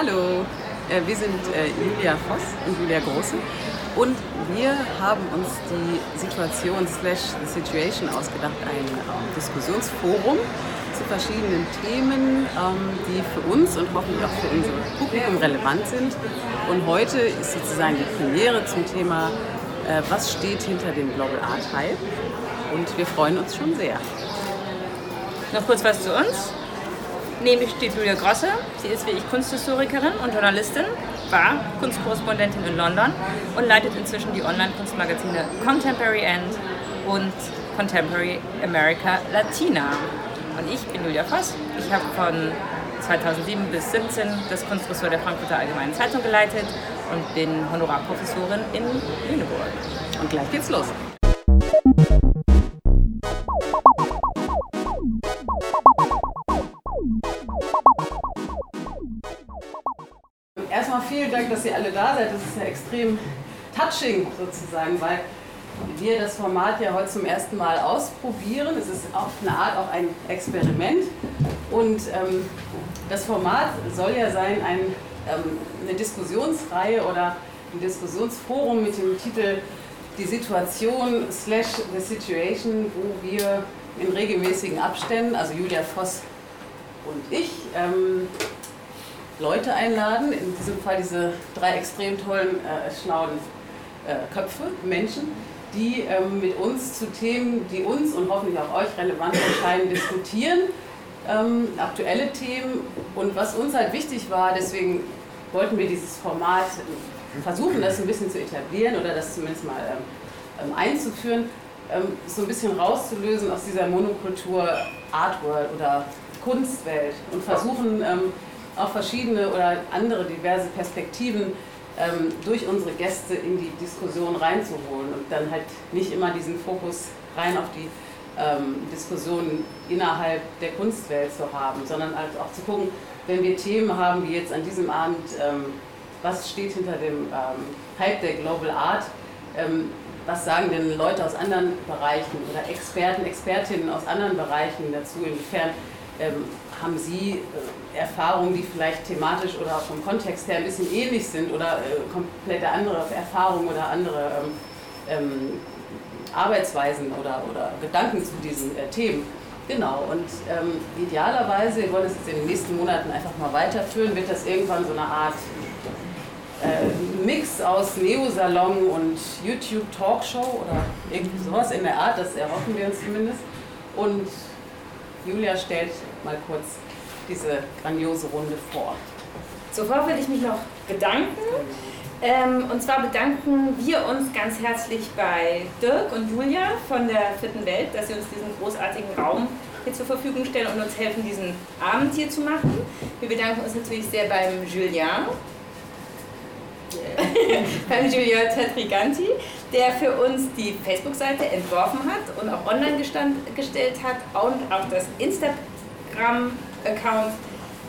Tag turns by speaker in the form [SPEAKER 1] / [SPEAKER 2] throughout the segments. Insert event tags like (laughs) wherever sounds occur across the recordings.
[SPEAKER 1] Hallo, äh, wir sind äh, Julia Voss und Julia Große und wir haben uns die Situation slash the Situation ausgedacht, ein ähm, Diskussionsforum zu verschiedenen Themen, ähm, die für uns und hoffentlich auch für unser Publikum relevant sind. Und heute ist sozusagen die Premiere zum Thema, äh, was steht hinter dem Global Art Hype. Und wir freuen uns schon sehr.
[SPEAKER 2] Noch kurz was zu uns. Neben mir steht Julia Grosse. Sie ist wie ich Kunsthistorikerin und Journalistin, war Kunstkorrespondentin in London und leitet inzwischen die Online-Kunstmagazine Contemporary End und Contemporary America Latina. Und ich bin Julia Voss. Ich habe von 2007 bis 2017 das Kunstressort der Frankfurter Allgemeinen Zeitung geleitet und bin Honorarprofessorin in Lüneburg.
[SPEAKER 1] Und gleich geht's los. Vielen Dank, dass ihr alle da seid. Das ist ja extrem touching sozusagen, weil wir das Format ja heute zum ersten Mal ausprobieren. Es ist auf eine Art auch ein Experiment. Und ähm, das Format soll ja sein ein, ähm, eine Diskussionsreihe oder ein Diskussionsforum mit dem Titel Die Situation slash the Situation, wo wir in regelmäßigen Abständen, also Julia Voss und ich, ähm, Leute einladen, in diesem Fall diese drei extrem tollen, äh, schlauen äh, Köpfe, Menschen, die ähm, mit uns zu Themen, die uns und hoffentlich auch euch relevant erscheinen, (laughs) diskutieren. Ähm, aktuelle Themen und was uns halt wichtig war, deswegen wollten wir dieses Format versuchen, das ein bisschen zu etablieren oder das zumindest mal ähm, ähm einzuführen, ähm, so ein bisschen rauszulösen aus dieser Monokultur Artworld oder Kunstwelt und versuchen ähm, auch verschiedene oder andere diverse Perspektiven ähm, durch unsere Gäste in die Diskussion reinzuholen und dann halt nicht immer diesen Fokus rein auf die ähm, Diskussion innerhalb der Kunstwelt zu haben, sondern halt auch zu gucken, wenn wir Themen haben wie jetzt an diesem Abend, ähm, was steht hinter dem ähm, Hype der Global Art, ähm, was sagen denn Leute aus anderen Bereichen oder Experten, Expertinnen aus anderen Bereichen dazu, inwiefern ähm, haben Sie äh, Erfahrungen, die vielleicht thematisch oder vom Kontext her ein bisschen ähnlich sind oder äh, komplette andere Erfahrungen oder andere ähm, ähm, Arbeitsweisen oder, oder Gedanken zu diesen äh, Themen? Genau, und ähm, idealerweise, wir wollen es jetzt in den nächsten Monaten einfach mal weiterführen, wird das irgendwann so eine Art äh, Mix aus Neo-Salon und YouTube-Talkshow oder irgendwie sowas in der Art, das erhoffen wir uns zumindest. Und Julia stellt mal kurz diese grandiose Runde vor.
[SPEAKER 2] Zuvor will ich mich noch bedanken. Ähm, und zwar bedanken wir uns ganz herzlich bei Dirk und Julia von der Vierten Welt, dass sie uns diesen großartigen Raum hier zur Verfügung stellen und uns helfen, diesen Abend hier zu machen. Wir bedanken uns natürlich sehr beim Julien, (laughs) beim Julien Tetriganti, der für uns die Facebook-Seite entworfen hat und auch online gestand, gestellt hat und auch das Instagram-Account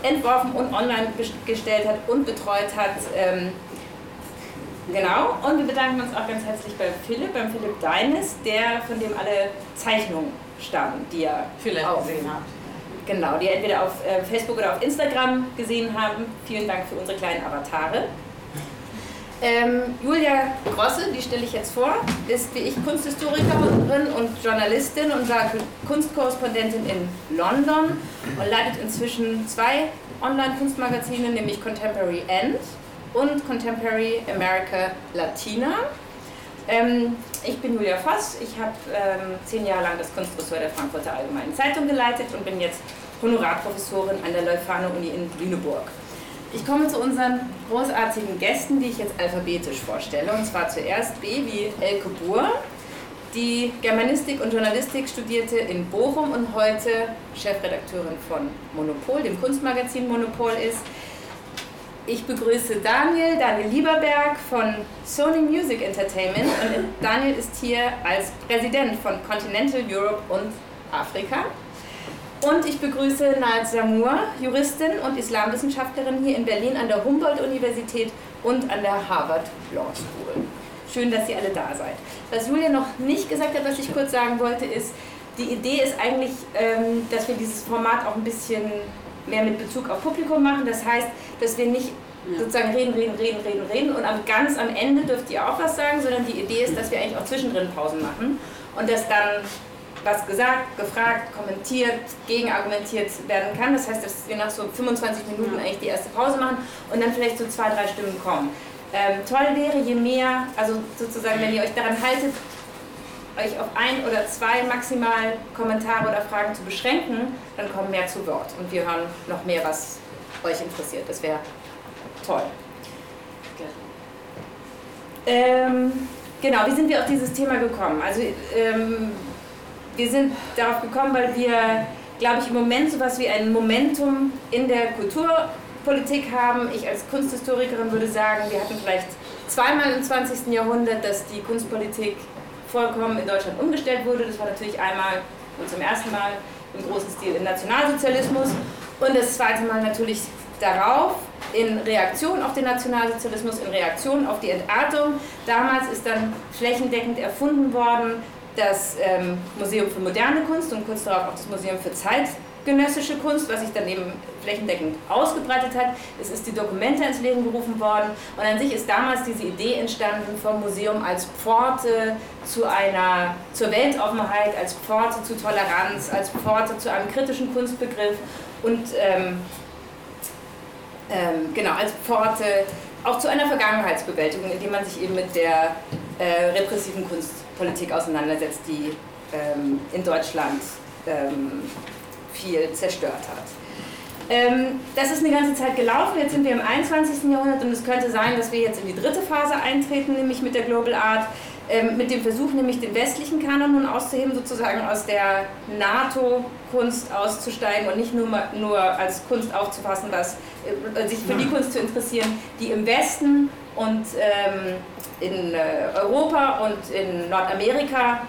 [SPEAKER 2] entworfen und online gestellt hat und betreut hat. Ähm, genau, und wir bedanken uns auch ganz herzlich bei Philipp, beim Philipp Deines, der von dem alle Zeichnungen stammen, die ihr
[SPEAKER 1] Philipp auch gesehen habt.
[SPEAKER 2] Genau, die ihr entweder auf äh, Facebook oder auf Instagram gesehen haben. Vielen Dank für unsere kleinen Avatare. Ähm, Julia Grosse, die stelle ich jetzt vor, ist wie ich Kunsthistorikerin und Journalistin und war Kunstkorrespondentin in London und leitet inzwischen zwei Online-Kunstmagazine, nämlich Contemporary End und Contemporary America Latina. Ähm, ich bin Julia Voss, ich habe ähm, zehn Jahre lang das Kunstressort der Frankfurter Allgemeinen Zeitung geleitet und bin jetzt Honorarprofessorin an der Leuphana-Uni in Lüneburg. Ich komme zu unseren großartigen Gästen, die ich jetzt alphabetisch vorstelle. Und zwar zuerst B wie Elke Buhr, die Germanistik und Journalistik studierte in Bochum und heute Chefredakteurin von Monopol, dem Kunstmagazin Monopol ist. Ich begrüße Daniel, Daniel Lieberberg von Sony Music Entertainment und Daniel ist hier als Präsident von Continental Europe und Afrika. Und ich begrüße Naad Samur, Juristin und Islamwissenschaftlerin hier in Berlin an der Humboldt-Universität und an der Harvard Law School. Schön, dass ihr alle da seid. Was Julia noch nicht gesagt hat, was ich kurz sagen wollte, ist, die Idee ist eigentlich, ähm, dass wir dieses Format auch ein bisschen mehr mit Bezug auf Publikum machen. Das heißt, dass wir nicht sozusagen reden, reden, reden, reden, reden und am, ganz am Ende dürft ihr auch was sagen, sondern die Idee ist, dass wir eigentlich auch zwischendrin Pausen machen und dass dann was gesagt, gefragt, kommentiert, gegenargumentiert werden kann. Das heißt, dass wir nach so 25 Minuten eigentlich die erste Pause machen und dann vielleicht so zwei, drei Stimmen kommen. Ähm, toll wäre, je mehr, also sozusagen, wenn ihr euch daran haltet, euch auf ein oder zwei maximal Kommentare oder Fragen zu beschränken, dann kommen mehr zu Wort und wir hören noch mehr, was euch interessiert. Das wäre toll. Ähm, genau, wie sind wir auf dieses Thema gekommen? Also ähm, wir sind darauf gekommen, weil wir, glaube ich, im Moment so etwas wie ein Momentum in der Kulturpolitik haben. Ich als Kunsthistorikerin würde sagen, wir hatten vielleicht zweimal im 20. Jahrhundert, dass die Kunstpolitik vollkommen in Deutschland umgestellt wurde. Das war natürlich einmal und zum ersten Mal im großen Stil im Nationalsozialismus und das zweite Mal natürlich darauf in Reaktion auf den Nationalsozialismus, in Reaktion auf die Entartung. Damals ist dann flächendeckend erfunden worden das ähm, Museum für moderne Kunst und kurz darauf auch das Museum für zeitgenössische Kunst, was sich dann eben flächendeckend ausgebreitet hat. Es ist die Dokumente ins Leben gerufen worden und an sich ist damals diese Idee entstanden vom Museum als Pforte zu einer, zur Weltoffenheit, als Pforte zu Toleranz, als Pforte zu einem kritischen Kunstbegriff und ähm, ähm, genau, als Pforte auch zu einer Vergangenheitsbewältigung, indem man sich eben mit der äh, repressiven Kunstpolitik auseinandersetzt, die ähm, in Deutschland ähm, viel zerstört hat. Ähm, das ist eine ganze Zeit gelaufen, jetzt sind wir im 21. Jahrhundert und es könnte sein, dass wir jetzt in die dritte Phase eintreten, nämlich mit der Global Art, ähm, mit dem Versuch, nämlich den westlichen Kanon nun auszuheben, sozusagen aus der NATO-Kunst auszusteigen und nicht nur, nur als Kunst aufzufassen, was, äh, sich für die Kunst zu interessieren, die im Westen und ähm, in äh, Europa und in Nordamerika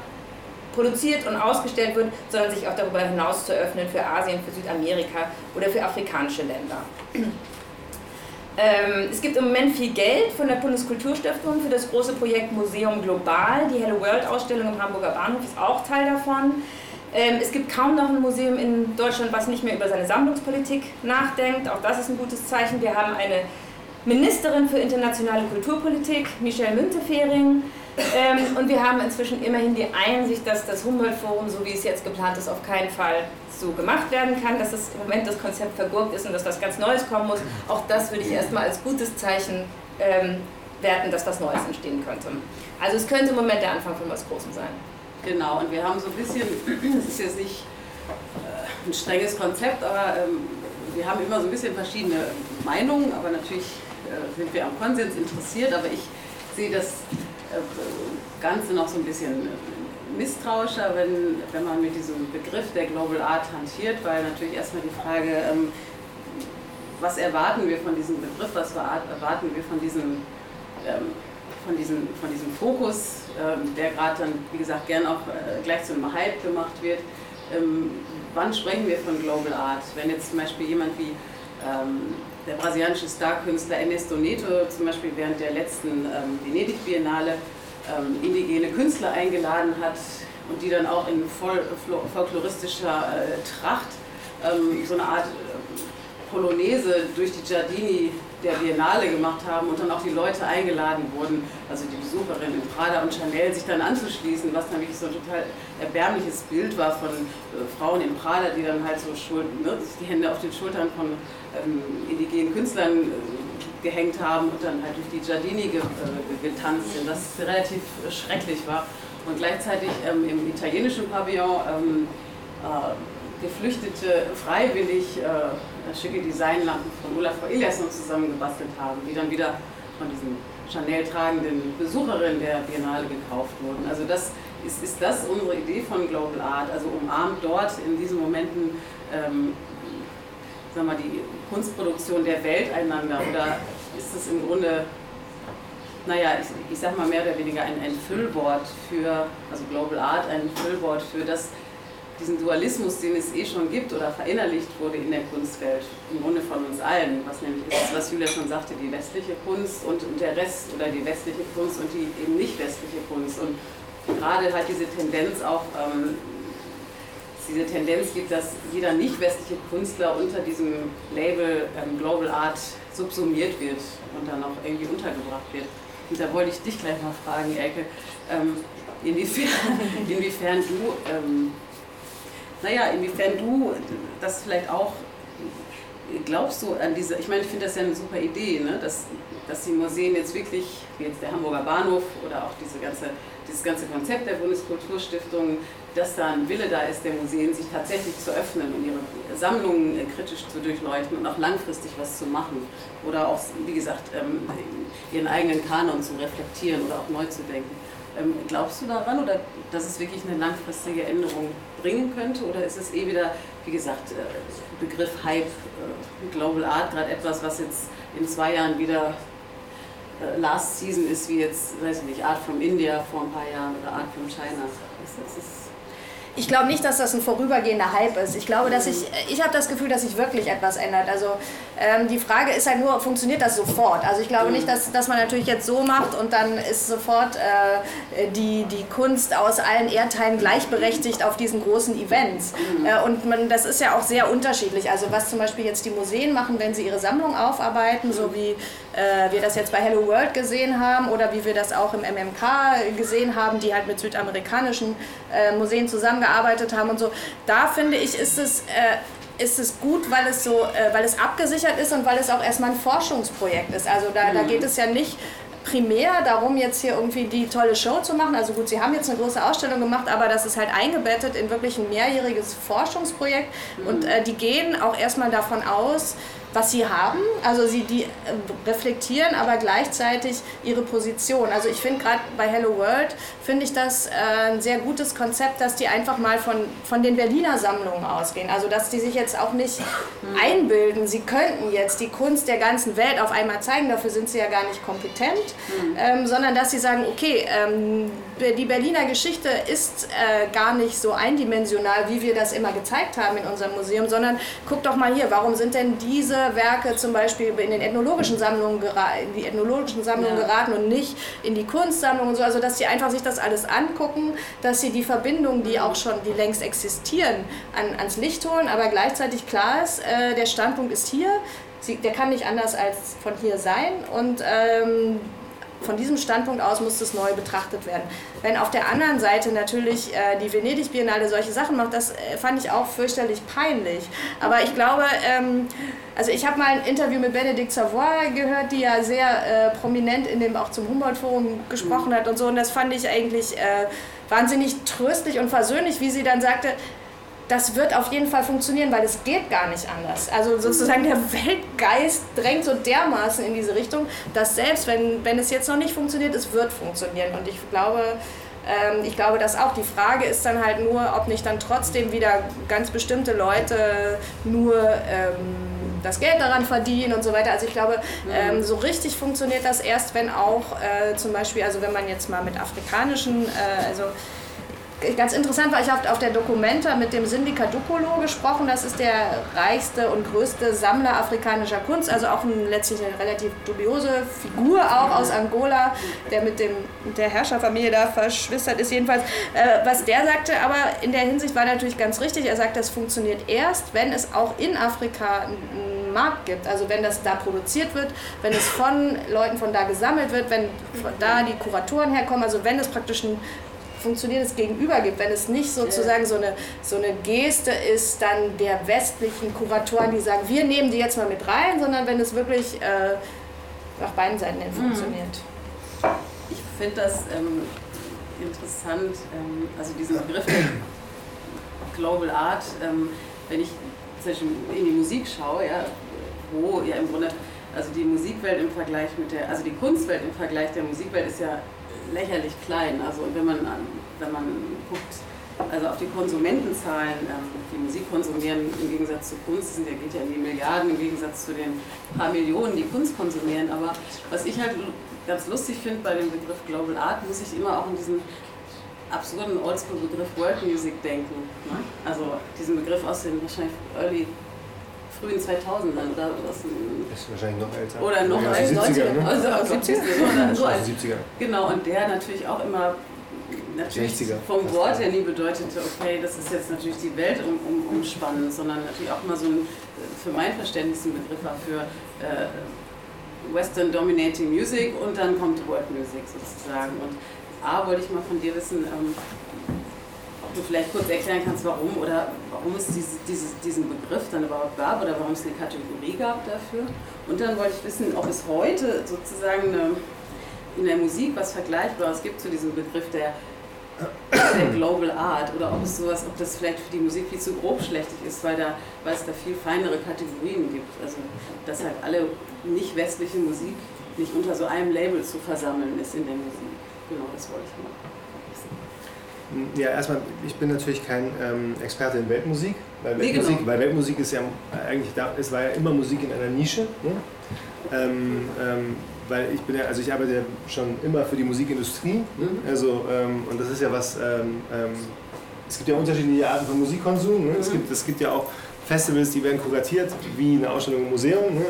[SPEAKER 2] produziert und ausgestellt wird, sondern sich auch darüber hinaus zu öffnen für Asien, für Südamerika oder für afrikanische Länder. (clears throat) Ähm, es gibt im Moment viel Geld von der Bundeskulturstiftung für das große Projekt Museum Global. Die Hello World Ausstellung im Hamburger Bahnhof ist auch Teil davon. Ähm, es gibt kaum noch ein Museum in Deutschland, was nicht mehr über seine Sammlungspolitik nachdenkt. Auch das ist ein gutes Zeichen. Wir haben eine Ministerin für internationale Kulturpolitik, Michelle Müntefering. Ähm, und wir haben inzwischen immerhin die Einsicht, dass das Humboldt-Forum, so wie es jetzt geplant ist, auf keinen Fall so gemacht werden kann, dass es im Moment das Konzept vergurkt ist und dass was ganz Neues kommen muss. Auch das würde ich erstmal als gutes Zeichen ähm, werten, dass was Neues entstehen könnte. Also es könnte im Moment der Anfang von was Großem sein.
[SPEAKER 1] Genau, und wir haben so ein bisschen, (clears throat) es ist jetzt nicht äh, ein strenges Konzept, aber ähm, wir haben immer so ein bisschen verschiedene Meinungen, aber natürlich sind wir am Konsens interessiert, aber ich sehe das äh, Ganze noch so ein bisschen misstrauischer, wenn, wenn man mit diesem Begriff der Global Art hantiert, weil natürlich erstmal die Frage, ähm, was erwarten wir von diesem Begriff, was erwarten wir von diesem, ähm, von diesem, von diesem Fokus, ähm, der gerade dann, wie gesagt, gern auch äh, gleich zu einem Hype gemacht wird. Wann sprechen wir von Global Art? Wenn jetzt zum Beispiel jemand wie der brasilianische Starkünstler Ernesto Neto zum Beispiel während der letzten ähm, Venedig-Biennale ähm, indigene Künstler eingeladen hat und die dann auch in voll, folkloristischer äh, Tracht ähm, so eine Art äh, Polonaise durch die Giardini der Biennale gemacht haben und dann auch die Leute eingeladen wurden, also die Besucherinnen in Prada und Chanel, sich dann anzuschließen, was nämlich so ein total erbärmliches Bild war von äh, Frauen in Prada, die dann halt so Schulden, ne, die Hände auf den Schultern von ähm, indigenen Künstlern äh, gehängt haben und dann halt durch die Giardini ge, äh, getanzt sind, was relativ schrecklich war. Und gleichzeitig ähm, im italienischen Pavillon ähm, äh, Geflüchtete freiwillig äh, schicke Designlampen von Olaf Eliasson zusammengebastelt haben, die dann wieder von diesen Chanel tragenden Besucherinnen der Biennale gekauft wurden. Also das ist, ist das unsere Idee von Global Art, also umarmt dort in diesen Momenten ähm, sagen wir, die Kunstproduktion der Welt einander oder ist es im Grunde, naja, ich, ich sag mal mehr oder weniger ein, ein Füllwort für, also Global Art, ein Füllwort für das, diesen Dualismus, den es eh schon gibt oder verinnerlicht wurde in der Kunstwelt, im Grunde von uns allen, was nämlich ist, was Julia schon sagte, die westliche Kunst und, und der Rest oder die westliche Kunst und die eben nicht westliche Kunst. Und gerade halt diese Tendenz auch, ähm, diese Tendenz gibt, dass jeder nicht westliche Künstler unter diesem Label ähm, Global Art subsumiert wird und dann auch irgendwie untergebracht wird. Und da wollte ich dich gleich mal fragen, Elke, ähm, inwiefern, (laughs) inwiefern du, ähm, naja, inwiefern du das vielleicht auch glaubst du an diese, ich meine, ich finde das ja eine super Idee, ne? dass, dass die Museen jetzt wirklich, wie jetzt der Hamburger Bahnhof oder auch diese ganze, dieses ganze Konzept der Bundeskulturstiftung, dass da ein Wille da ist, der Museen sich tatsächlich zu öffnen und ihre Sammlungen kritisch zu durchleuchten und auch langfristig was zu machen. Oder auch, wie gesagt, ähm, ihren eigenen Kanon zu reflektieren oder auch neu zu denken. Ähm, glaubst du daran oder dass es wirklich eine langfristige Änderung bringen könnte? Oder ist es eh wieder, wie gesagt, äh, Begriff Hype, äh, Global Art, gerade etwas, was jetzt in zwei Jahren wieder äh, Last Season ist, wie jetzt, weiß ich nicht, Art from India vor ein paar Jahren oder Art from China? Das, das ist
[SPEAKER 3] ich glaube nicht, dass das ein vorübergehender Hype ist. Ich glaube, dass ich, ich habe das Gefühl, dass sich wirklich etwas ändert. Also ähm, die Frage ist halt nur, funktioniert das sofort? Also ich glaube nicht, dass, dass man natürlich jetzt so macht und dann ist sofort äh, die, die Kunst aus allen Erdteilen gleichberechtigt auf diesen großen Events. Äh, und man, das ist ja auch sehr unterschiedlich. Also was zum Beispiel jetzt die Museen machen, wenn sie ihre Sammlung aufarbeiten, so wie äh, wir das jetzt bei Hello World gesehen haben oder wie wir das auch im MMK gesehen haben, die halt mit südamerikanischen äh, Museen zusammengearbeitet haben und so. Da finde ich, ist es äh, ist es gut, weil es so, äh, weil es abgesichert ist und weil es auch erstmal ein Forschungsprojekt ist. Also da, da mhm. geht es ja nicht primär darum, jetzt hier irgendwie die tolle Show zu machen. Also gut, sie haben jetzt eine große Ausstellung gemacht, aber das ist halt eingebettet in wirklich ein mehrjähriges Forschungsprojekt. Mhm. Und äh, die gehen auch erstmal davon aus, was sie haben. Also sie die äh, reflektieren aber gleichzeitig ihre Position. Also ich finde gerade bei Hello World finde ich das äh, ein sehr gutes Konzept, dass die einfach mal von, von den Berliner Sammlungen ausgehen. Also dass die sich jetzt auch nicht einbilden, sie könnten jetzt die Kunst der ganzen Welt auf einmal zeigen, dafür sind sie ja gar nicht kompetent, mhm. ähm, sondern dass sie sagen, okay, ähm, die Berliner Geschichte ist äh, gar nicht so eindimensional, wie wir das immer gezeigt haben in unserem Museum, sondern guck doch mal hier, warum sind denn diese Werke zum Beispiel in den ethnologischen Sammlungen in die ethnologischen Sammlungen ja. geraten und nicht in die Kunstsammlungen und so, also dass sie einfach sich das alles angucken, dass sie die Verbindungen, die auch schon, die längst existieren, an, ans Licht holen, aber gleichzeitig klar ist, äh, der Standpunkt ist hier, sie, der kann nicht anders als von hier sein. Und ähm, von diesem Standpunkt aus muss es neu betrachtet werden. Wenn auf der anderen Seite natürlich äh, die Venedig-Biennale solche Sachen macht, das äh, fand ich auch fürchterlich peinlich. Aber ich glaube, ähm, also ich habe mal ein Interview mit Benedikt Savoy gehört, die ja sehr äh, prominent in dem auch zum Humboldt-Forum gesprochen hat und so. Und das fand ich eigentlich äh, wahnsinnig tröstlich und versöhnlich, wie sie dann sagte, das wird auf jeden Fall funktionieren, weil es geht gar nicht anders. Also sozusagen der Weltgeist drängt so dermaßen in diese Richtung, dass selbst wenn, wenn es jetzt noch nicht funktioniert, es wird funktionieren. Und ich glaube, ähm, ich glaube das auch. Die Frage ist dann halt nur, ob nicht dann trotzdem wieder ganz bestimmte Leute nur ähm, das Geld daran verdienen und so weiter. Also ich glaube, ähm, so richtig funktioniert das erst, wenn auch äh, zum Beispiel, also wenn man jetzt mal mit afrikanischen, äh, also ganz interessant war, ich habe auf der Documenta mit dem Sindika Dukolo gesprochen. Das ist der reichste und größte Sammler afrikanischer Kunst, also auch ein, letztlich eine relativ dubiose Figur auch aus Angola, der mit, dem, der Herrscherfamilie da verschwistert ist jedenfalls. Äh, was der sagte, aber in der Hinsicht war natürlich ganz richtig. Er sagte, es funktioniert erst, wenn es auch in Afrika einen Markt gibt. Also wenn das da produziert wird, wenn es von Leuten von da gesammelt wird, wenn da die Kuratoren herkommen, also wenn es praktisch ein funktionierendes Gegenüber gibt, wenn es nicht sozusagen so eine, so eine Geste ist dann der westlichen Kuratoren, die sagen, wir nehmen die jetzt mal mit rein, sondern wenn es wirklich äh, nach beiden Seiten hin mhm. funktioniert.
[SPEAKER 1] Ich finde das ähm, interessant, ähm, also diesen Begriff Global Art, ähm, wenn ich zum Beispiel in die Musik schaue, ja, wo ja im Grunde, also die Musikwelt im Vergleich mit der, also die Kunstwelt im Vergleich der Musikwelt ist ja lächerlich klein. Also wenn man, wenn man guckt, also auf die Konsumentenzahlen, ähm, die Musik konsumieren im Gegensatz zu Kunst, sind geht ja in die Milliarden im Gegensatz zu den paar Millionen, die Kunst konsumieren. Aber was ich halt ganz lustig finde bei dem Begriff Global Art, muss ich immer auch an diesen absurden Oldschool-Begriff World Music denken. Ne? Also diesen Begriff aus den wahrscheinlich Early frühen 2000ern oder was.
[SPEAKER 4] Ist wahrscheinlich noch älter.
[SPEAKER 1] Oder noch ja,
[SPEAKER 4] älter. 70er, ne?
[SPEAKER 1] Also, also 70er. Oder so
[SPEAKER 4] also 70er.
[SPEAKER 1] Genau, und der natürlich auch immer natürlich 60er. vom Wort her nie bedeutete, okay, das ist jetzt natürlich die Welt um, um, umspannen, sondern natürlich auch mal so ein, für mein Verständnis ein Begriff war für äh, Western Dominating Music und dann kommt World Music sozusagen. Und A, wollte ich mal von dir wissen, ähm, ob du vielleicht kurz erklären kannst, warum oder warum es diese, diese, diesen Begriff dann überhaupt gab oder warum es eine Kategorie gab dafür. Und dann wollte ich wissen, ob es heute sozusagen eine, in der Musik was Vergleichbares gibt zu diesem Begriff der, der Global Art oder ob es sowas, ob das vielleicht für die Musik viel zu grobschlächtig ist, weil, da, weil es da viel feinere Kategorien gibt. Also dass halt alle nicht westliche Musik nicht unter so einem Label zu versammeln ist in der Musik. Genau, das wollte ich mal.
[SPEAKER 4] Ja, erstmal, ich bin natürlich kein ähm, Experte in Weltmusik, weil Weltmusik, genau. weil Weltmusik ist ja eigentlich da, es war ja immer Musik in einer Nische. Ne? Ähm, ähm, weil ich bin ja, also ich arbeite ja schon immer für die Musikindustrie. Ne? Mhm. Also, ähm, und das ist ja was, ähm, ähm, es gibt ja unterschiedliche Arten von Musikkonsum. Ne? Mhm. Es, gibt, es gibt ja auch Festivals, die werden kuratiert, wie eine Ausstellung im Museum. Ne?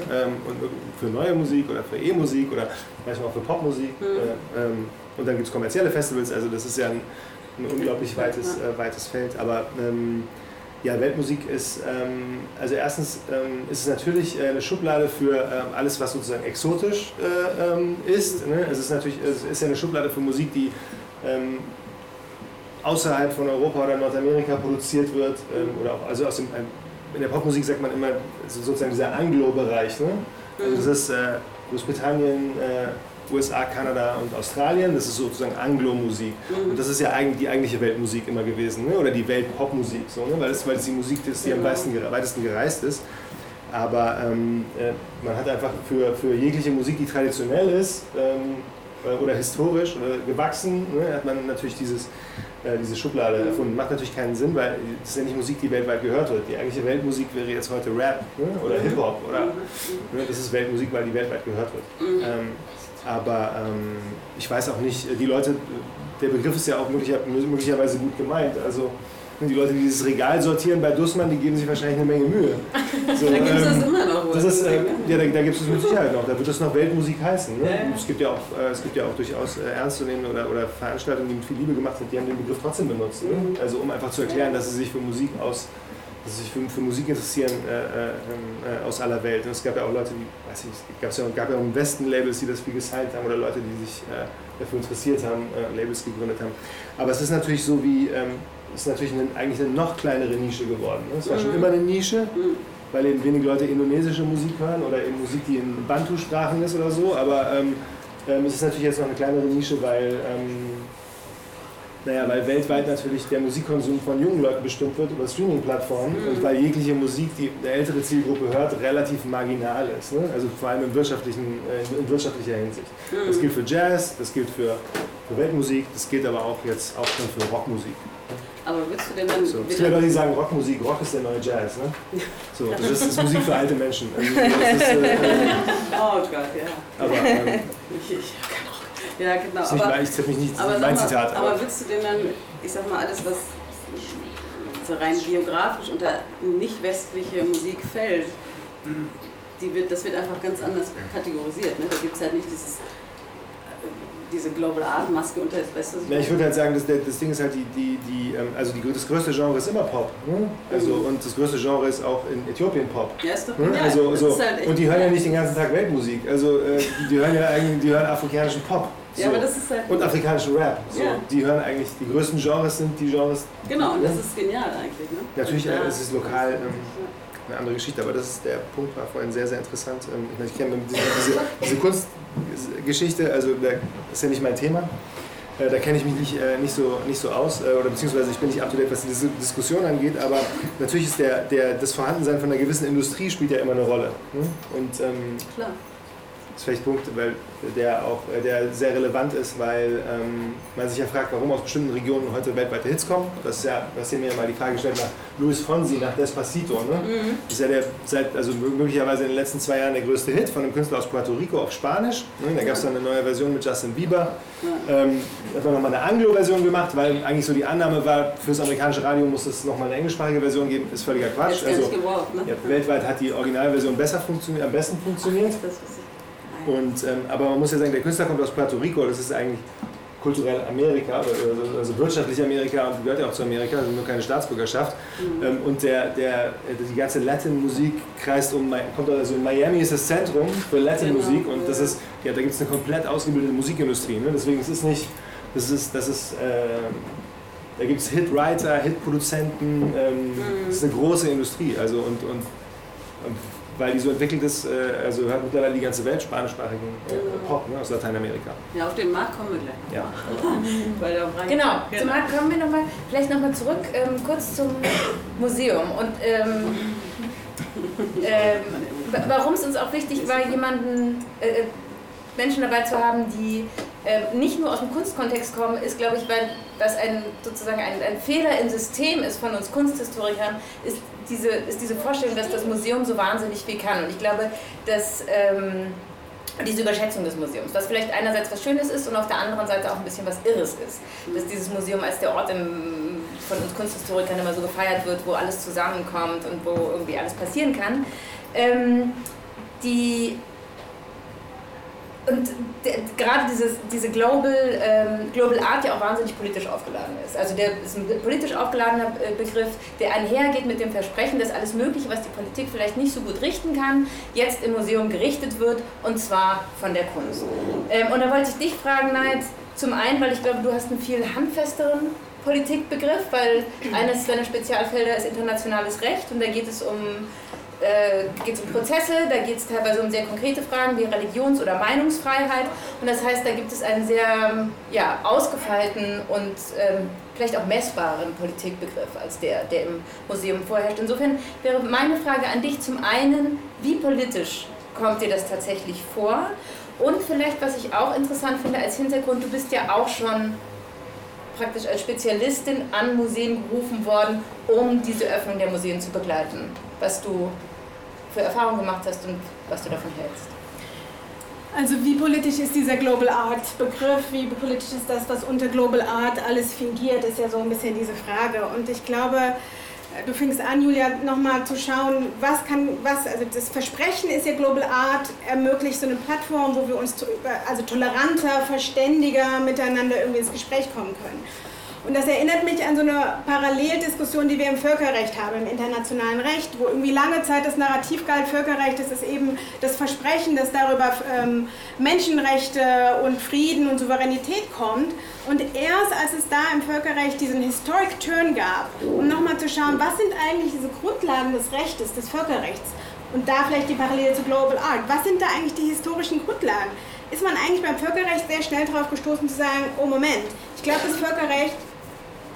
[SPEAKER 4] und für neue Musik oder für E-Musik oder manchmal auch für Popmusik. Mhm. Äh, und dann gibt es kommerzielle Festivals, also das ist ja ein ein unglaublich weites, äh, weites Feld. Aber ähm, ja, Weltmusik ist, ähm, also erstens ähm, ist es natürlich äh, eine Schublade für ähm, alles, was sozusagen exotisch äh, ähm, ist. Ne? Es ist natürlich, es ist ja eine Schublade für Musik, die ähm, außerhalb von Europa oder Nordamerika produziert wird. oder auch, also aus dem, in der Popmusik sagt man immer sozusagen dieser Anglo-Bereich. Ne? Also das ist äh, Großbritannien, äh, USA, Kanada und Australien. Das ist sozusagen Anglo-Musik. Mhm. Und das ist ja eigentlich die eigentliche Weltmusik immer gewesen, ne? oder die Weltpopmusik, so, ne? weil, es, weil es die Musik ist, die am genau. weitesten, weitesten gereist ist. Aber ähm, äh, man hat einfach für, für jegliche Musik, die traditionell ist ähm, äh, oder historisch oder gewachsen, ne, hat man natürlich dieses, äh, diese Schublade mhm. erfunden. Macht natürlich keinen Sinn, weil das ist ja nicht Musik, die weltweit gehört wird. Die eigentliche Weltmusik wäre jetzt heute Rap ne, oder mhm. Hip-Hop. Oder, mhm. ne, das ist Weltmusik, weil die weltweit gehört wird. Ähm, aber ähm, ich weiß auch nicht, die Leute, der Begriff ist ja auch möglicherweise gut gemeint. Also die Leute, die dieses Regal sortieren bei Dussmann, die geben sich wahrscheinlich eine Menge Mühe.
[SPEAKER 1] So, da gibt es ähm, das immer noch.
[SPEAKER 4] Das ist, äh, ja, da, da gibt es mit Sicherheit noch. Da wird es noch Weltmusik heißen. Ne? Ja. Es, gibt ja auch, äh, es gibt ja auch durchaus äh, ernstzunehmende oder, oder Veranstaltungen, die mit viel Liebe gemacht sind, die haben den Begriff trotzdem benutzt. Ne? Mhm. Also um einfach zu erklären, dass sie sich für Musik aus sich für, für Musik interessieren äh, äh, äh, aus aller Welt. Und es gab ja auch Leute, die, weiß ich, es ja, gab ja auch im Westen Labels, die das viel gesigned haben oder Leute, die sich äh, dafür interessiert haben, äh, Labels gegründet haben. Aber es ist natürlich so wie, ähm, es ist natürlich eine, eigentlich eine noch kleinere Nische geworden. Ne? Es war schon mhm. immer eine Nische, mhm. weil eben wenig Leute indonesische Musik hören oder eben Musik, die in Bantu-Sprachen ist oder so. Aber ähm, ähm, es ist natürlich jetzt noch eine kleinere Nische, weil ähm, naja, weil weltweit natürlich der Musikkonsum von jungen Leuten bestimmt wird über Streaming-Plattformen mhm. und weil jegliche Musik, die eine ältere Zielgruppe hört, relativ marginal ist. Ne? Also vor allem in, wirtschaftlichen, äh, in wirtschaftlicher Hinsicht. Mhm. Das gilt für Jazz, das gilt für, für Weltmusik, das gilt aber auch jetzt auch schon für Rockmusik.
[SPEAKER 1] Aber würdest du denn dann.
[SPEAKER 4] So. Gibt Leute, die sagen, Rockmusik, Rock ist der neue Jazz. Ne? So, das ist, das ist Musik für alte Menschen. Also, ist, äh, (laughs)
[SPEAKER 1] oh Gott, ja. Aber, ähm, ich, ich ja, genau.
[SPEAKER 4] Ist nicht aber, ich mich nicht, aber mein Zitat.
[SPEAKER 1] Aber, aber würdest du denn dann, ich sag mal, alles, was so rein geografisch unter nicht westliche Musik fällt, die wird, das wird einfach ganz anders kategorisiert. Ne? Da gibt es halt nicht dieses diese Global Art Maske unter das Beste.
[SPEAKER 4] Ja, ich würde halt sagen, das, das Ding ist halt die, die, die ähm, also die, das größte Genre ist immer Pop. Ne? Also, mhm. Und das größte Genre ist auch in Äthiopien Pop.
[SPEAKER 1] Ja, ist doch ne? ja,
[SPEAKER 4] also, so. halt Und die hören ja nicht den ganzen Tag Weltmusik. Also äh, die, die hören ja eigentlich, die hören afrikanischen Pop.
[SPEAKER 1] So. Ja, aber das ist halt
[SPEAKER 4] und afrikanischen Rap. So. Ja. Die hören eigentlich, die größten Genres sind die Genres.
[SPEAKER 1] Genau, und das ist genial eigentlich. Ne?
[SPEAKER 4] Natürlich, ja. es ist lokal. Ähm, eine andere Geschichte, aber das ist der Punkt war vorhin sehr, sehr interessant. Ähm, ich, ich kenne diese, diese, Kunstgeschichte, also das ist ja nicht mein Thema. Äh, da kenne ich mich nicht, äh, nicht, so, nicht so aus, äh, oder beziehungsweise ich bin nicht up to date, was diese Diskussion angeht, aber natürlich ist der, der, das Vorhandensein von einer gewissen Industrie spielt ja immer eine Rolle. Ne? Und, ähm, Klar ist vielleicht ein Punkt, weil der auch äh, der sehr relevant ist, weil ähm, man sich ja fragt, warum aus bestimmten Regionen heute weltweite Hits kommen. Das ist ja, was mir ja mal die Frage gestellt nach Luis Fonsi, nach Despacito. Ne? Mhm. Das ist ja der seit, also möglicherweise in den letzten zwei Jahren der größte Hit von einem Künstler aus Puerto Rico auf Spanisch. Ne? Da gab es dann eine neue Version mit Justin Bieber. Ja. Ähm, hat man nochmal eine Anglo-Version gemacht, weil eigentlich so die Annahme war, fürs amerikanische Radio muss es nochmal eine englischsprachige Version geben. Ist völliger Quatsch. Also, gebraucht, ne? ja, weltweit hat die Originalversion besser funktioniert, am besten funktioniert. Das und, ähm, aber man muss ja sagen, der Künstler kommt aus Puerto Rico, das ist eigentlich kulturell Amerika, also, also wirtschaftlich Amerika und gehört ja auch zu Amerika, also nur keine Staatsbürgerschaft. Mhm. Ähm, und der, der, die ganze Latin-Musik kreist um, kommt also in Miami ist das Zentrum für Latin-Musik genau. und das ist, ja, da gibt es eine komplett ausgebildete Musikindustrie. Ne? Deswegen ist es nicht, das ist, das ist, äh, da gibt es Hitwriter, Hitproduzenten, ähm, mhm. das ist eine große Industrie. Also und, und, und weil die so entwickelt ist, äh, also hört mittlerweile die ganze Welt spanischsprachigen äh, Pop ne, aus Lateinamerika.
[SPEAKER 1] Ja, auf den Markt kommen wir gleich.
[SPEAKER 4] Ja. (laughs)
[SPEAKER 2] genau, zum Markt kommen wir nochmal, vielleicht nochmal zurück, ähm, kurz zum Museum. Und ähm, ähm, warum es uns auch wichtig war, jemanden, äh, Menschen dabei zu haben, die äh, nicht nur aus dem Kunstkontext kommen, ist, glaube ich, weil das ein, sozusagen ein, ein Fehler im System ist von uns Kunsthistorikern, ist diese, ist diese Vorstellung, dass das Museum so wahnsinnig viel kann. Und ich glaube, dass ähm, diese Überschätzung des Museums, was vielleicht einerseits was Schönes ist und auf der anderen Seite auch ein bisschen was Irres ist. Dass dieses Museum als der Ort im, von uns Kunsthistorikern immer so gefeiert wird, wo alles zusammenkommt und wo irgendwie alles passieren kann. Ähm, die und gerade dieses, diese Global, ähm, Global Art ja auch wahnsinnig politisch aufgeladen ist. Also der ist ein politisch aufgeladener äh, Begriff, der einhergeht mit dem Versprechen, dass alles Mögliche, was die Politik vielleicht nicht so gut richten kann, jetzt im Museum gerichtet wird und zwar von der Kunst. Ähm, und da wollte ich dich fragen, Neid, zum einen, weil ich glaube, du hast einen viel handfesteren Politikbegriff, weil eines deiner Spezialfelder ist internationales Recht und da geht es um äh, geht es um Prozesse, da geht es teilweise um sehr konkrete Fragen wie Religions- oder Meinungsfreiheit. Und das heißt, da gibt es einen sehr ja, ausgefeilten und ähm, vielleicht auch messbaren Politikbegriff als der, der im Museum vorherrscht. Insofern wäre meine Frage an dich zum einen, wie politisch kommt dir das tatsächlich vor? Und vielleicht, was ich auch interessant finde als Hintergrund, du bist ja auch schon praktisch als Spezialistin an Museen gerufen worden, um diese Öffnung der Museen zu begleiten. Was du für Erfahrungen gemacht hast und was du davon hältst.
[SPEAKER 5] Also wie politisch ist dieser Global Art Begriff, wie politisch ist das, was unter Global Art alles fingiert, ist ja so ein bisschen diese Frage. Und ich glaube, du fängst an, Julia, nochmal zu schauen, was kann, was, also das Versprechen ist ja Global Art, ermöglicht so eine Plattform, wo wir uns also toleranter, verständiger miteinander irgendwie ins Gespräch kommen können. Und das erinnert mich an so eine Paralleldiskussion, die wir im Völkerrecht haben, im internationalen Recht, wo irgendwie lange Zeit das Narrativ galt, Völkerrecht, das ist eben das Versprechen, dass darüber ähm, Menschenrechte und Frieden und Souveränität kommt. Und erst als es da im Völkerrecht diesen Historic Turn gab, um nochmal zu schauen, was sind eigentlich diese Grundlagen des Rechtes, des Völkerrechts, und da vielleicht die Parallele zu Global Art, was sind da eigentlich die historischen Grundlagen? Ist man eigentlich beim Völkerrecht sehr schnell darauf gestoßen zu sagen, oh Moment, ich glaube, das Völkerrecht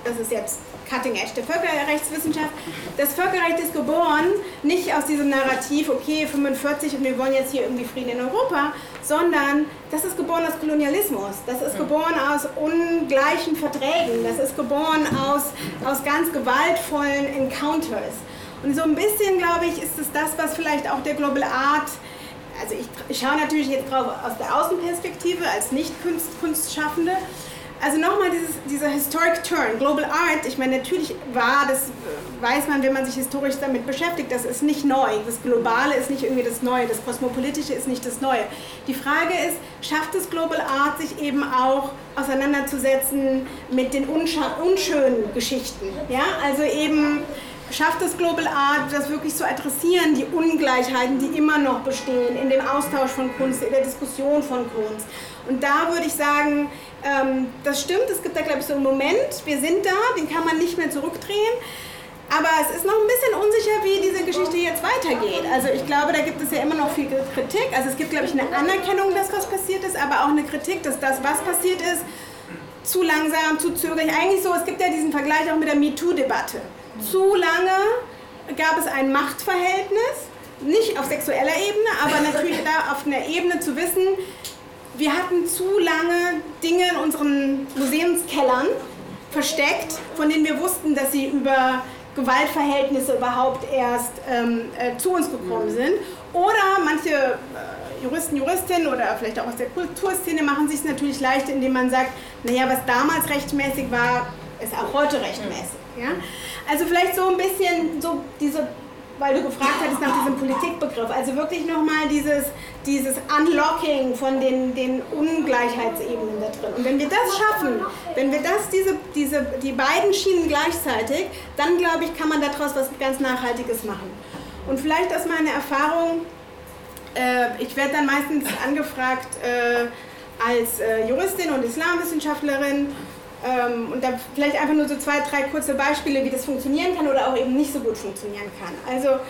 [SPEAKER 5] das ist jetzt Cutting Edge der Völkerrechtswissenschaft. Das Völkerrecht ist geboren nicht aus diesem Narrativ, okay, 45 und wir wollen jetzt hier irgendwie Frieden in Europa, sondern das ist geboren aus Kolonialismus, das ist geboren aus ungleichen Verträgen, das ist geboren aus, aus ganz gewaltvollen Encounters. Und so ein bisschen, glaube ich, ist es das, was vielleicht auch der Global Art also ich, ich schaue natürlich jetzt drauf aus der Außenperspektive als Nicht-Kunstschaffende, also nochmal dieser Historic Turn, Global Art, ich meine, natürlich war, das weiß man, wenn man sich historisch damit beschäftigt, das ist nicht neu. Das Globale ist nicht irgendwie das Neue, das Kosmopolitische ist nicht das Neue. Die Frage ist, schafft es Global Art, sich eben auch auseinanderzusetzen mit den unschönen Geschichten? Ja, also eben schafft es Global Art, das wirklich zu adressieren, die Ungleichheiten, die immer noch bestehen in dem Austausch von Kunst, in der Diskussion von Kunst. Und da würde ich sagen, ähm, das stimmt, es gibt da, glaube ich, so einen Moment, wir sind da, den kann man nicht mehr zurückdrehen. Aber es ist noch ein bisschen unsicher, wie diese Geschichte jetzt weitergeht. Also ich glaube, da gibt es ja immer noch viel Kritik. Also es gibt, glaube ich, eine Anerkennung, dass was passiert ist, aber auch eine Kritik, dass das, was passiert ist, zu langsam, zu zögerlich. Eigentlich so, es gibt ja diesen Vergleich auch mit der MeToo-Debatte. Zu lange gab es ein Machtverhältnis, nicht auf sexueller Ebene, aber natürlich da auf einer Ebene zu wissen, wir hatten zu lange Dinge in unseren Museumskellern versteckt, von denen wir wussten, dass sie über Gewaltverhältnisse überhaupt erst ähm, äh, zu uns gekommen mhm. sind. Oder manche äh, Juristen, Juristinnen oder vielleicht auch aus der Kulturszene machen sich es natürlich leicht, indem man sagt, naja, was damals rechtmäßig war, ist auch heute rechtmäßig. Ja? Also vielleicht so ein bisschen so diese weil du gefragt hattest nach diesem Politikbegriff. Also wirklich nochmal dieses, dieses Unlocking von den, den Ungleichheitsebenen da drin. Und wenn wir das schaffen, wenn wir das, diese, diese, die beiden Schienen gleichzeitig, dann glaube ich, kann man daraus was ganz Nachhaltiges machen. Und vielleicht aus meiner Erfahrung, äh, ich werde dann meistens angefragt äh, als äh, Juristin und Islamwissenschaftlerin ähm, und da vielleicht einfach nur so zwei, drei kurze Beispiele, wie das funktionieren kann oder auch eben nicht so gut funktionieren kann. Also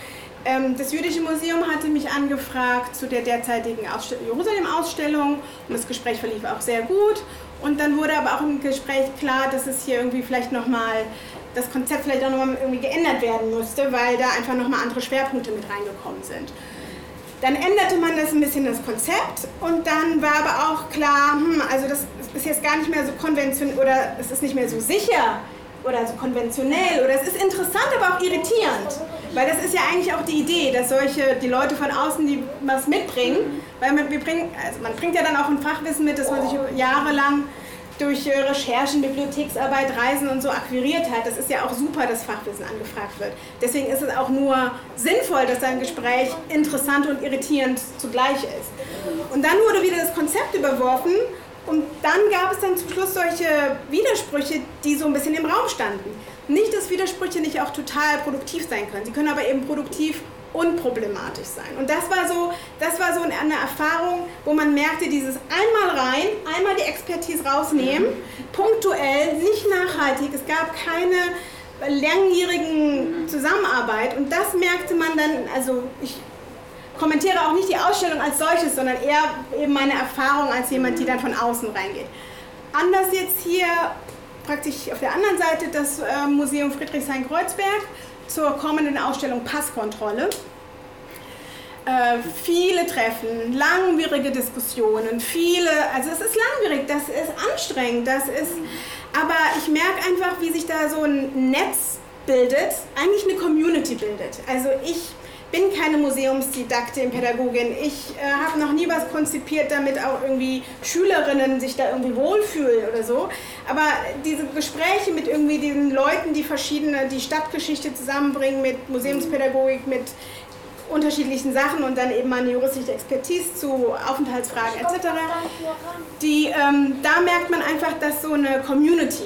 [SPEAKER 5] ähm, das Jüdische Museum hatte mich angefragt zu der derzeitigen Jerusalem-Ausstellung und das Gespräch verlief auch sehr gut. Und dann wurde aber auch im Gespräch klar, dass es hier irgendwie vielleicht nochmal, das Konzept vielleicht auch nochmal irgendwie geändert werden musste, weil da einfach nochmal andere Schwerpunkte mit reingekommen sind. Dann änderte man das ein bisschen das Konzept und dann war aber auch klar, hm, also das ist jetzt gar nicht mehr so konventionell oder es ist nicht mehr so sicher oder so konventionell oder es ist interessant, aber auch irritierend. Weil das ist ja eigentlich auch die Idee, dass solche, die Leute von außen, die was mitbringen, weil man, wir bringen, also man bringt ja dann auch ein Fachwissen mit, das man sich jahrelang durch Recherchen, Bibliotheksarbeit, Reisen und so akquiriert hat. Das ist ja auch super, dass Fachwissen angefragt wird. Deswegen ist es auch nur sinnvoll, dass ein Gespräch interessant und irritierend zugleich ist. Und dann wurde wieder das Konzept überworfen und dann gab es dann zum Schluss solche Widersprüche, die so ein bisschen im Raum standen. Nicht, dass Widersprüche nicht auch total produktiv sein können. Sie können aber eben produktiv unproblematisch sein. Und das war so, das war so eine Erfahrung, wo man merkte, dieses einmal rein, einmal die Expertise rausnehmen, punktuell, nicht nachhaltig. Es gab keine langjährigen Zusammenarbeit und das merkte man dann, also ich kommentiere auch nicht die Ausstellung als solches, sondern eher eben meine Erfahrung als jemand, die dann von außen reingeht. Anders jetzt hier praktisch auf der anderen Seite das äh, Museum Friedrichshain-Kreuzberg zur kommenden Ausstellung Passkontrolle. Äh, viele Treffen, langwierige Diskussionen, viele, also es ist langwierig, das ist anstrengend, das ist, aber ich merke einfach, wie sich da so ein Netz bildet, eigentlich eine Community bildet. Also ich bin keine Museumsdidaktin, Pädagogin. Ich äh, habe noch nie was konzipiert, damit auch irgendwie Schülerinnen sich da irgendwie wohlfühlen oder so. Aber diese Gespräche mit irgendwie den Leuten, die verschiedene, die Stadtgeschichte zusammenbringen mit Museumspädagogik, mit unterschiedlichen Sachen und dann eben eine juristische Expertise zu Aufenthaltsfragen etc. Die, ähm, da merkt man einfach, dass so eine Community,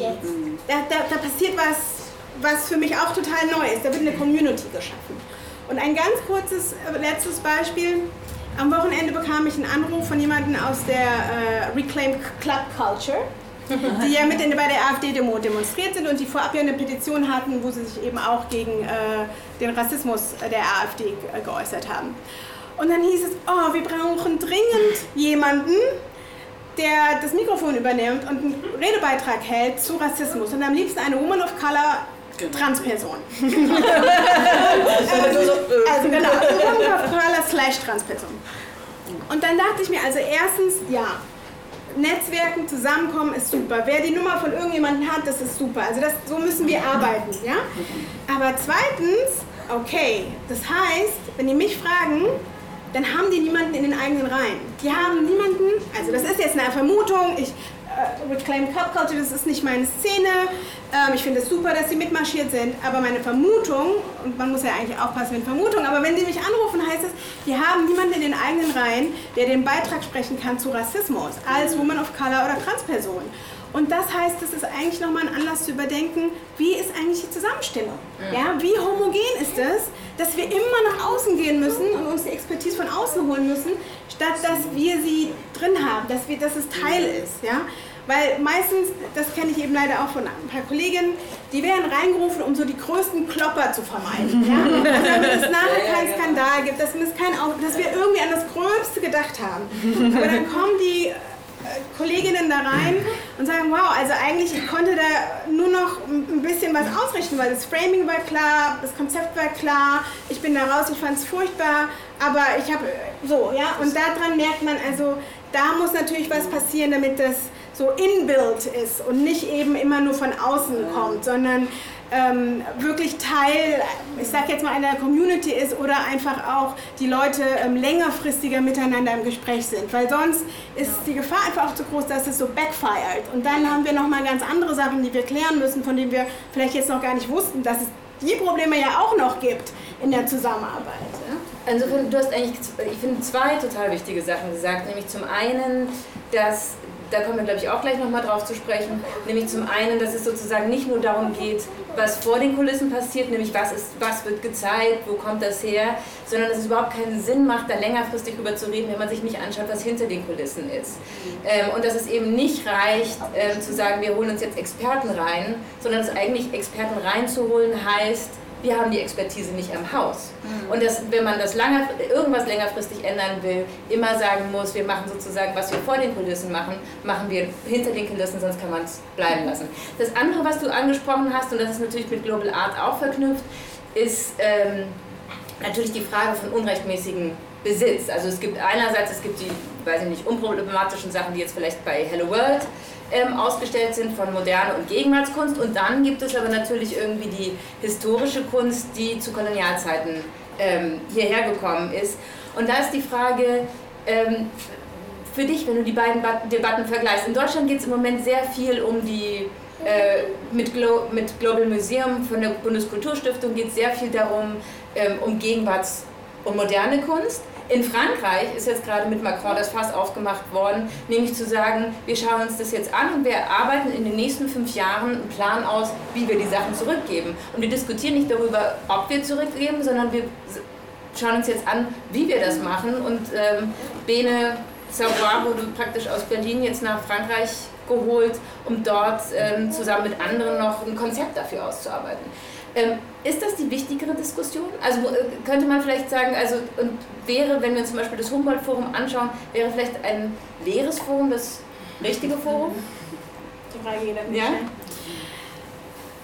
[SPEAKER 5] da, da, da passiert was, was für mich auch total neu ist. Da wird eine Community geschaffen. Und ein ganz kurzes äh, letztes Beispiel. Am Wochenende bekam ich einen Anruf von jemandem aus der äh, Reclaim Club Culture, (laughs) die ja mit in, bei der AfD-Demo demonstriert sind und die vorab ja eine Petition hatten, wo sie sich eben auch gegen äh, den Rassismus der AfD äh, geäußert haben. Und dann hieß es, oh, wir brauchen dringend jemanden, der das Mikrofon übernimmt und einen Redebeitrag hält zu Rassismus und am liebsten eine Woman of Color Genau. Transperson. also, (laughs) also genau, Körperler slash Transperson. Und dann dachte ich mir, also erstens, ja, Netzwerken, zusammenkommen ist super. Wer die Nummer von irgendjemandem hat, das ist super. Also das, so müssen wir arbeiten, ja. Aber zweitens, okay, das heißt, wenn die mich fragen, dann haben die niemanden in den eigenen Reihen. Die haben niemanden, also das ist jetzt eine Vermutung, ich äh, Reclaim Cup Culture, das ist nicht meine Szene. Ähm, ich finde es super, dass sie mitmarschiert sind, aber meine Vermutung, und man muss ja eigentlich aufpassen mit Vermutungen, aber wenn sie mich anrufen, heißt es, die haben niemanden in den eigenen Reihen, der den Beitrag sprechen kann zu Rassismus als Woman of Color oder Transperson. Und das heißt, es ist eigentlich nochmal ein Anlass zu überdenken, wie ist eigentlich die Zusammenstellung? Ja, wie homogen ist es, dass wir immer nach außen gehen müssen und uns die Expertise von außen holen müssen, statt dass wir sie drin haben, dass, wir, dass es Teil ist. Ja? Weil meistens, das kenne ich eben leider auch von ein paar Kolleginnen, die werden reingerufen, um so die größten Klopper zu vermeiden. Ja? (laughs) Also damit es nachher keinen Skandal gibt, dass, es kein, dass wir irgendwie an das Gröbste gedacht haben. Aber dann kommen die Kolleginnen da rein und sagen, wow, also eigentlich ich konnte da nur noch ein bisschen was ausrichten, weil das Framing war klar, das Konzept war klar, ich bin da raus, ich fand es furchtbar, aber ich habe so, ja, und daran merkt man also, da muss natürlich was passieren, damit das so inbuilt ist und nicht eben immer nur von außen kommt, sondern ähm, wirklich Teil, ich sag jetzt mal, einer Community ist oder einfach auch die Leute ähm, längerfristiger miteinander im Gespräch sind. Weil sonst ist die Gefahr einfach auch zu groß, dass es so backfired. Und dann haben wir nochmal ganz andere Sachen, die wir klären müssen, von denen wir vielleicht jetzt noch gar nicht wussten, dass es die Probleme ja auch noch gibt, in der Zusammenarbeit.
[SPEAKER 2] Ja? Insofern, du hast eigentlich, ich finde, zwei total wichtige Sachen gesagt. Nämlich zum einen, dass da kommen wir, glaube ich, auch gleich nochmal drauf zu sprechen. Nämlich zum einen, dass es sozusagen nicht nur darum geht, was vor den Kulissen passiert, nämlich was, ist, was wird gezeigt, wo kommt das her, sondern dass es überhaupt keinen Sinn macht, da längerfristig drüber zu reden, wenn man sich nicht anschaut, was hinter den Kulissen ist. Ähm, und dass es eben nicht reicht, ähm, zu sagen, wir holen uns jetzt Experten rein, sondern dass eigentlich Experten reinzuholen heißt, wir haben die Expertise nicht am Haus. Mhm. Und dass, wenn man das lange, irgendwas längerfristig ändern will, immer sagen muss, wir machen sozusagen, was wir vor den Kulissen machen, machen wir hinter den Kulissen, sonst kann man es bleiben lassen. Das andere, was du angesprochen hast, und das ist natürlich mit Global Art auch verknüpft, ist ähm, natürlich die Frage von unrechtmäßigen Besitz. Also es gibt einerseits, es gibt die, weiß ich nicht, unproblematischen Sachen, die jetzt vielleicht bei Hello World ähm, ausgestellt sind von Moderne und Gegenwartskunst. Und dann gibt es aber natürlich irgendwie die historische Kunst, die zu Kolonialzeiten ähm, hierher gekommen ist. Und da ist die Frage, ähm, für dich, wenn du die beiden Debatten vergleichst. In Deutschland geht es im Moment sehr viel um die, äh, mit, Glo mit Global Museum von der Bundeskulturstiftung geht es sehr viel darum, ähm, um Gegenwarts- und moderne Kunst. In Frankreich ist jetzt gerade mit Macron das Fass aufgemacht worden, nämlich zu sagen, wir schauen uns das jetzt an und wir arbeiten in den nächsten fünf Jahren einen Plan aus, wie wir die Sachen zurückgeben. Und wir diskutieren nicht darüber, ob wir zurückgeben, sondern wir schauen uns jetzt an, wie wir das machen. Und ähm, Bene Savoy wurde praktisch aus Berlin jetzt nach Frankreich geholt, um dort ähm, zusammen mit anderen noch ein Konzept dafür auszuarbeiten. Ähm, ist das die wichtigere Diskussion? Also äh, könnte man vielleicht sagen, also und wäre, wenn wir uns zum Beispiel das Humboldt-Forum anschauen, wäre vielleicht ein leeres Forum das richtige Forum?
[SPEAKER 5] Die Frage jeder ja?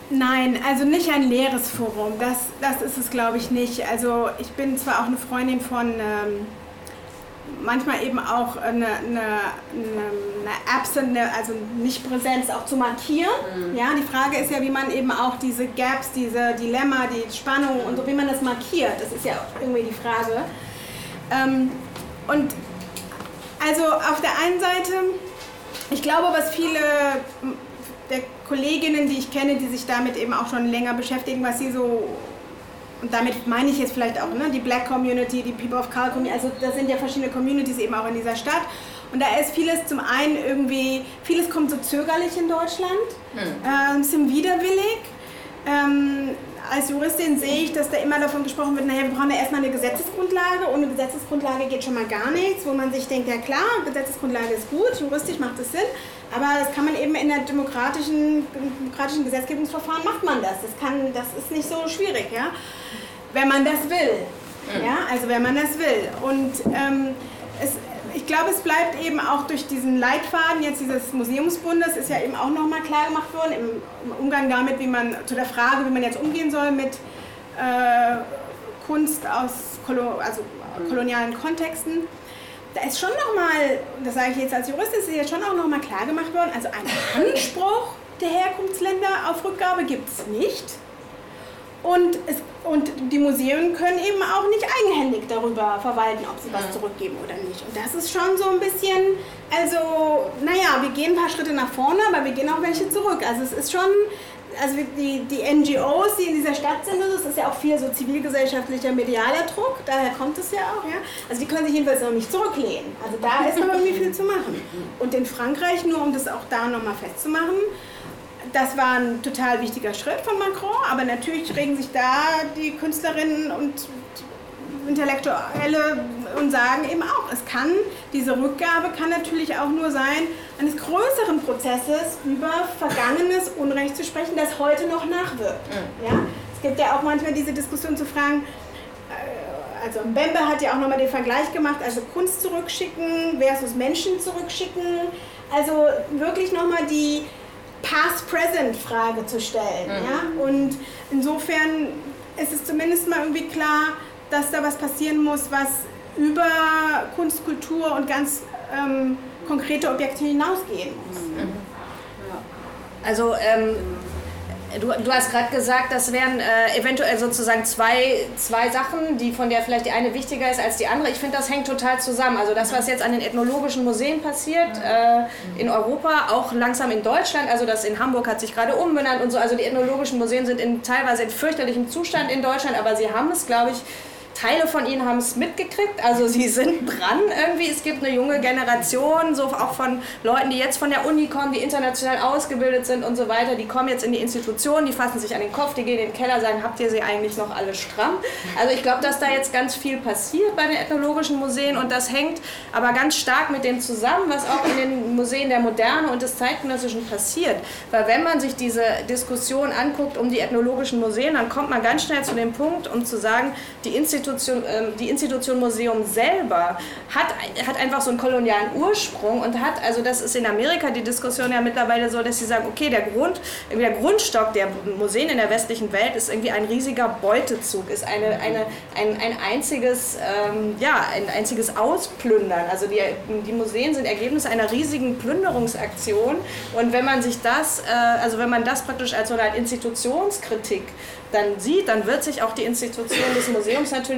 [SPEAKER 5] Nein, also nicht ein leeres Forum. Das, das ist es, glaube ich, nicht. Also ich bin zwar auch eine Freundin von ähm, manchmal eben auch eine, eine, eine Absent, also nicht Präsenz auch zu markieren. Mhm. Ja, die Frage ist ja, wie man eben auch diese Gaps, diese Dilemma, die Spannung und so, wie man das markiert. Das ist ja irgendwie die Frage. Ähm, und also auf der einen Seite, ich glaube, was viele der Kolleginnen, die ich kenne, die sich damit eben auch schon länger beschäftigen, was sie so und damit meine ich jetzt vielleicht auch ne, die Black Community, die People of Color Community, also das sind ja verschiedene Communities eben auch in dieser Stadt. Und da ist vieles zum einen irgendwie, vieles kommt so zögerlich in Deutschland, mhm. äh, ein bisschen widerwillig. Ähm, als Juristin sehe ich, dass da immer davon gesprochen wird, naja, wir brauchen ja erstmal eine Gesetzesgrundlage. Ohne Gesetzesgrundlage geht schon mal gar nichts, wo man sich denkt, ja klar, Gesetzesgrundlage ist gut, juristisch macht es Sinn, aber das kann man eben in der demokratischen, demokratischen Gesetzgebungsverfahren macht man das. Das, kann, das ist nicht so schwierig, ja wenn man das will. Ja, also wenn man das will. Und ähm, es, ich glaube, es bleibt eben auch durch diesen Leitfaden jetzt dieses Museumsbundes, ist ja eben auch nochmal klar gemacht worden, im, Umgang damit, wie man, zu der Frage, wie man jetzt umgehen soll mit äh, Kunst aus Kolo, also kolonialen Kontexten. Da ist schon nochmal, das sage ich jetzt als Jurist, ist jetzt schon auch nochmal klar gemacht worden, also einen Anspruch der Herkunftsländer auf Rückgabe gibt es nicht. Und, es, und die Museen können eben auch nicht eigenhändig darüber verwalten, ob sie was zurückgeben oder nicht. Und das ist schon so ein bisschen, also, naja, wir gehen ein paar Schritte nach vorne, aber wir gehen auch welche zurück. Also es ist schon, also die, die NGOs, die in dieser Stadt sind, das ist ja auch viel so zivilgesellschaftlicher medialer Druck, daher kommt es ja auch, ja. Also die können sich jedenfalls noch nicht zurücklehnen. Also da ist noch irgendwie viel zu machen. Und in Frankreich, nur um das auch da nochmal festzumachen, das war ein total wichtiger Schritt von Macron, aber natürlich regen sich da die Künstlerinnen und Intellektuelle und sagen eben auch, es kann, diese Rückgabe kann natürlich auch nur sein, eines größeren Prozesses über vergangenes Unrecht zu sprechen, das heute noch nachwirkt. Mhm. Ja? Es gibt ja auch manchmal diese Diskussion zu fragen, äh, also Mbembe hat ja auch nochmal den Vergleich gemacht, also Kunst zurückschicken versus Menschen zurückschicken, also wirklich nochmal die, Past-Present-Frage zu stellen. Mhm. Ja? Und insofern ist es zumindest mal irgendwie klar, dass da was passieren muss, was über Kunst, Kultur und ganz ähm, konkrete Objekte hinausgehen muss. Mhm.
[SPEAKER 3] Also ähm, Du, du hast gerade gesagt, das wären äh, eventuell sozusagen zwei, zwei Sachen, die von der vielleicht die eine wichtiger ist als die andere. Ich finde, das hängt total zusammen. Also das, was jetzt an den ethnologischen Museen passiert äh, in Europa, auch langsam in Deutschland, also das in Hamburg hat sich gerade umbenannt und so. Also die ethnologischen Museen sind in, teilweise in fürchterlichem Zustand in Deutschland, aber sie haben es, glaube ich, Teile von ihnen haben es mitgekriegt, also sie sind dran irgendwie. Es gibt eine junge Generation, so auch von Leuten, die jetzt von der Uni kommen, die international ausgebildet sind und so weiter. Die kommen jetzt in die Institution, die fassen sich an den Kopf, die gehen in den Keller, sagen, habt ihr sie eigentlich noch alle stramm? Also ich glaube, dass da jetzt ganz viel passiert bei den ethnologischen Museen und das hängt aber ganz stark mit dem zusammen, was auch in den Museen der Moderne und des Zeitgenössischen passiert. Weil wenn man sich diese Diskussion anguckt um die ethnologischen Museen, dann kommt man ganz schnell zu dem Punkt, um zu sagen, die Institution Institution, ähm, die Institution Museum selber hat, hat einfach so einen kolonialen Ursprung und hat, also das ist in Amerika die Diskussion ja mittlerweile so, dass sie sagen, okay, der, Grund, der Grundstock der Museen in der westlichen Welt ist irgendwie ein riesiger Beutezug, ist eine, eine, ein, ein, einziges, ähm, ja, ein einziges Ausplündern. Also die, die Museen sind Ergebnis einer riesigen Plünderungsaktion und wenn man sich das, äh, also wenn man das praktisch als so eine Institutionskritik dann sieht, dann wird sich auch die Institution des Museums natürlich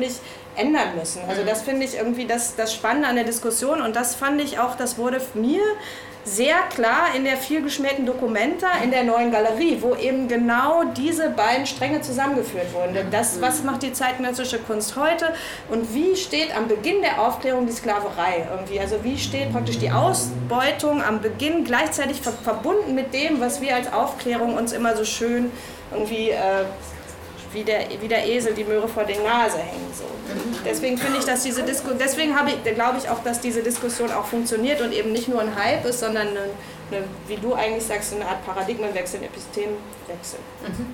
[SPEAKER 3] ändern müssen. Also das finde ich irgendwie das, das Spannende an der Diskussion und das fand ich auch, das wurde mir sehr klar in der vielgeschmähten Documenta in der neuen Galerie, wo eben genau diese beiden Stränge zusammengeführt wurden. Denn das, was macht die zeitgenössische Kunst heute und wie steht am Beginn der Aufklärung die Sklaverei irgendwie? Also wie steht praktisch die Ausbeutung am Beginn gleichzeitig verbunden mit dem, was wir als Aufklärung uns immer so schön irgendwie äh, wie der, wie der Esel die Möhre vor der Nase hängen. So. Deswegen finde ich, dass diese Diskussion, deswegen ich, glaube ich auch, dass diese Diskussion auch funktioniert und eben nicht nur ein Hype ist, sondern eine, eine, wie du eigentlich sagst, eine Art Paradigmenwechsel, ein Epistemwechsel. Mhm.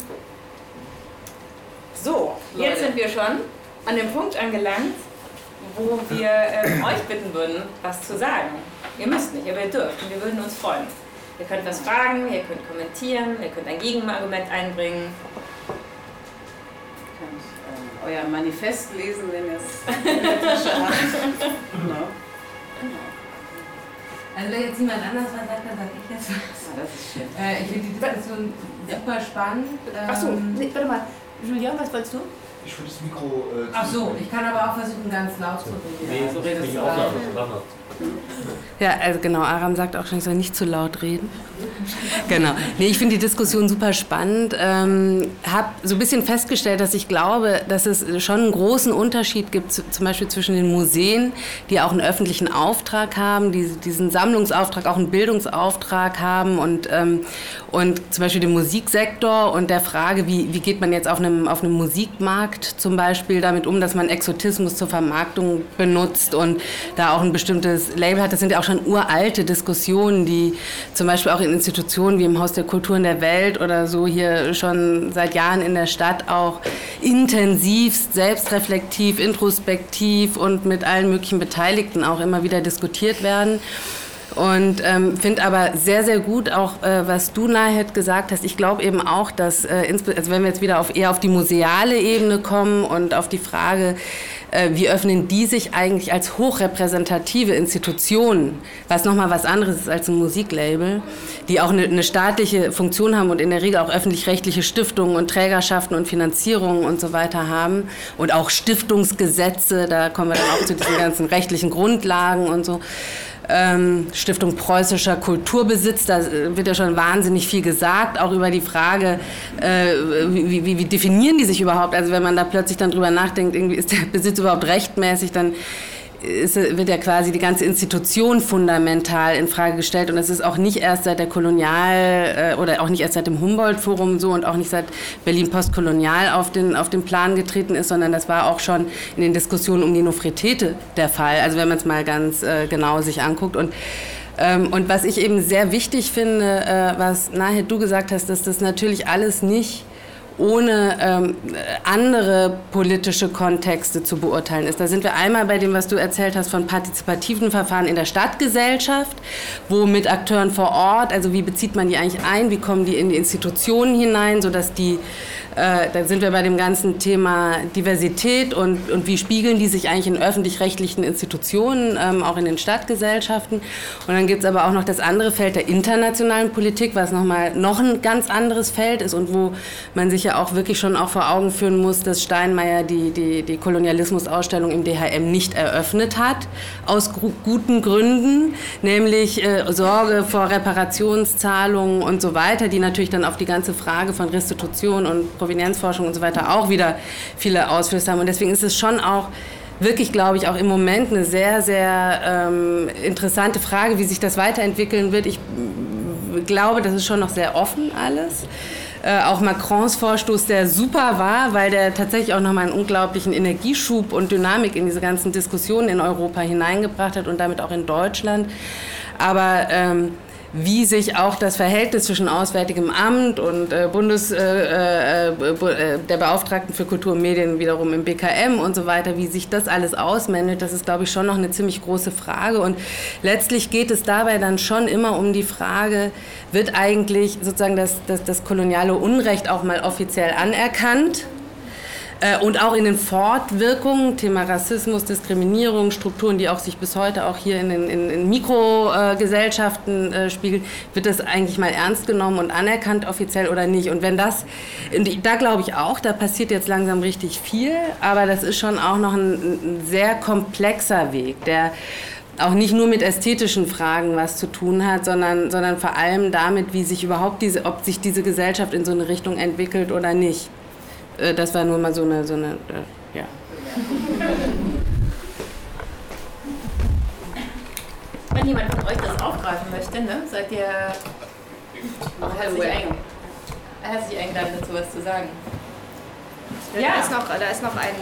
[SPEAKER 2] So, jetzt sind wir schon an dem Punkt angelangt, wo wir äh, euch bitten würden, was zu sagen. Ihr müsst nicht, aber ihr dürft und wir würden uns freuen. Ihr könnt was fragen, ihr könnt kommentieren, ihr könnt ein Gegenargument einbringen
[SPEAKER 1] euer Manifest lesen, wenn ihr es in der Tasche habt. Genau.
[SPEAKER 6] Also wenn jetzt jemand anders was sagt, dann sage ich jetzt was.
[SPEAKER 1] Ja, das ist schön.
[SPEAKER 6] Äh, ich finde die Diskussion super spannend.
[SPEAKER 3] Achso,
[SPEAKER 6] ähm,
[SPEAKER 3] nee, warte mal. Julian, was wolltest du?
[SPEAKER 7] Ich würde das Mikro. Äh,
[SPEAKER 6] Ach so, ich kann aber auch versuchen, ganz laut zu reden.
[SPEAKER 7] Nee, so redest du auch laut.
[SPEAKER 6] Ja, also genau, Aram sagt auch schon, ich soll nicht zu laut reden. Genau. Nee, ich finde die Diskussion super spannend. Ähm, habe so ein bisschen festgestellt, dass ich glaube, dass es schon einen großen Unterschied gibt, zum Beispiel zwischen den Museen, die auch einen öffentlichen Auftrag haben, die diesen Sammlungsauftrag, auch einen Bildungsauftrag haben und, ähm, und zum Beispiel dem Musiksektor und der Frage, wie, wie geht man jetzt auf einem, auf einem Musikmarkt zum Beispiel damit um, dass man Exotismus zur Vermarktung benutzt und da auch ein bestimmtes Label hat, das sind ja auch schon uralte Diskussionen, die zum Beispiel auch in Institutionen wie im Haus der Kulturen der Welt oder so hier schon seit Jahren in der Stadt auch intensivst, selbstreflektiv, introspektiv und mit allen möglichen Beteiligten auch immer wieder diskutiert werden. Und ähm, finde aber sehr, sehr gut auch, äh, was du, Nahed, gesagt hast. Ich glaube eben auch, dass, äh, also wenn wir jetzt wieder auf, eher auf die museale Ebene kommen und auf die Frage, äh, wie öffnen die sich eigentlich als hochrepräsentative Institutionen, was nochmal was anderes ist als ein Musiklabel, die auch eine, eine staatliche Funktion haben und in der Regel auch öffentlich-rechtliche Stiftungen und Trägerschaften und Finanzierungen und so weiter haben und auch Stiftungsgesetze, da kommen wir dann auch zu diesen ganzen rechtlichen Grundlagen und so ähm, Stiftung Preußischer Kulturbesitz. Da wird ja schon wahnsinnig viel gesagt, auch über die Frage, äh, wie, wie, wie, definieren die sich überhaupt? Also wenn man da plötzlich dann drüber nachdenkt, irgendwie ist der Besitz überhaupt rechtmäßig, dann ist, wird ja quasi die ganze Institution fundamental in Frage gestellt und es ist auch nicht erst seit der Kolonial äh, oder auch nicht erst seit dem Humboldt-Forum so und auch nicht seit Berlin postkolonial auf den, auf den Plan getreten ist, sondern das war auch schon in den Diskussionen um die Nofretete der Fall. Also wenn man es mal ganz äh, genau sich anguckt und ähm, und was ich eben sehr wichtig finde, äh, was nachher du gesagt hast, dass das natürlich alles nicht ohne ähm, andere politische Kontexte zu beurteilen ist. Da sind wir einmal bei dem, was du erzählt hast von partizipativen Verfahren in der Stadtgesellschaft, wo mit Akteuren vor Ort, also wie bezieht man die eigentlich ein, wie kommen die in die Institutionen hinein, sodass die äh, da sind wir bei dem ganzen Thema Diversität und, und wie spiegeln die sich eigentlich in öffentlich-rechtlichen Institutionen, ähm, auch in den Stadtgesellschaften. Und dann gibt es aber auch noch das andere Feld der internationalen Politik, was nochmal noch ein ganz anderes Feld ist und wo man sich ja auch wirklich schon auch vor Augen führen muss, dass Steinmeier die, die, die Kolonialismusausstellung im DHM nicht eröffnet hat, aus guten Gründen, nämlich äh, Sorge vor Reparationszahlungen und so weiter, die natürlich dann auf die ganze Frage von Restitution und Provenienzforschung und so weiter auch wieder viele Ausflüsse haben. Und deswegen ist es schon auch wirklich, glaube ich, auch im Moment eine sehr, sehr ähm, interessante Frage, wie sich das weiterentwickeln wird. Ich glaube, das ist schon noch sehr offen alles. Äh, auch Macrons Vorstoß, der super war, weil der tatsächlich auch nochmal einen unglaublichen Energieschub und Dynamik in diese ganzen Diskussionen in Europa hineingebracht hat und damit auch in Deutschland. Aber ähm, wie sich auch das Verhältnis zwischen Auswärtigem Amt und äh, Bundes, äh, äh, äh der Beauftragten für Kultur und Medien wiederum im BKM und so weiter, wie sich das alles ausmändet, das ist, glaube ich, schon noch eine ziemlich große Frage. Und letztlich geht es dabei dann schon immer um die Frage, wird eigentlich sozusagen das, das, das koloniale Unrecht auch mal offiziell anerkannt? Äh, und auch in den Fortwirkungen, Thema Rassismus, Diskriminierung, Strukturen, die auch sich bis heute auch hier in in, in Mikrogesellschaften äh, spiegeln, wird das eigentlich mal ernst genommen und anerkannt offiziell oder nicht? Und wenn das, da glaube ich auch, da passiert jetzt langsam richtig viel, aber das ist schon auch noch ein, ein sehr komplexer Weg, der auch nicht nur mit ästhetischen Fragen was zu tun hat, sondern, sondern vor allem damit, wie sich überhaupt diese, ob sich diese Gesellschaft in so eine Richtung entwickelt oder nicht. Äh, das war nur mal so eine, so eine äh, ja.
[SPEAKER 2] Wenn jemand von euch das aufgreifen möchte, ne, seid ihr herzlich, ein, herzlich eingeladen dazu was zu sagen.
[SPEAKER 3] Ja, Da, ist noch, da ist noch ein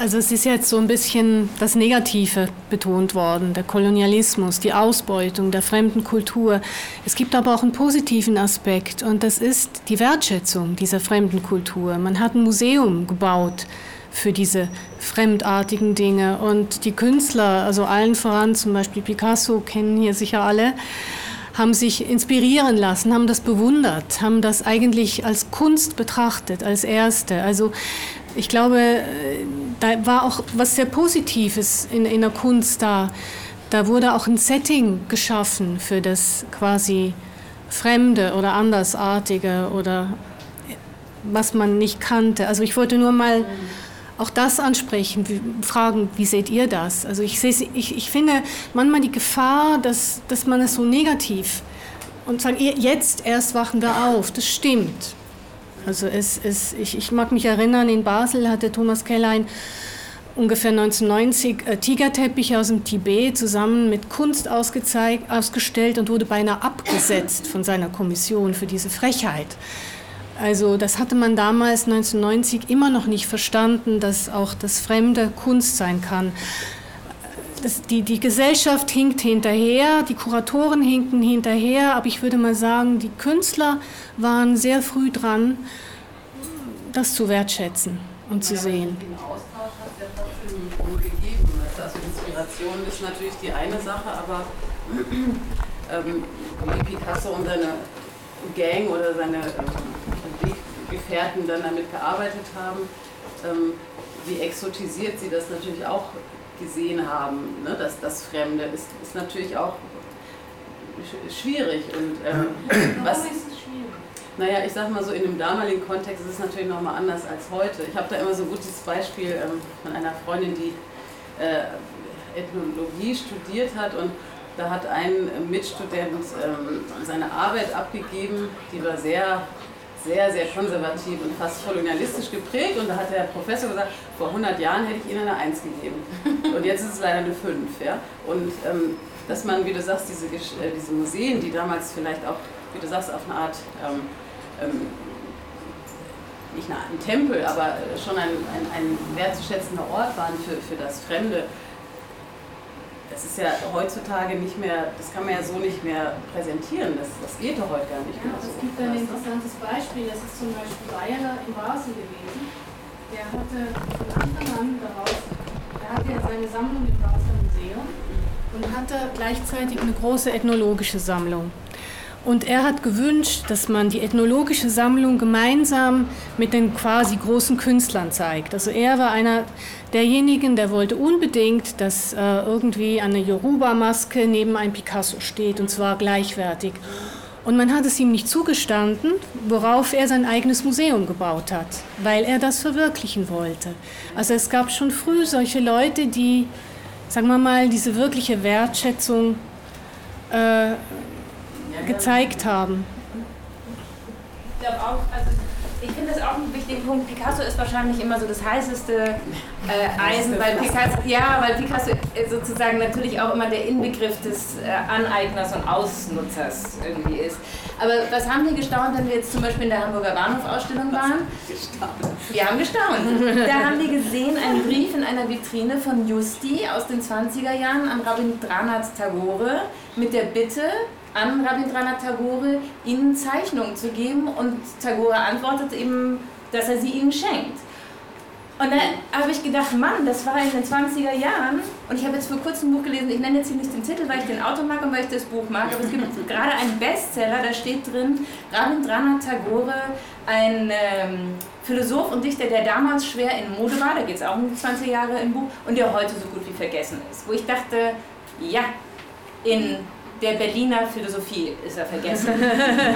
[SPEAKER 8] also es ist jetzt so ein bisschen das Negative betont worden, der Kolonialismus, die Ausbeutung der fremden Kultur. Es gibt aber auch einen positiven Aspekt und das ist die Wertschätzung dieser fremden Kultur. Man hat ein Museum gebaut für diese fremdartigen Dinge und die Künstler, also allen voran zum Beispiel Picasso, kennen hier sicher alle, haben sich inspirieren lassen, haben das bewundert, haben das eigentlich als Kunst betrachtet, als erste. Also ich glaube, da war auch was sehr Positives in, in der Kunst da. Da wurde auch ein Setting geschaffen für das quasi Fremde oder Andersartige oder was man nicht kannte. Also ich wollte nur mal auch das ansprechen, fragen, wie seht ihr das? Also ich, ich, ich finde manchmal die Gefahr, dass, dass man es so negativ und sagt, jetzt erst wachen wir auf, das stimmt. Also es, es, ich, ich mag mich erinnern, in Basel hatte Thomas Kellein ungefähr 1990 äh, Tigerteppiche aus dem Tibet zusammen mit Kunst ausgestellt und wurde beinahe abgesetzt von seiner Kommission für diese Frechheit. Also das hatte man damals 1990 immer noch nicht verstanden, dass auch das Fremde Kunst sein kann. Das, die, die Gesellschaft hinkt hinterher, die Kuratoren hinken hinterher, aber ich würde mal sagen, die Künstler waren sehr früh dran, das zu wertschätzen und zu sehen.
[SPEAKER 1] Den Austausch hat es ja trotzdem gegeben. Also Inspiration ist natürlich die eine Sache, aber (clears throat) ähm, wie Picasso und seine Gang oder seine ähm, Weggefährten dann damit gearbeitet haben, ähm, wie exotisiert sie das natürlich auch gesehen haben, ne? dass das Fremde ist, ist natürlich auch schwierig. Und ähm, (clears throat) was, naja, ich sag mal so, in dem damaligen Kontext ist es natürlich nochmal anders als heute. Ich habe da immer so ein gutes Beispiel ähm, von einer Freundin, die äh, Ethnologie studiert hat und da hat ein Mitstudent ähm, seine Arbeit abgegeben, die war sehr, sehr, sehr konservativ und fast kolonialistisch geprägt und da hat der Professor gesagt, vor 100 Jahren hätte ich Ihnen eine 1 gegeben (laughs) und jetzt ist es leider eine 5. Ja? Und ähm, dass man, wie du sagst, diese, äh, diese Museen, die damals vielleicht auch, wie du sagst, auf eine Art ähm, ähm, nicht ein Tempel, aber schon ein, ein, ein wertzuschätzender Ort waren für, für das Fremde, das ist ja heutzutage nicht mehr, das kann man ja so nicht mehr präsentieren. Das, das geht doch heute gar nicht
[SPEAKER 5] ja,
[SPEAKER 1] mehr so.
[SPEAKER 5] Es gibt ein interessantes Beispiel, das ist zum Beispiel Weyeler in Basel gewesen. Der hatte von Anfang an daraus, er hatte ja seine Sammlung im Basler Museum und hatte gleichzeitig eine große ethnologische Sammlung. Und er hat gewünscht, dass man die ethnologische Sammlung gemeinsam mit den quasi großen Künstlern zeigt. Also er war einer derjenigen, der wollte unbedingt, dass äh, irgendwie eine Yoruba-Maske neben einem Picasso steht, und zwar gleichwertig. Und man hat es ihm nicht zugestanden, worauf er sein eigenes Museum gebaut hat, weil er das verwirklichen wollte. Also es gab schon früh solche Leute, die, sagen wir mal, diese wirkliche Wertschätzung äh, gezeigt haben.
[SPEAKER 2] Ich glaube auch, also ich finde das auch einen wichtigen Punkt. Picasso ist wahrscheinlich immer so das heißeste äh, Eisen, weil Picasso, ja, weil Picasso sozusagen natürlich auch immer der Inbegriff des äh, Aneigners und Ausnutzers irgendwie ist. Aber was haben wir gestaunt, wenn wir jetzt zum Beispiel in der Hamburger Bahnhof-Ausstellung waren? Wir haben gestaunt. Da haben wir gesehen einen Brief in einer Vitrine von Justi aus den 20er Jahren an Rabindranath Tagore mit der Bitte, an Rabindranath Tagore, ihnen Zeichnungen zu geben und Tagore antwortet eben, dass er sie ihnen schenkt. Und dann habe ich gedacht, Mann, das war in den 20er Jahren und ich habe jetzt vor kurzem ein Buch gelesen, ich nenne jetzt hier nicht den Titel, weil ich den Autor mag und weil ich das Buch mag, aber es gibt (laughs) gerade einen Bestseller, da steht drin, Rabindranath Tagore, ein ähm, Philosoph und Dichter, der damals schwer in Mode war, da geht es auch um 20 Jahre im Buch, und der heute so gut wie vergessen ist. Wo ich dachte, ja, in der Berliner Philosophie ist er vergessen. (laughs)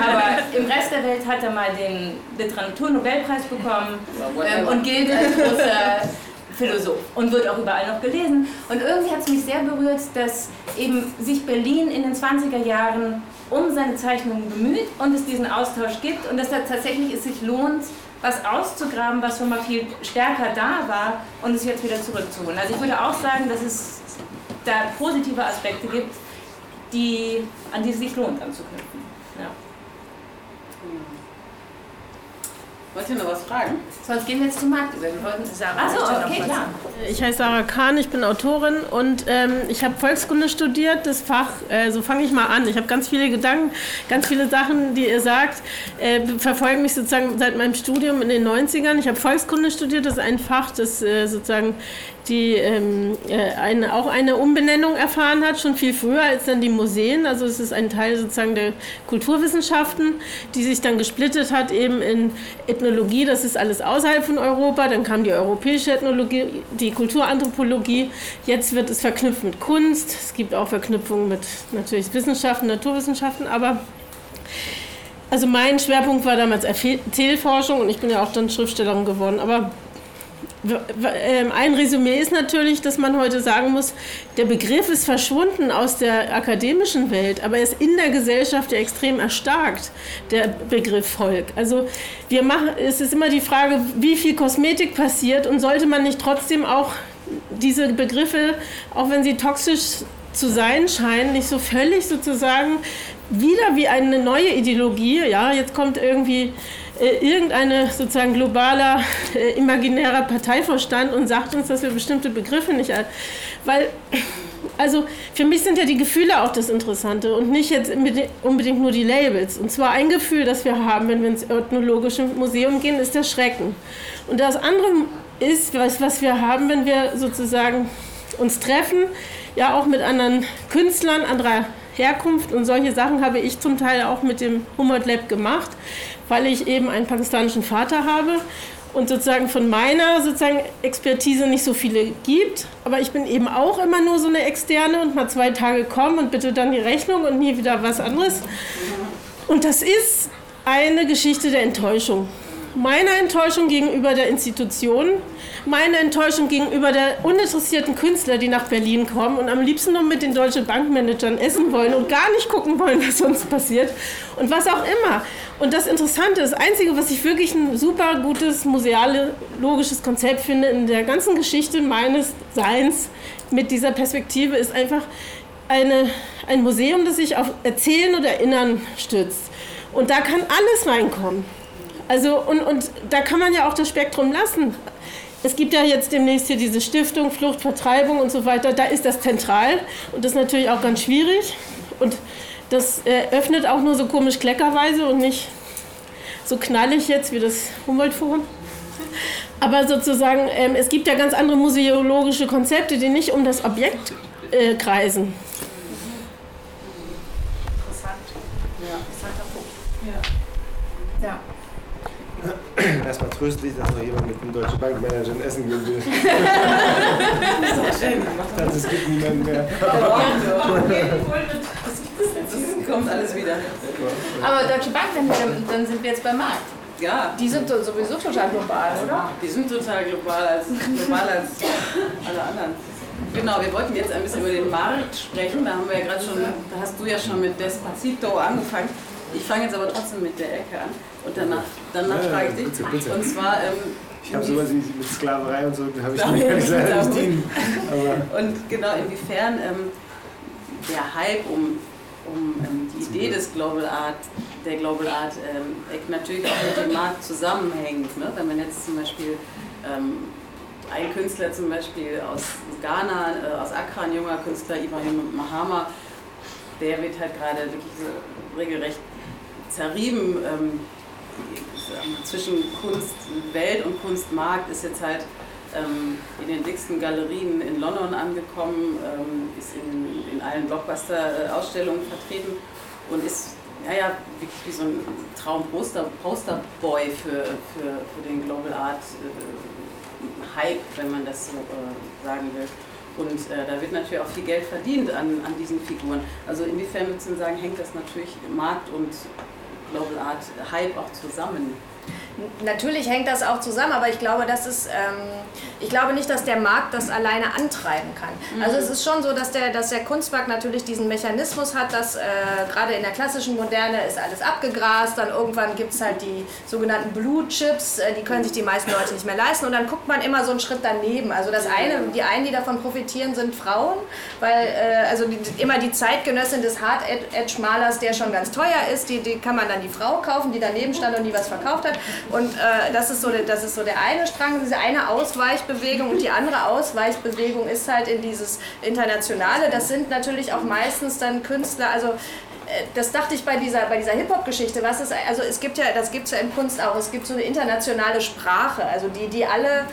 [SPEAKER 2] Aber im Rest der Welt hat er mal den Literaturnobelpreis bekommen ähm, und gilt als großer Philosoph und wird auch überall noch gelesen. Und irgendwie hat es mich sehr berührt, dass eben sich Berlin in den 20er Jahren um seine Zeichnungen bemüht und es diesen Austausch gibt und dass da tatsächlich es sich lohnt, was auszugraben, was schon mal viel stärker da war und es jetzt wieder zurückzuholen. Also ich würde auch sagen, dass es da positive Aspekte gibt, die, an die es sich lohnt anzuknüpfen. Ja.
[SPEAKER 1] Wollt ihr noch was fragen?
[SPEAKER 2] Sonst gehen wir jetzt zum Markt über. Wir wollten Sarah. Achso, okay, klar.
[SPEAKER 9] Ich heiße Sarah Kahn, ich bin Autorin und ähm, ich habe Volkskunde studiert, das Fach, äh, so fange ich mal an. Ich habe ganz viele Gedanken, ganz viele Sachen, die ihr sagt, äh, verfolgen mich sozusagen seit meinem Studium in den 90ern. Ich habe Volkskunde studiert, das ist ein Fach, das äh, sozusagen die ähm, äh, eine, auch eine Umbenennung erfahren hat, schon viel früher als dann die Museen. Also es ist ein Teil sozusagen der Kulturwissenschaften, die sich dann gesplittet hat eben in Ethnologie, das ist alles außerhalb von Europa, dann kam die europäische Ethnologie, die Kulturanthropologie, jetzt wird es verknüpft mit Kunst, es gibt auch Verknüpfungen mit natürlich Wissenschaften, Naturwissenschaften, aber also mein Schwerpunkt war damals Erzählforschung und ich bin ja auch dann Schriftstellerin geworden, aber ein Resümee ist natürlich, dass man heute sagen muss, der Begriff ist verschwunden aus der akademischen Welt, aber er ist in der Gesellschaft ja extrem erstarkt, der Begriff Volk. Also wir machen, es ist immer die Frage, wie viel Kosmetik passiert und sollte man nicht trotzdem auch diese Begriffe, auch wenn sie toxisch zu sein scheinen, nicht so völlig sozusagen wieder wie eine neue Ideologie, ja, jetzt kommt irgendwie äh, irgendeine sozusagen globaler, äh, imaginärer Parteivorstand und sagt uns, dass wir bestimmte Begriffe nicht, weil, also für mich sind ja die Gefühle auch das Interessante und nicht jetzt unbedingt nur die Labels. Und zwar ein Gefühl, das wir haben, wenn wir ins Ethnologische Museum gehen, ist der Schrecken. Und das andere ist, was, was wir haben, wenn wir sozusagen uns treffen, ja auch mit anderen Künstlern anderer Herkunft und solche Sachen habe ich zum Teil auch mit dem Humboldt Lab gemacht weil ich eben einen pakistanischen Vater habe und sozusagen von meiner sozusagen Expertise nicht so viele gibt. Aber ich bin eben auch immer nur so eine externe und mal zwei Tage kommen und bitte dann die Rechnung und nie wieder was anderes. Und das ist eine Geschichte der Enttäuschung. Meine Enttäuschung gegenüber der Institution, meine Enttäuschung gegenüber der uninteressierten Künstler, die nach Berlin kommen und am liebsten nur mit den deutschen Bankmanagern essen wollen und gar nicht gucken wollen, (laughs) was sonst passiert und was auch immer. Und das Interessante, das Einzige, was ich wirklich ein super gutes museologisches Konzept finde in der ganzen Geschichte meines Seins mit dieser Perspektive, ist einfach eine, ein Museum, das sich auf Erzählen oder Erinnern stützt. Und da kann alles reinkommen. Also, und, und da kann man ja auch das Spektrum lassen. Es gibt ja jetzt demnächst hier diese Stiftung Flucht, Vertreibung und so weiter. Da ist das zentral und das ist natürlich auch ganz schwierig. Und das äh, öffnet auch nur so komisch kleckerweise und nicht so knallig jetzt wie das Humboldt-Forum. Aber sozusagen, ähm, es gibt ja ganz andere museologische Konzepte, die nicht um das Objekt äh, kreisen. (clears throat)
[SPEAKER 4] Erstmal tröstlich, dass noch jemand mit einem Deutsche Bankmanager ein Essen gehen will. (laughs)
[SPEAKER 1] das ist schön gemacht. (laughs)
[SPEAKER 4] Das, es gibt niemanden mehr.
[SPEAKER 1] Das kommt alles wieder.
[SPEAKER 3] Aber Deutsche Bank, dann, dann sind wir jetzt beim Markt.
[SPEAKER 1] Ja.
[SPEAKER 3] Die sind sowieso total global, oder?
[SPEAKER 1] Die sind total global als, global als alle anderen. Genau, wir wollten jetzt ein bisschen über den Markt sprechen. Da haben wir ja gerade schon, da hast du ja schon mit Despacito angefangen. Ich fange jetzt aber trotzdem mit der Ecke an und danach, danach
[SPEAKER 4] Ja,
[SPEAKER 1] frage ich dich.
[SPEAKER 4] bitte.
[SPEAKER 1] Und zwar, ähm,
[SPEAKER 4] Ich habe sowas wie mit Sklaverei und so, da habe ich
[SPEAKER 1] Da
[SPEAKER 4] nicht dienen. Aber
[SPEAKER 1] und genau inwiefern ähm, der Hype um, um ähm, die Idee des Global Art, der Global Art ähm, natürlich auch mit dem Markt zusammenhängt. Ne? Wenn man jetzt zum Beispiel ähm, ein Künstler zum Beispiel aus Ghana, äh, aus Accra, ein junger Künstler, Ibrahim Mahama, der wird halt gerade wirklich so regelrecht zerrieben. Ähm, zwischen Kunstwelt und Kunstmarkt ist jetzt halt ähm, in den dicksten Galerien in London angekommen, ähm, ist in, in allen Blockbuster-Ausstellungen vertreten und ist ja, ja, wirklich wie so ein Traum-Poster-Boy für, für, für den Global Art äh, Hype, wenn man das so äh, sagen will. Und äh, da wird natürlich auch viel Geld verdient an, an diesen Figuren. Also inwiefern würdest du sagen, hängt das natürlich Markt und Global Art Hype auch zusammen?
[SPEAKER 3] Natürlich hängt das auch zusammen, aber ich glaube, das ist, ähm, ich glaube nicht, dass der Markt das alleine antreiben kann. Also es ist schon so, dass der, dass der Kunstmarkt natürlich diesen Mechanismus hat, dass äh, gerade in der klassischen Moderne ist alles abgegrast, dann irgendwann gibt es halt die sogenannten Blue Chips, äh, die können sich die meisten Leute nicht mehr leisten und dann guckt man immer so einen Schritt daneben. Also das eine, die einen, die davon profitieren, sind Frauen, weil äh, also die, immer die Zeitgenössin des Hard Edge Malers, der schon ganz teuer ist, die, die kann man dann die Frau kaufen, die daneben stand und die was verkauft hat. Und äh, das, ist so, der- das ist so der eine Strang, diese eine Ausweichbewegung. Und die andere Ausweichbewegung ist halt in dieses Internationale. Das sind natürlich auch meistens dann Künstler, also das dachte ich bei dieser, bei dieser Hip-Hop-Geschichte. Was ist, also es gibt ja, das gibt es ja in Kunst auch, es gibt so eine internationale Sprache, also die, die alle,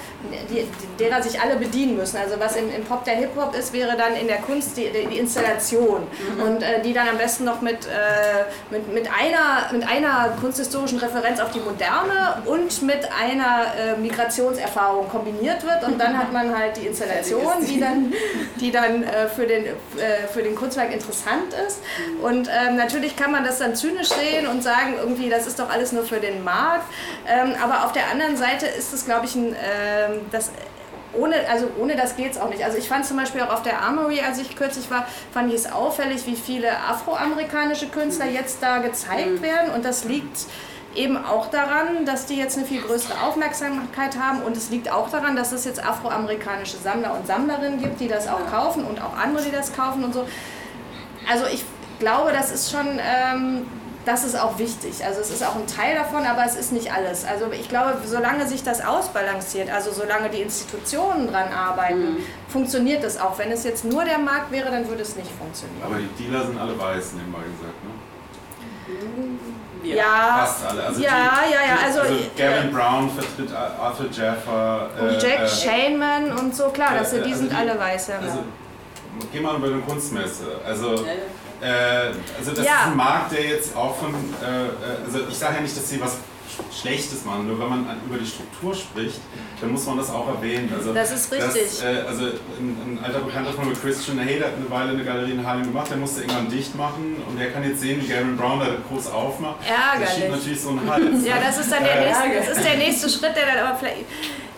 [SPEAKER 3] die, derer sich alle bedienen müssen. Also was im, im Pop der Hip-Hop ist, wäre dann in der Kunst die, die Installation. Und äh, die dann am besten noch mit, äh, mit, mit, einer, mit einer kunsthistorischen Referenz auf die Moderne und mit einer äh, Migrationserfahrung kombiniert wird. Und dann hat man halt die Installation, die dann, die dann äh, für, den, äh, für den Kunstwerk interessant ist. Und ähm, natürlich kann man das dann zynisch sehen und sagen, irgendwie, das ist doch alles nur für den Markt. Ähm, aber auf der anderen Seite ist es, glaube ich, ein, ähm, das ohne, also ohne das geht es auch nicht. Also ich fand zum Beispiel auch auf der Armory, als ich kürzlich war, fand ich es auffällig, wie viele afroamerikanische Künstler jetzt da gezeigt werden. Und das liegt eben auch daran, dass die jetzt eine viel größere Aufmerksamkeit haben. Und es liegt auch daran, dass es jetzt afroamerikanische Sammler und Sammlerinnen gibt, die das auch kaufen und auch andere, die das kaufen und so. Also ich glaube, das ist schon, ähm, das ist auch wichtig. Also es ist auch ein Teil davon, aber es ist nicht alles. Also ich glaube, solange sich das ausbalanciert, also solange die Institutionen dran arbeiten, funktioniert das auch. Wenn es jetzt nur der Markt wäre, dann würde es nicht funktionieren.
[SPEAKER 10] Aber die Dealer sind alle weiß, nebenbei gesagt, ne?
[SPEAKER 3] Ja,
[SPEAKER 10] Fast alle. Also
[SPEAKER 3] ja,
[SPEAKER 10] die-
[SPEAKER 3] ja, ja,
[SPEAKER 10] die-
[SPEAKER 3] also,
[SPEAKER 10] Gavin
[SPEAKER 3] äh,
[SPEAKER 10] Brown vertritt Arthur Jaffer.
[SPEAKER 3] und Jack
[SPEAKER 10] äh,
[SPEAKER 3] Shaneman und so, klar, das,
[SPEAKER 10] äh,
[SPEAKER 3] die
[SPEAKER 10] also
[SPEAKER 3] sind
[SPEAKER 10] die-
[SPEAKER 3] alle weiß. Ja.
[SPEAKER 10] Also, geh mal über eine Kunstmesse. Also,
[SPEAKER 1] Ja, ja.
[SPEAKER 10] Äh, also das
[SPEAKER 3] Ja.
[SPEAKER 10] ist ein Markt, der jetzt auch von, äh, äh, also ich sage ja nicht, dass sie was Schlechtes machen, nur wenn man an- über die Struktur spricht, dann muss man das auch erwähnen. Also,
[SPEAKER 3] Das ist richtig.
[SPEAKER 10] Das, äh, also ein, ein alter Bekannter von mir, Christian Hay, der hat eine Weile eine Galerie in Harlem gemacht, der musste irgendwann dicht machen und der kann jetzt sehen, wie Gavin Brown da groß aufmacht. Der schiebt
[SPEAKER 3] Ärgerlich.
[SPEAKER 10] natürlich so einen Hals.
[SPEAKER 3] Ja, das ist dann der
[SPEAKER 10] Äh,
[SPEAKER 3] nächste, das ist der nächste Schritt, der dann aber vielleicht.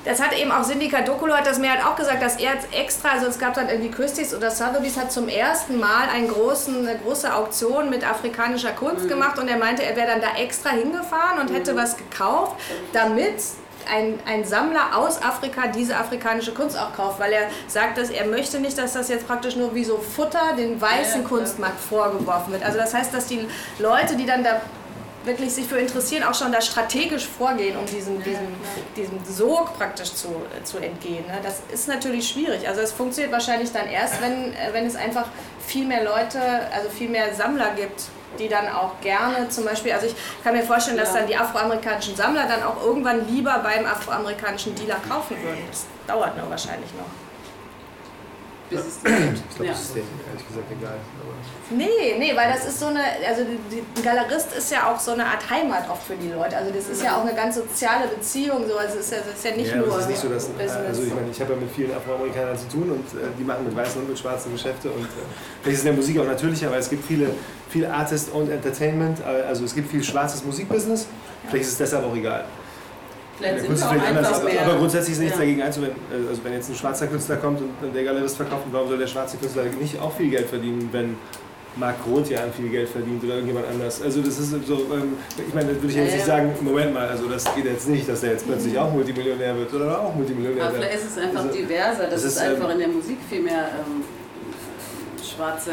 [SPEAKER 3] Das hat eben auch Sindika Dokulo hat das mir halt auch gesagt, dass er jetzt extra, also es gab dann irgendwie Christie's oder Sotheby's hat zum ersten Mal einen großen, eine große Auktion mit afrikanischer Kunst gemacht und er meinte, er wäre dann da extra hingefahren und hätte was gekauft, damit ein, ein Sammler aus Afrika diese afrikanische Kunst auch kauft, weil er sagt, dass er möchte nicht, dass das jetzt praktisch nur wie so Futter den weißen
[SPEAKER 1] Ja, ja.
[SPEAKER 3] Kunstmarkt vorgeworfen wird. Also das heißt, dass die Leute, die dann da wirklich sich für interessieren, auch schon da strategisch vorgehen, um diesem, diesem, diesem Sog praktisch zu, zu entgehen. Ne? Das ist natürlich schwierig. Also es funktioniert wahrscheinlich dann erst, wenn, äh, wenn es einfach viel mehr Leute, also viel mehr Sammler gibt, die dann auch gerne zum Beispiel, also ich kann mir vorstellen, dass dann die afroamerikanischen Sammler dann auch irgendwann lieber beim afroamerikanischen Dealer kaufen würden. Das dauert nur wahrscheinlich noch
[SPEAKER 4] bis es gibt. Ich glaube, ja. das ist denen ehrlich gesagt egal.
[SPEAKER 3] Nee, nee, weil das ist so eine, also ein Galerist ist ja auch so eine Art Heimat auch für die Leute. Also das ist ja auch eine ganz soziale Beziehung. So. Also es ist ja, das ist ja nicht
[SPEAKER 4] ja,
[SPEAKER 3] nur
[SPEAKER 4] es ist nicht so, dass, Business. Also ich meine, ich habe ja mit vielen Afroamerikanern zu tun und äh, die machen mit weißen und mit schwarzen Geschäfte. Und äh, vielleicht ist in der Musik auch natürlicher, weil es gibt viele, viel Artist-owned Entertainment, äh, also es gibt viel schwarzes Musikbusiness. Vielleicht ist es deshalb auch egal.
[SPEAKER 1] Vielleicht ja, sind wir auch anders,
[SPEAKER 4] aber, aber, grundsätzlich ist nichts ja. dagegen einzuwenden. Also wenn jetzt ein schwarzer Künstler kommt und der Galerist verkauft, warum soll der schwarze Künstler nicht auch viel Geld verdienen, wenn Marc Roth ja viel Geld verdient oder irgendjemand anders. Also das ist so, ähm, ich meine, da würde ich jetzt nicht sagen, Moment mal, also das geht jetzt nicht, dass der jetzt plötzlich auch Multimillionär wird oder auch Multimillionär
[SPEAKER 1] wird. Aber vielleicht ist es einfach also, diverser, dass es einfach ähm, in der Musik viel mehr ähm, schwarze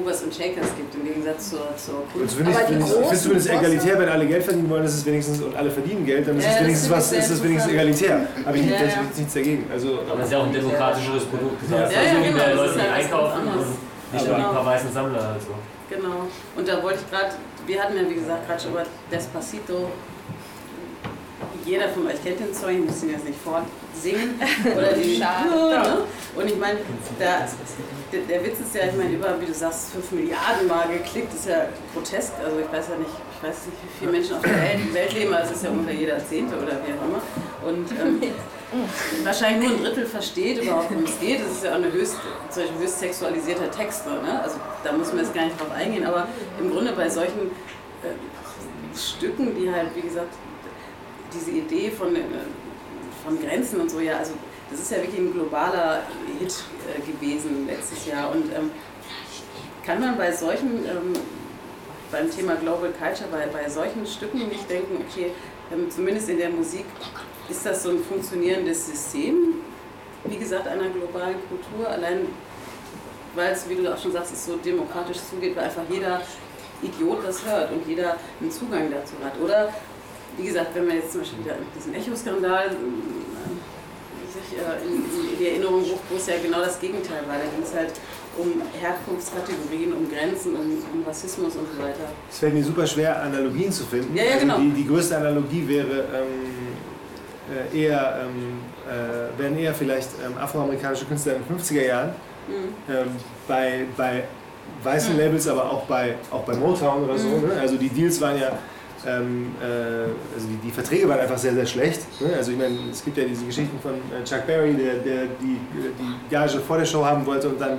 [SPEAKER 1] Movers und Shakers gibt, im Gegensatz zur, zur
[SPEAKER 4] Kunst. Also finde ich, finde es zumindest egalitär, wenn alle Geld verdienen wollen, ist es wenigstens, und alle verdienen Geld, dann ist ja, es wenigstens was, ist es wenigstens egalitär. Aber ich ja, ja. nichts dagegen. Also,
[SPEAKER 7] aber das ist ja auch ein demokratischeres Produkt. Das heißt, ja, ja, genau, Leute, die halt einkaufen und nicht nur ein paar weißen Sammler. Also.
[SPEAKER 1] Genau. Und da wollte ich gerade, wir hatten ja wie gesagt gerade schon über Despacito jeder von euch kennt den Song, ich muss ihn jetzt nicht fortsingen. (laughs) Oder die Schade. (laughs) Und ich meine, der, der Witz ist ja, ich meine, über, wie du sagst, 5 Milliarden Mal geklickt, ist ja grotesk. Also ich weiß ja nicht, ich weiß nicht, wie viele Menschen auf der Welt, Welt leben, also es ist ja ungefähr jeder Zehnte oder wie auch immer. Und ähm, (laughs) wahrscheinlich nur ein Drittel versteht überhaupt, worum es geht. Es ist ja auch eine höchst, höchst sexualisierter Text. Ne? Also da muss man jetzt gar nicht drauf eingehen. Aber im Grunde bei solchen äh, Stücken, die halt, wie gesagt, diese Idee von, äh, von Grenzen und so, ja, also das ist ja wirklich ein globaler Hit äh, gewesen letztes Jahr. Und ähm, kann man bei solchen, ähm, beim Thema Global Culture, bei, bei solchen Stücken nicht denken, okay, ähm, zumindest in der Musik ist das so ein funktionierendes System, wie gesagt, einer globalen Kultur, allein weil es, wie du auch schon sagst, es so demokratisch zugeht, weil einfach jeder Idiot das hört und jeder einen Zugang dazu hat. Oder wie gesagt, wenn man jetzt zum Beispiel wieder diesen Echo-Skandal äh, sich äh, in, die Erinnerung ruft, wo es ja genau das Gegenteil war. Da ging es halt um Herkunftskategorien, um Grenzen, um, um, Rassismus und so weiter.
[SPEAKER 4] Es fällt mir super schwer, Analogien zu finden.
[SPEAKER 1] Ja, ja, also genau.
[SPEAKER 4] Also die, die, größte Analogie wäre ähm, äh, eher, ähm, äh, wären eher vielleicht ähm, afroamerikanische Künstler in den 50er Jahren. Mhm. Ähm, bei, bei weißen mhm. Labels, aber auch bei, auch bei Motown oder so. Mhm. Ne? Also die Deals waren ja ähm, äh, also die, die, Verträge waren einfach sehr, sehr schlecht. Ne? Also ich meine, es gibt ja diese Geschichten von äh, Chuck Berry, der, der die, die Gage vor der Show haben wollte und dann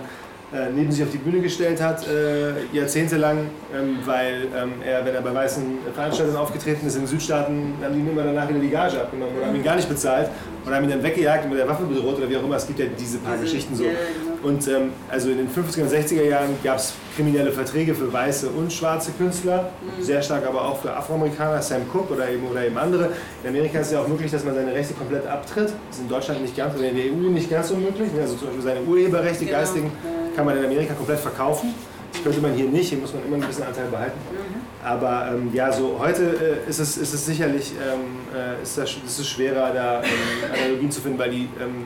[SPEAKER 4] neben sich auf die Bühne gestellt hat, äh, jahrzehntelang, ähm, weil ähm, er, wenn er bei weißen Veranstaltungen aufgetreten ist in den Südstaaten, haben die ihm immer danach wieder die Gage abgenommen oder haben ihn gar nicht bezahlt oder haben ihn dann weggejagt und mit der Waffe bedroht oder wie auch immer. Es gibt ja diese paar Geschichten so. Genau. Und ähm, also in den 50er und 60er Jahren gab es kriminelle Verträge für weiße und schwarze Künstler, mhm. sehr stark aber auch für Afroamerikaner, Sam Cooke oder eben, oder eben andere. In Amerika ist es ja auch möglich, dass man seine Rechte komplett abtritt. Das ist in Deutschland nicht ganz, oder in der EU nicht ganz so möglich. Also zum Beispiel seine Urheberrechte, genau. geistigen kann man in Amerika komplett verkaufen. Das könnte man hier nicht, hier muss man immer ein bisschen Anteil behalten. Mhm. Aber ähm, ja, so heute äh, ist, es, ist es sicherlich ähm, äh, ist das, ist es schwerer, da ähm, Analogien zu finden, weil, die, ähm,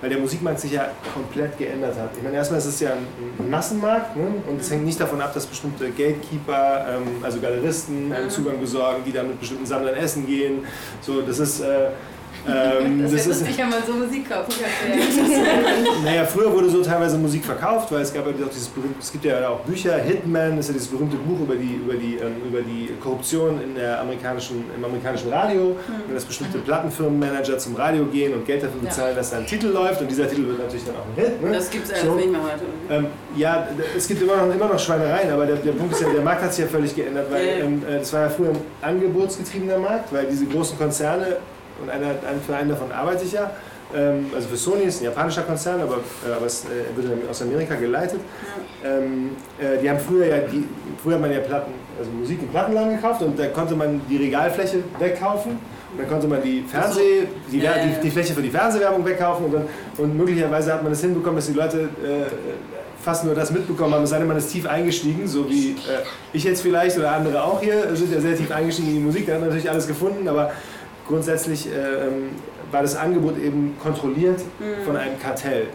[SPEAKER 4] weil der Musikmarkt sich ja komplett geändert hat. Ich meine, erstmal ist es ja ein, ein Massenmarkt ne? und es hängt nicht davon ab, dass bestimmte Gatekeeper, ähm, also Galeristen, einen mhm. Zugang besorgen, die dann mit bestimmten Sammlern essen gehen. So, das ist. Äh,
[SPEAKER 1] ähm, das, das ist lustig, wenn man so Musik kaufen
[SPEAKER 4] könnte. (laughs) naja, früher wurde so teilweise Musik verkauft, weil es gab ja auch dieses berühmte, es gibt ja auch Bücher, Hitman ist ja dieses berühmte Buch über die, über die, ähm, über die Korruption in der amerikanischen, im amerikanischen Radio, mhm. dass bestimmte Plattenfirmenmanager zum Radio gehen und Geld dafür bezahlen, ja. dass da ein Titel läuft und dieser Titel wird natürlich dann auch ein Hit.
[SPEAKER 1] Ne? Das gibt es so. nicht mehr heute.
[SPEAKER 4] Ähm, ja, es gibt immer noch, immer noch Schweinereien, aber der, der Punkt ist ja, der Markt hat sich ja völlig geändert, weil ja. ähm, äh, das war ja früher ein angebotsgetriebener Markt, weil diese großen Konzerne und einer, für einen davon arbeite ich ja. Ähm, also für Sony ist ein japanischer Konzern, aber, äh, aber es äh, wird aus Amerika geleitet. Ähm, äh, die haben früher ja, die, früher hat man ja Platten, also Musik im Plattenladen gekauft und da konnte man die Regalfläche wegkaufen. Und dann konnte man die, Fernseh, die, die, die Fläche für die Fernsehwerbung wegkaufen und, dann, und möglicherweise hat man es das hinbekommen, dass die Leute äh, fast nur das mitbekommen haben, es sei denn, man ist tief eingestiegen, so wie äh, ich jetzt vielleicht oder andere auch hier, sind ja sehr tief eingestiegen in die Musik, da hat man natürlich alles gefunden, aber grundsätzlich äh, ähm, war das Angebot eben kontrolliert mhm. von einem Kartell.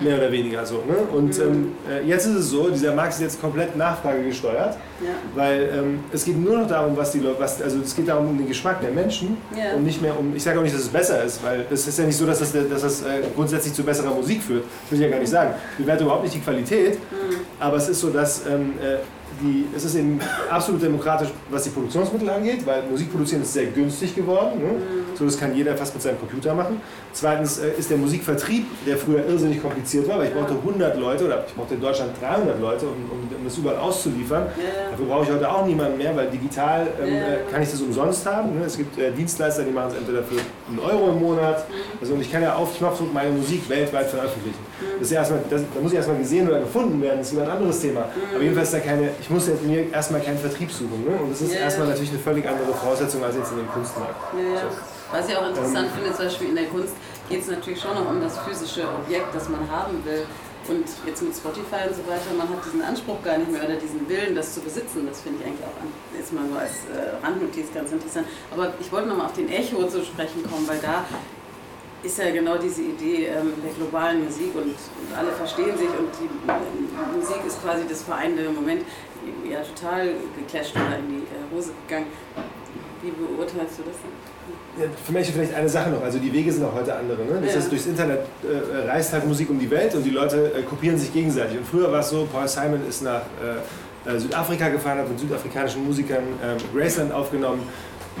[SPEAKER 4] Mehr oder weniger so. Ne? Und mhm. ähm, äh, jetzt ist es so, dieser Markt ist jetzt komplett nachfragegesteuert, ja. weil ähm, es geht nur noch darum, was die Leute, was, also es geht darum um den Geschmack der Menschen ja. und nicht mehr um, ich sage auch nicht, dass es besser ist, weil es ist ja nicht so, dass das, dass das äh, grundsätzlich zu besserer Musik führt. Das will ich ja gar nicht sagen. Ich bewerte überhaupt nicht die Qualität, mhm. aber es ist so, dass ähm, äh, die, es ist eben absolut demokratisch, was die Produktionsmittel angeht, weil Musik produzieren ist sehr günstig geworden. Ne? Mhm. So, das kann jeder fast mit seinem Computer machen. Zweitens äh, ist der Musikvertrieb, der früher irrsinnig kompliziert war, weil ich brauchte 100 Leute oder ich brauchte in Deutschland 300 Leute, um, um, um das überall auszuliefern. Ja. Dafür brauche ich heute auch niemanden mehr, weil digital ähm. Äh, kann ich das umsonst haben. Ne? Es gibt äh, Dienstleister, die machen es entweder für einen Euro im Monat. Mhm. Also, und ich kann ja auf Knopfdruck meine Musik weltweit veröffentlichen. Mhm. Das ist ja erstmal, das, da muss ich erstmal gesehen oder gefunden werden, das ist wieder ein anderes Thema. Mhm. Aber jedenfalls da keine, ich muss jetzt mir erstmal keinen Vertrieb suchen. Ne? Und das ist ja, erstmal natürlich eine völlig andere Voraussetzung als jetzt in dem Kunstmarkt.
[SPEAKER 1] So. Was ich auch interessant ähm, finde, zum Beispiel in der Kunst geht es natürlich schon noch um das physische Objekt, das man haben will. Und jetzt mit Spotify und so weiter, man hat diesen Anspruch gar nicht mehr oder diesen Willen, das zu besitzen. Das finde ich eigentlich auch jetzt mal so als äh, Randnotiz ganz interessant. Aber ich wollte nochmal auf den Echo zu sprechen kommen, weil da ist ja genau diese Idee ähm, der globalen Musik und, und, alle verstehen sich und die Musik ist quasi das vereinende Moment. Ja, total geclasht oder in die äh, Hose gegangen. Wie beurteilst du das denn?
[SPEAKER 4] Ja, für mich vielleicht eine Sache noch, also die Wege sind auch heute andere. Ne? Das ja. heißt, durchs Internet äh, reist halt Musik um die Welt und die Leute äh, kopieren sich gegenseitig. Und früher war es so, Paul Simon ist nach äh, äh Südafrika gefahren, hat mit südafrikanischen Musikern ähm, Graceland aufgenommen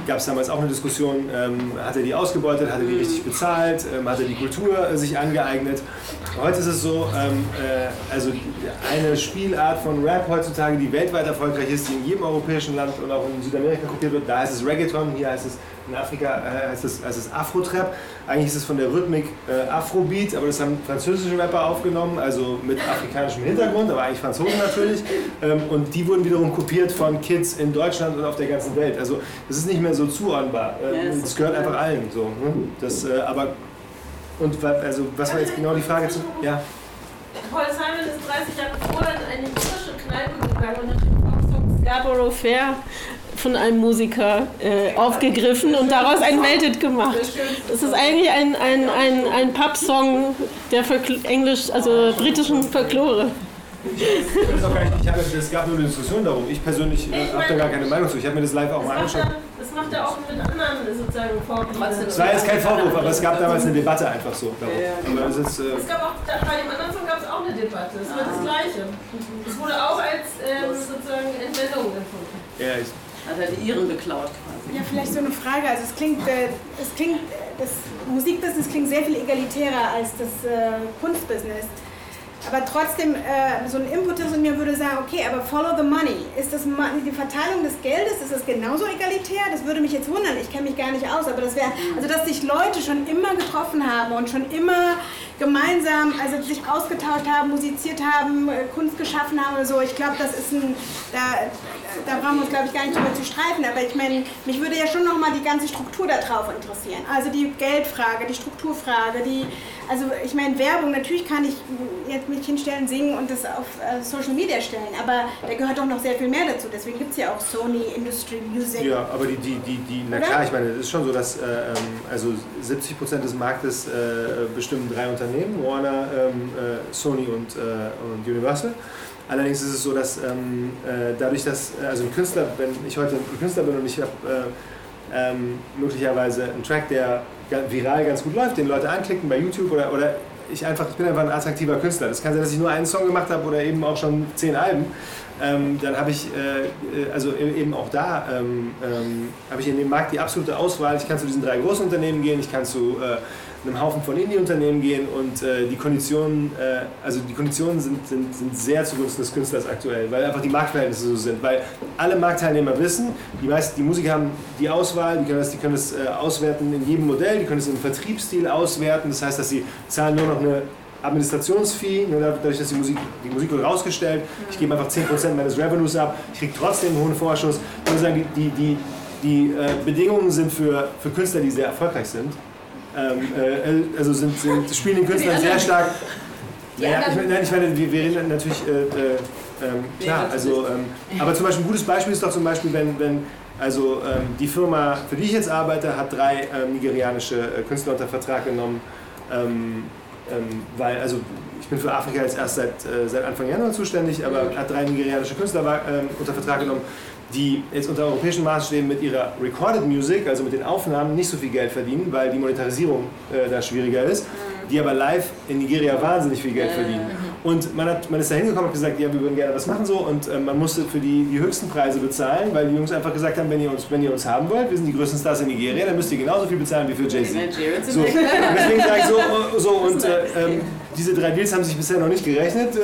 [SPEAKER 4] gab es damals auch eine Diskussion, ähm, hat er die ausgebeutet, hat er die richtig bezahlt, ähm, hat er die Kultur äh, sich angeeignet. Heute ist es so, ähm, äh, also eine Spielart von Rap heutzutage, die weltweit erfolgreich ist, die in jedem europäischen Land und auch in Südamerika kopiert wird, da heißt es Reggaeton, hier heißt es in Afrika äh, heißt es, heißt es Afro-Trap. Eigentlich ist es von der Rhythmik äh, Afrobeat, aber das haben französische Rapper aufgenommen, also mit afrikanischem Hintergrund, aber eigentlich Franzosen natürlich. Ähm, und die wurden wiederum kopiert von Kids in Deutschland und auf der ganzen Welt. Also das ist nicht mehr so zuordnbar. Äh, das gehört einfach allen so. Ne? Das, äh, aber und also was war jetzt genau die Frage zu?
[SPEAKER 9] Ja. Paul Simon ist 30 Jahre vorher in eine irische Kneipe gegangen und hat den Popsong Scarborough Fair von einem Musiker äh, aufgegriffen und daraus ein Melted gemacht. Das ist eigentlich ein, ein, ein, ein Pub-Song der Verkl Englisch, also britischen Folklore.
[SPEAKER 4] Ich habe, es gab nur eine Diskussion darum. Ich persönlich äh, habe da gar keine Meinung zu. Ich habe mir das live auch mal angeschaut.
[SPEAKER 9] Das macht er auch mit anderen sozusagen Vorbild.
[SPEAKER 4] Es war jetzt kein Vorwurf, aber es gab damals eine Debatte einfach so. Darum.
[SPEAKER 9] Aber es, ist, äh es gab auch, bei dem anderen Song gab es auch eine Debatte. Es war das Gleiche. Es wurde auch als ähm, sozusagen Entwendung empfunden. Ja, ich,
[SPEAKER 1] hat er die Iren geklaut quasi.
[SPEAKER 5] Ja, vielleicht so eine Frage. Also es klingt, äh, es klingt das Musikbusiness klingt sehr viel egalitärer als das äh, Kunstbusiness. Aber trotzdem, äh, so ein Impetus in mir würde sagen, okay, aber follow the money. Ist das die Verteilung des Geldes, ist das genauso egalitär? Das würde mich jetzt wundern, ich kenne mich gar nicht aus, aber das wäre, also dass sich Leute schon immer getroffen haben und schon immer gemeinsam, also sich ausgetauscht haben, musiziert haben, äh, Kunst geschaffen haben oder so. Ich glaube, das ist ein, da, da brauchen wir uns, glaube ich, gar nicht drüber zu streiten, aber ich meine, mich würde ja schon nochmal die ganze Struktur darauf interessieren. Also die Geldfrage, die Strukturfrage, die, also ich meine, Werbung, natürlich kann ich jetzt mich hinstellen, singen und das auf äh, Social Media stellen, aber da gehört doch noch sehr viel mehr dazu. Deswegen gibt es ja auch Sony Industry Music.
[SPEAKER 4] Ja, aber die, die, die, die na klar, ich meine, es ist schon so, dass äh, ähm, also 70 Prozent des Marktes äh, bestimmen drei Unternehmen, Warner, ähm, äh, Sony und, äh, und Universal. Allerdings ist es so, dass ähm, äh, dadurch, dass also ein Künstler, wenn ich heute ein Künstler bin und ich habe ähm, möglicherweise einen Track, der viral ganz gut läuft, den Leute anklicken bei YouTube oder, oder ich einfach, ich bin einfach ein attraktiver Künstler. Das kann sein, dass ich nur einen Song gemacht habe oder eben auch schon zehn Alben. Ähm, dann habe ich äh, also e-, eben auch da ähm, ähm, habe ich in dem Markt die absolute Auswahl. Ich kann zu diesen drei großen Unternehmen gehen, ich kann zu äh, einem Haufen von Indie-Unternehmen gehen und äh, die Konditionen, äh, also die Konditionen sind, sind, sind sehr zugunsten des Künstlers aktuell, weil einfach die Marktverhältnisse so sind. Weil alle Marktteilnehmer wissen, die meisten, die Musiker haben die Auswahl, die können das, die können das äh, auswerten in jedem Modell, die können es im Vertriebsstil auswerten. Das heißt, dass sie zahlen nur noch eine Administrationsfee, ne, dadurch, dass die Musik, die Musik wird rausgestellt, ich gebe einfach 10% meines Revenues ab, ich kriege trotzdem einen hohen Vorschuss. Ich würde sagen, die, die, die, die äh, Bedingungen sind für, für Künstler, die sehr erfolgreich sind, ähm, äh, also sind, sind, spielen den Künstlern sehr stark. Naja, ich meine, nein, ich meine, wir, wir reden natürlich, äh, äh, ähm, klar, also, ähm, aber zum Beispiel ein gutes Beispiel ist doch zum Beispiel, wenn, wenn also ähm, die Firma, für die ich jetzt arbeite, hat drei ähm, nigerianische äh, Künstler unter Vertrag genommen, ähm, weil, also ich bin für Afrika jetzt erst seit, äh, seit Anfang Januar zuständig, aber hat drei nigerianische Künstler unter Vertrag genommen die jetzt unter europäischen Maßstäben mit ihrer Recorded Music, also mit den Aufnahmen, nicht so viel Geld verdienen, weil die Monetarisierung äh, da schwieriger ist, die aber live in Nigeria wahnsinnig viel Geld verdienen. Und man, hat, man ist da hingekommen und gesagt, ja, wir würden gerne was machen so und äh, man musste für die die höchsten Preise bezahlen, weil die Jungs einfach gesagt haben, wenn ihr uns, wenn ihr uns haben wollt, wir sind die größten Stars in Nigeria, dann müsst ihr genauso viel bezahlen wie für Jay-Z. So, (laughs) deswegen sage ich so, so und äh, ähm, diese drei Deals haben sich bisher noch nicht gerechnet, äh,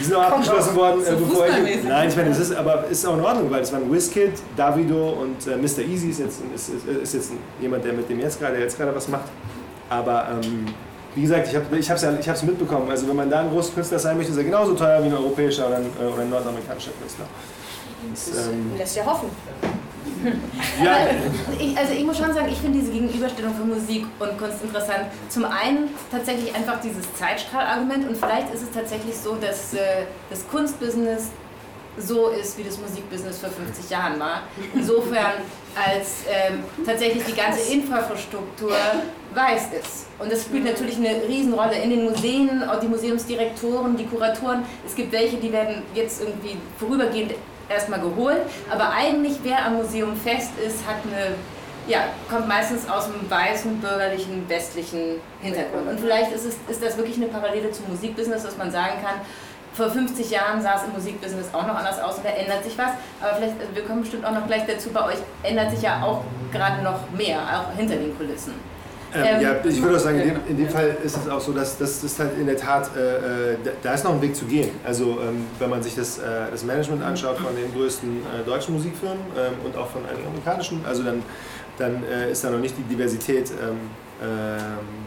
[SPEAKER 4] Die sind auch abgeschlossen worden, äh, bevor ich. Nein, ich meine, das ist aber ist auch in Ordnung, weil es waren Wizkid, Davido und äh, Mr. Easy ist jetzt, ist, ist, ist jetzt jemand, der mit dem jetzt gerade jetzt gerade was macht. Aber ähm, wie gesagt, ich habe es ich ja, mitbekommen. Also wenn man da ein großer Künstler sein möchte, ist er genauso teuer wie ein europäischer oder ein, äh, oder ein nordamerikanischer Künstler.
[SPEAKER 2] Das, das ähm, lässt ja hoffen. Ja. Ich, also ich muss schon sagen, ich finde diese Gegenüberstellung von Musik und Kunst interessant. Zum einen tatsächlich einfach dieses Zeitstrahlargument und vielleicht ist es tatsächlich so, dass äh, das Kunstbusiness so ist, wie das Musikbusiness vor 50 Jahren war. Insofern, als ähm, tatsächlich die ganze Infrastruktur weiß ist. Und das spielt natürlich eine Riesenrolle in den Museen, auch die Museumsdirektoren, die Kuratoren. Es gibt welche, die werden jetzt irgendwie vorübergehend erstmal geholt. Aber eigentlich, wer am Museum fest ist, hat eine, ja, kommt meistens aus einem weißen, bürgerlichen, westlichen Hintergrund. Und vielleicht ist, es, ist das wirklich eine Parallele zum Musikbusiness, dass man sagen kann, vor 50 Jahren sah es im Musikbusiness auch noch anders aus und da ändert sich was. Aber vielleicht, also wir kommen bestimmt auch noch gleich dazu, bei euch ändert sich ja auch gerade noch mehr, auch hinter den Kulissen.
[SPEAKER 4] Ähm, ähm, ja, ich würde auch sagen, in dem, in dem, Fall ist es auch so, dass das ist halt in der Tat, äh, äh da ist noch ein Weg zu gehen. Also ähm, wenn man sich das, äh, das Management anschaut von den größten äh, deutschen Musikfirmen ähm, und auch von einigen amerikanischen, also dann, dann äh, ist da noch nicht die Diversität, ähm,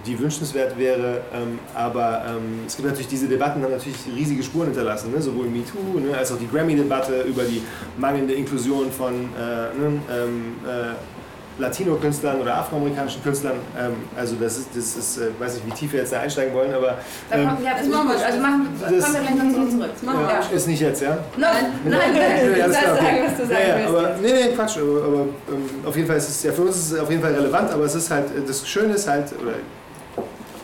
[SPEAKER 4] die wünschenswert wäre. aber es gibt natürlich diese Debatten, haben natürlich riesige Spuren hinterlassen, ne? sowohl MeToo ne, als auch die Grammy-Debatte über die mangelnde Inklusion von äh, ne, Latino-Künstlern oder afroamerikanischen Künstlern. Ähm, also das ist, das ist äh, weiß nicht, wie tief wir jetzt da einsteigen wollen, aber...
[SPEAKER 2] Ähm, ja, das machen wir. Also machen, das, kommen wir gleich noch zurück. Das machen
[SPEAKER 4] ja, Ist nicht jetzt, ja?
[SPEAKER 2] Nein, nein, nein. Du darfst sagen, was du sagen ja,
[SPEAKER 4] ja, aber, Nee, nee, Quatsch. Aber, aber ähm, auf jeden Fall ist es ja für uns ist es auf jeden Fall relevant, aber es ist halt, das Schöne ist halt, oder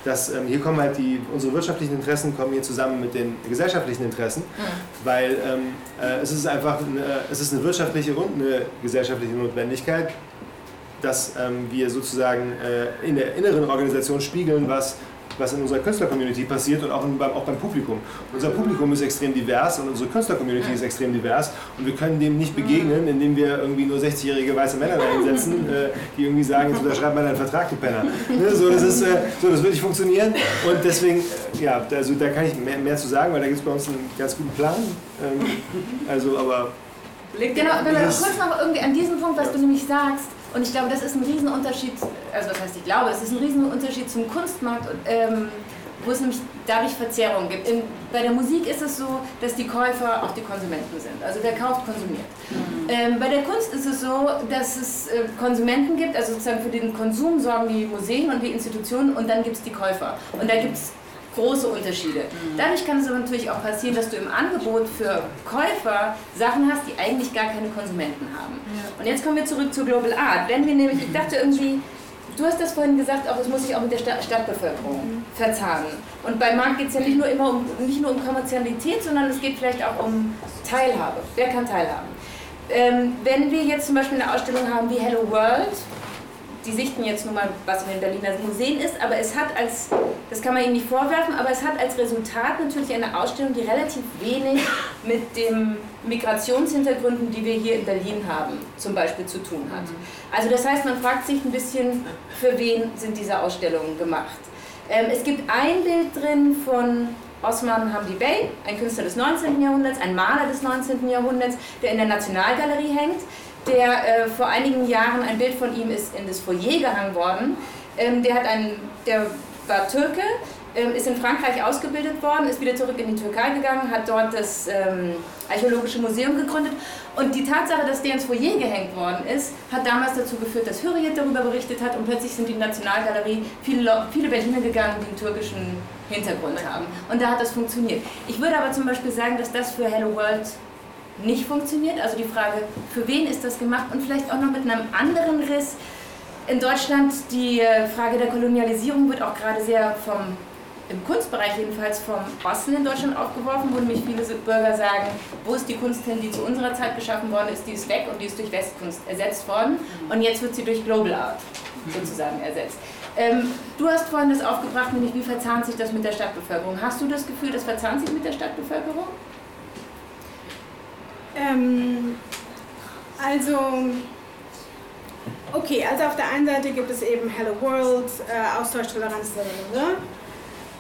[SPEAKER 4] dass ähm, hier kommen halt die, unsere wirtschaftlichen Interessen kommen hier zusammen mit den gesellschaftlichen Interessen, mhm. weil ähm, äh, es ist einfach eine, es ist eine wirtschaftliche und eine gesellschaftliche Notwendigkeit, dass ähm, wir sozusagen äh, in der inneren Organisation spiegeln, was, was in unserer Künstler-Community passiert und auch, in, auch beim Publikum. Unser Publikum ist extrem divers und unsere Künstler-Community ist extrem divers und wir können dem nicht begegnen, indem wir irgendwie nur 60-jährige weiße Männer da hinsetzen, (laughs) äh, die irgendwie sagen, jetzt unterschreibt mal deinen Vertrag, du Penner. Ne? So, das ist, äh, so, das wird nicht funktionieren und deswegen, äh, ja, also da kann ich mehr, mehr zu sagen, weil da gibt es bei uns einen ganz guten Plan. Ähm, also, aber...
[SPEAKER 2] Genau, aber kurz noch irgendwie an diesem Punkt, was du nämlich sagst, und ich glaube, das ist ein Riesenunterschied, also was heißt ich glaube, das ist ein Riesenunterschied zum Kunstmarkt, ähm, wo es nämlich dadurch Verzerrungen gibt. In, bei der Musik ist es so, dass die Käufer auch die Konsumenten sind. Also wer kauft, konsumiert. Mhm. Ähm, bei der Kunst ist es so, dass es äh, Konsumenten gibt, also sozusagen für den Konsum sorgen die Museen und die Institutionen und dann gibt es die Käufer. Und da gibt es große Unterschiede. Mhm. Dadurch kann es aber natürlich auch passieren, dass du im Angebot für Käufer Sachen hast, die eigentlich gar keine Konsumenten haben. Ja. Und jetzt kommen wir zurück zu Global Art. Wenn wir nämlich, ich dachte irgendwie, du hast das vorhin gesagt, auch es muss sich auch mit der Stadtbevölkerung mhm. verzahnen. Und bei Markt geht es ja nicht nur immer um, nicht nur um Kommerzialität, sondern es geht vielleicht auch um Teilhabe. Wer kann teilhaben? Ähm, wenn wir jetzt zum Beispiel eine Ausstellung haben wie Hello World, die sichten jetzt nur mal, was in den Berliner Museen ist, aber es hat als, das kann man ihnen nicht vorwerfen, aber es hat als Resultat natürlich eine Ausstellung, die relativ wenig mit den Migrationshintergründen, die wir hier in Berlin haben, zum Beispiel zu tun hat. Also das heißt, man fragt sich ein bisschen, für wen sind diese Ausstellungen gemacht. Ähm, es gibt ein Bild drin von Osman Hamdi Bey, ein Künstler des 19. Jahrhunderts, ein Maler des 19. Jahrhunderts, der in der Nationalgalerie hängt der äh, vor einigen Jahren ein Bild von ihm ist in das Foyer gehangen worden. Ähm, der, hat einen, der war Türke, ähm, ist in Frankreich ausgebildet worden, ist wieder zurück in die Türkei gegangen, hat dort das ähm, Archäologische Museum gegründet. Und die Tatsache, dass der ins Foyer gehängt worden ist, hat damals dazu geführt, dass Hürriyet darüber berichtet hat und plötzlich sind in die Nationalgalerie viele, viele Berliner gegangen, die einen türkischen Hintergrund haben. Und da hat das funktioniert. Ich würde aber zum Beispiel sagen, dass das für Hello World nicht funktioniert. Also die Frage, für wen ist das gemacht und vielleicht auch noch mit einem anderen Riss. In Deutschland die äh, Frage der Kolonialisierung wird auch gerade sehr vom im Kunstbereich jedenfalls vom Osten in Deutschland aufgeworfen, wo nämlich viele Bürger sagen, wo ist die Kunst hin, die zu unserer Zeit geschaffen worden ist, die ist weg und die ist durch Westkunst ersetzt worden und jetzt wird sie durch Global Art sozusagen ersetzt. Ähm, du hast vorhin das aufgebracht, nämlich wie verzahnt sich das mit der Stadtbevölkerung. Hast du das Gefühl, das verzahnt sich mit der Stadtbevölkerung?
[SPEAKER 5] Ähm, also, okay, also auf der einen Seite gibt es eben Hello World, äh, Austausch, Toleranz.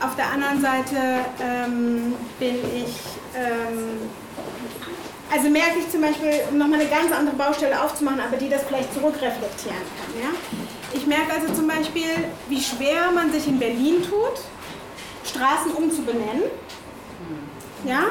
[SPEAKER 5] Auf der anderen Seite ähm, bin ich, ähm, also merke ich zum Beispiel, um nochmal eine ganz andere Baustelle aufzumachen, aber die das vielleicht zurückreflektieren kann. Ja? Ich merke also zum Beispiel, wie schwer man sich in Berlin tut, Straßen umzubenennen. Ja?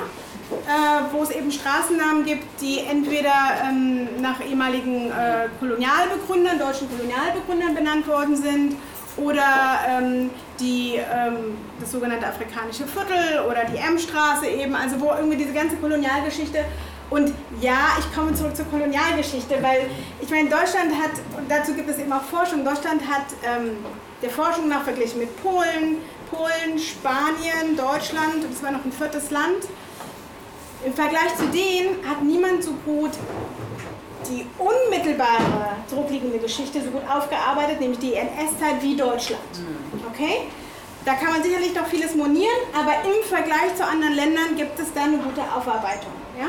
[SPEAKER 5] Äh, wo es eben Straßennamen gibt, die entweder ähm, nach ehemaligen äh, Kolonialbegründern, deutschen Kolonialbegründern benannt worden sind oder ähm, die, ähm, das sogenannte afrikanische Viertel oder die M-Straße eben, also wo irgendwie diese ganze Kolonialgeschichte und ja, ich komme zurück zur Kolonialgeschichte, weil ich meine, Deutschland hat, und dazu gibt es eben auch Forschung, Deutschland hat ähm, der Forschung nach verglichen mit Polen, Polen, Spanien, Deutschland, und es war noch ein viertes Land. Im Vergleich zu denen hat niemand so gut die unmittelbare zurückliegende Geschichte so gut aufgearbeitet, nämlich die NS-Zeit wie Deutschland. Mhm. Okay? Da kann man sicherlich noch vieles monieren, aber im Vergleich zu anderen Ländern gibt es da eine gute Aufarbeitung. Ja?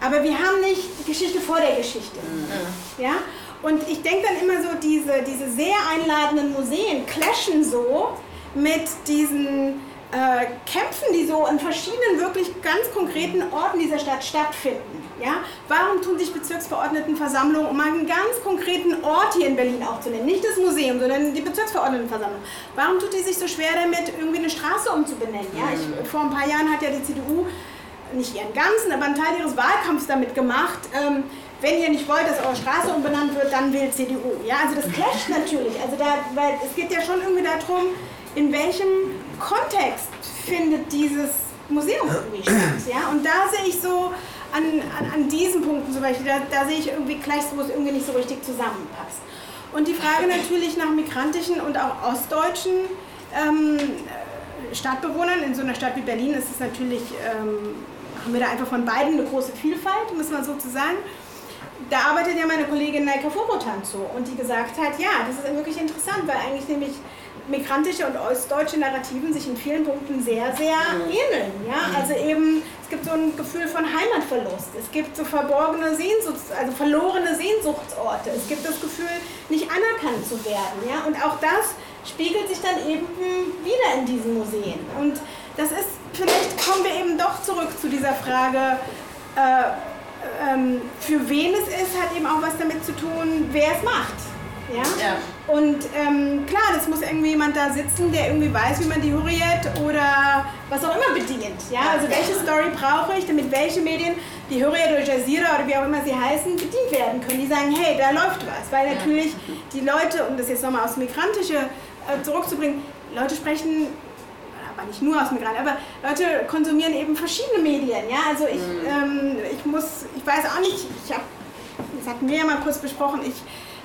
[SPEAKER 5] Aber wir haben nicht die Geschichte vor der Geschichte. Mhm. Ja? Und ich denke dann immer so, diese, diese sehr einladenden Museen clashen so mit diesen äh, Kämpfen, die so an verschiedenen wirklich ganz konkreten Orten dieser Stadt stattfinden. Ja? Warum tun sich Bezirksverordnetenversammlungen, um einen ganz konkreten Ort hier in Berlin auch zu nennen, nicht das Museum, sondern die Bezirksverordnetenversammlung, warum tut die sich so schwer damit, irgendwie eine Straße umzubenennen? Ja? Ich, mhm. vor ein paar Jahren hat ja die CDU nicht ihren ganzen, aber einen Teil ihres Wahlkampfs damit gemacht, ähm, wenn ihr nicht wollt, dass eure Straße umbenannt wird, dann wählt CDU. Ja, also das clasht natürlich. Also da, weil es geht ja schon irgendwie darum, in welchem Kontext findet dieses Museum statt. Ja? Und da sehe ich so an, an, an diesen Punkten zum Beispiel, da, da sehe ich irgendwie gleich, wo es irgendwie nicht so richtig zusammenpasst. Und die Frage natürlich nach migrantischen und auch ostdeutschen ähm, Stadtbewohnern in so einer Stadt wie Berlin ist es natürlich, ähm, haben wir da einfach von beiden eine große Vielfalt, muss man so zu sagen. Da arbeitet ja meine Kollegin Naika Forotan zu und die gesagt hat, ja, das ist wirklich interessant, weil eigentlich nämlich migrantische und ostdeutsche Narrativen sich in vielen Punkten sehr, sehr ähneln. Ja? Also eben, es gibt so ein Gefühl von Heimatverlust, es gibt so verborgene Sehnsuchts-, also verlorene Sehnsuchtsorte, es gibt das Gefühl, nicht anerkannt zu werden. Ja? Und auch das spiegelt sich dann eben wieder in diesen Museen. Und das ist, vielleicht kommen wir eben doch zurück zu dieser Frage, äh, ähm, für wen es ist, hat eben auch was damit zu tun, wer es macht. Ja? ja. Und ähm, klar, das muss irgendwie jemand da sitzen, der irgendwie weiß, wie man die Hurriyet oder was auch immer bedient. Ja? Also welche Story brauche ich, damit welche Medien, die Hurriyet oder Jazeera oder wie auch immer sie heißen, bedient werden können. Die sagen, hey, da läuft was. Weil natürlich die Leute, um das jetzt nochmal aufs Migrantische äh, zurückzubringen, Leute sprechen aber nicht nur aus Migranten, aber Leute konsumieren eben verschiedene Medien. Ja? Also ich, mhm. ähm, ich muss, ich weiß auch nicht, ich habe, das hatten wir ja mal kurz besprochen, ich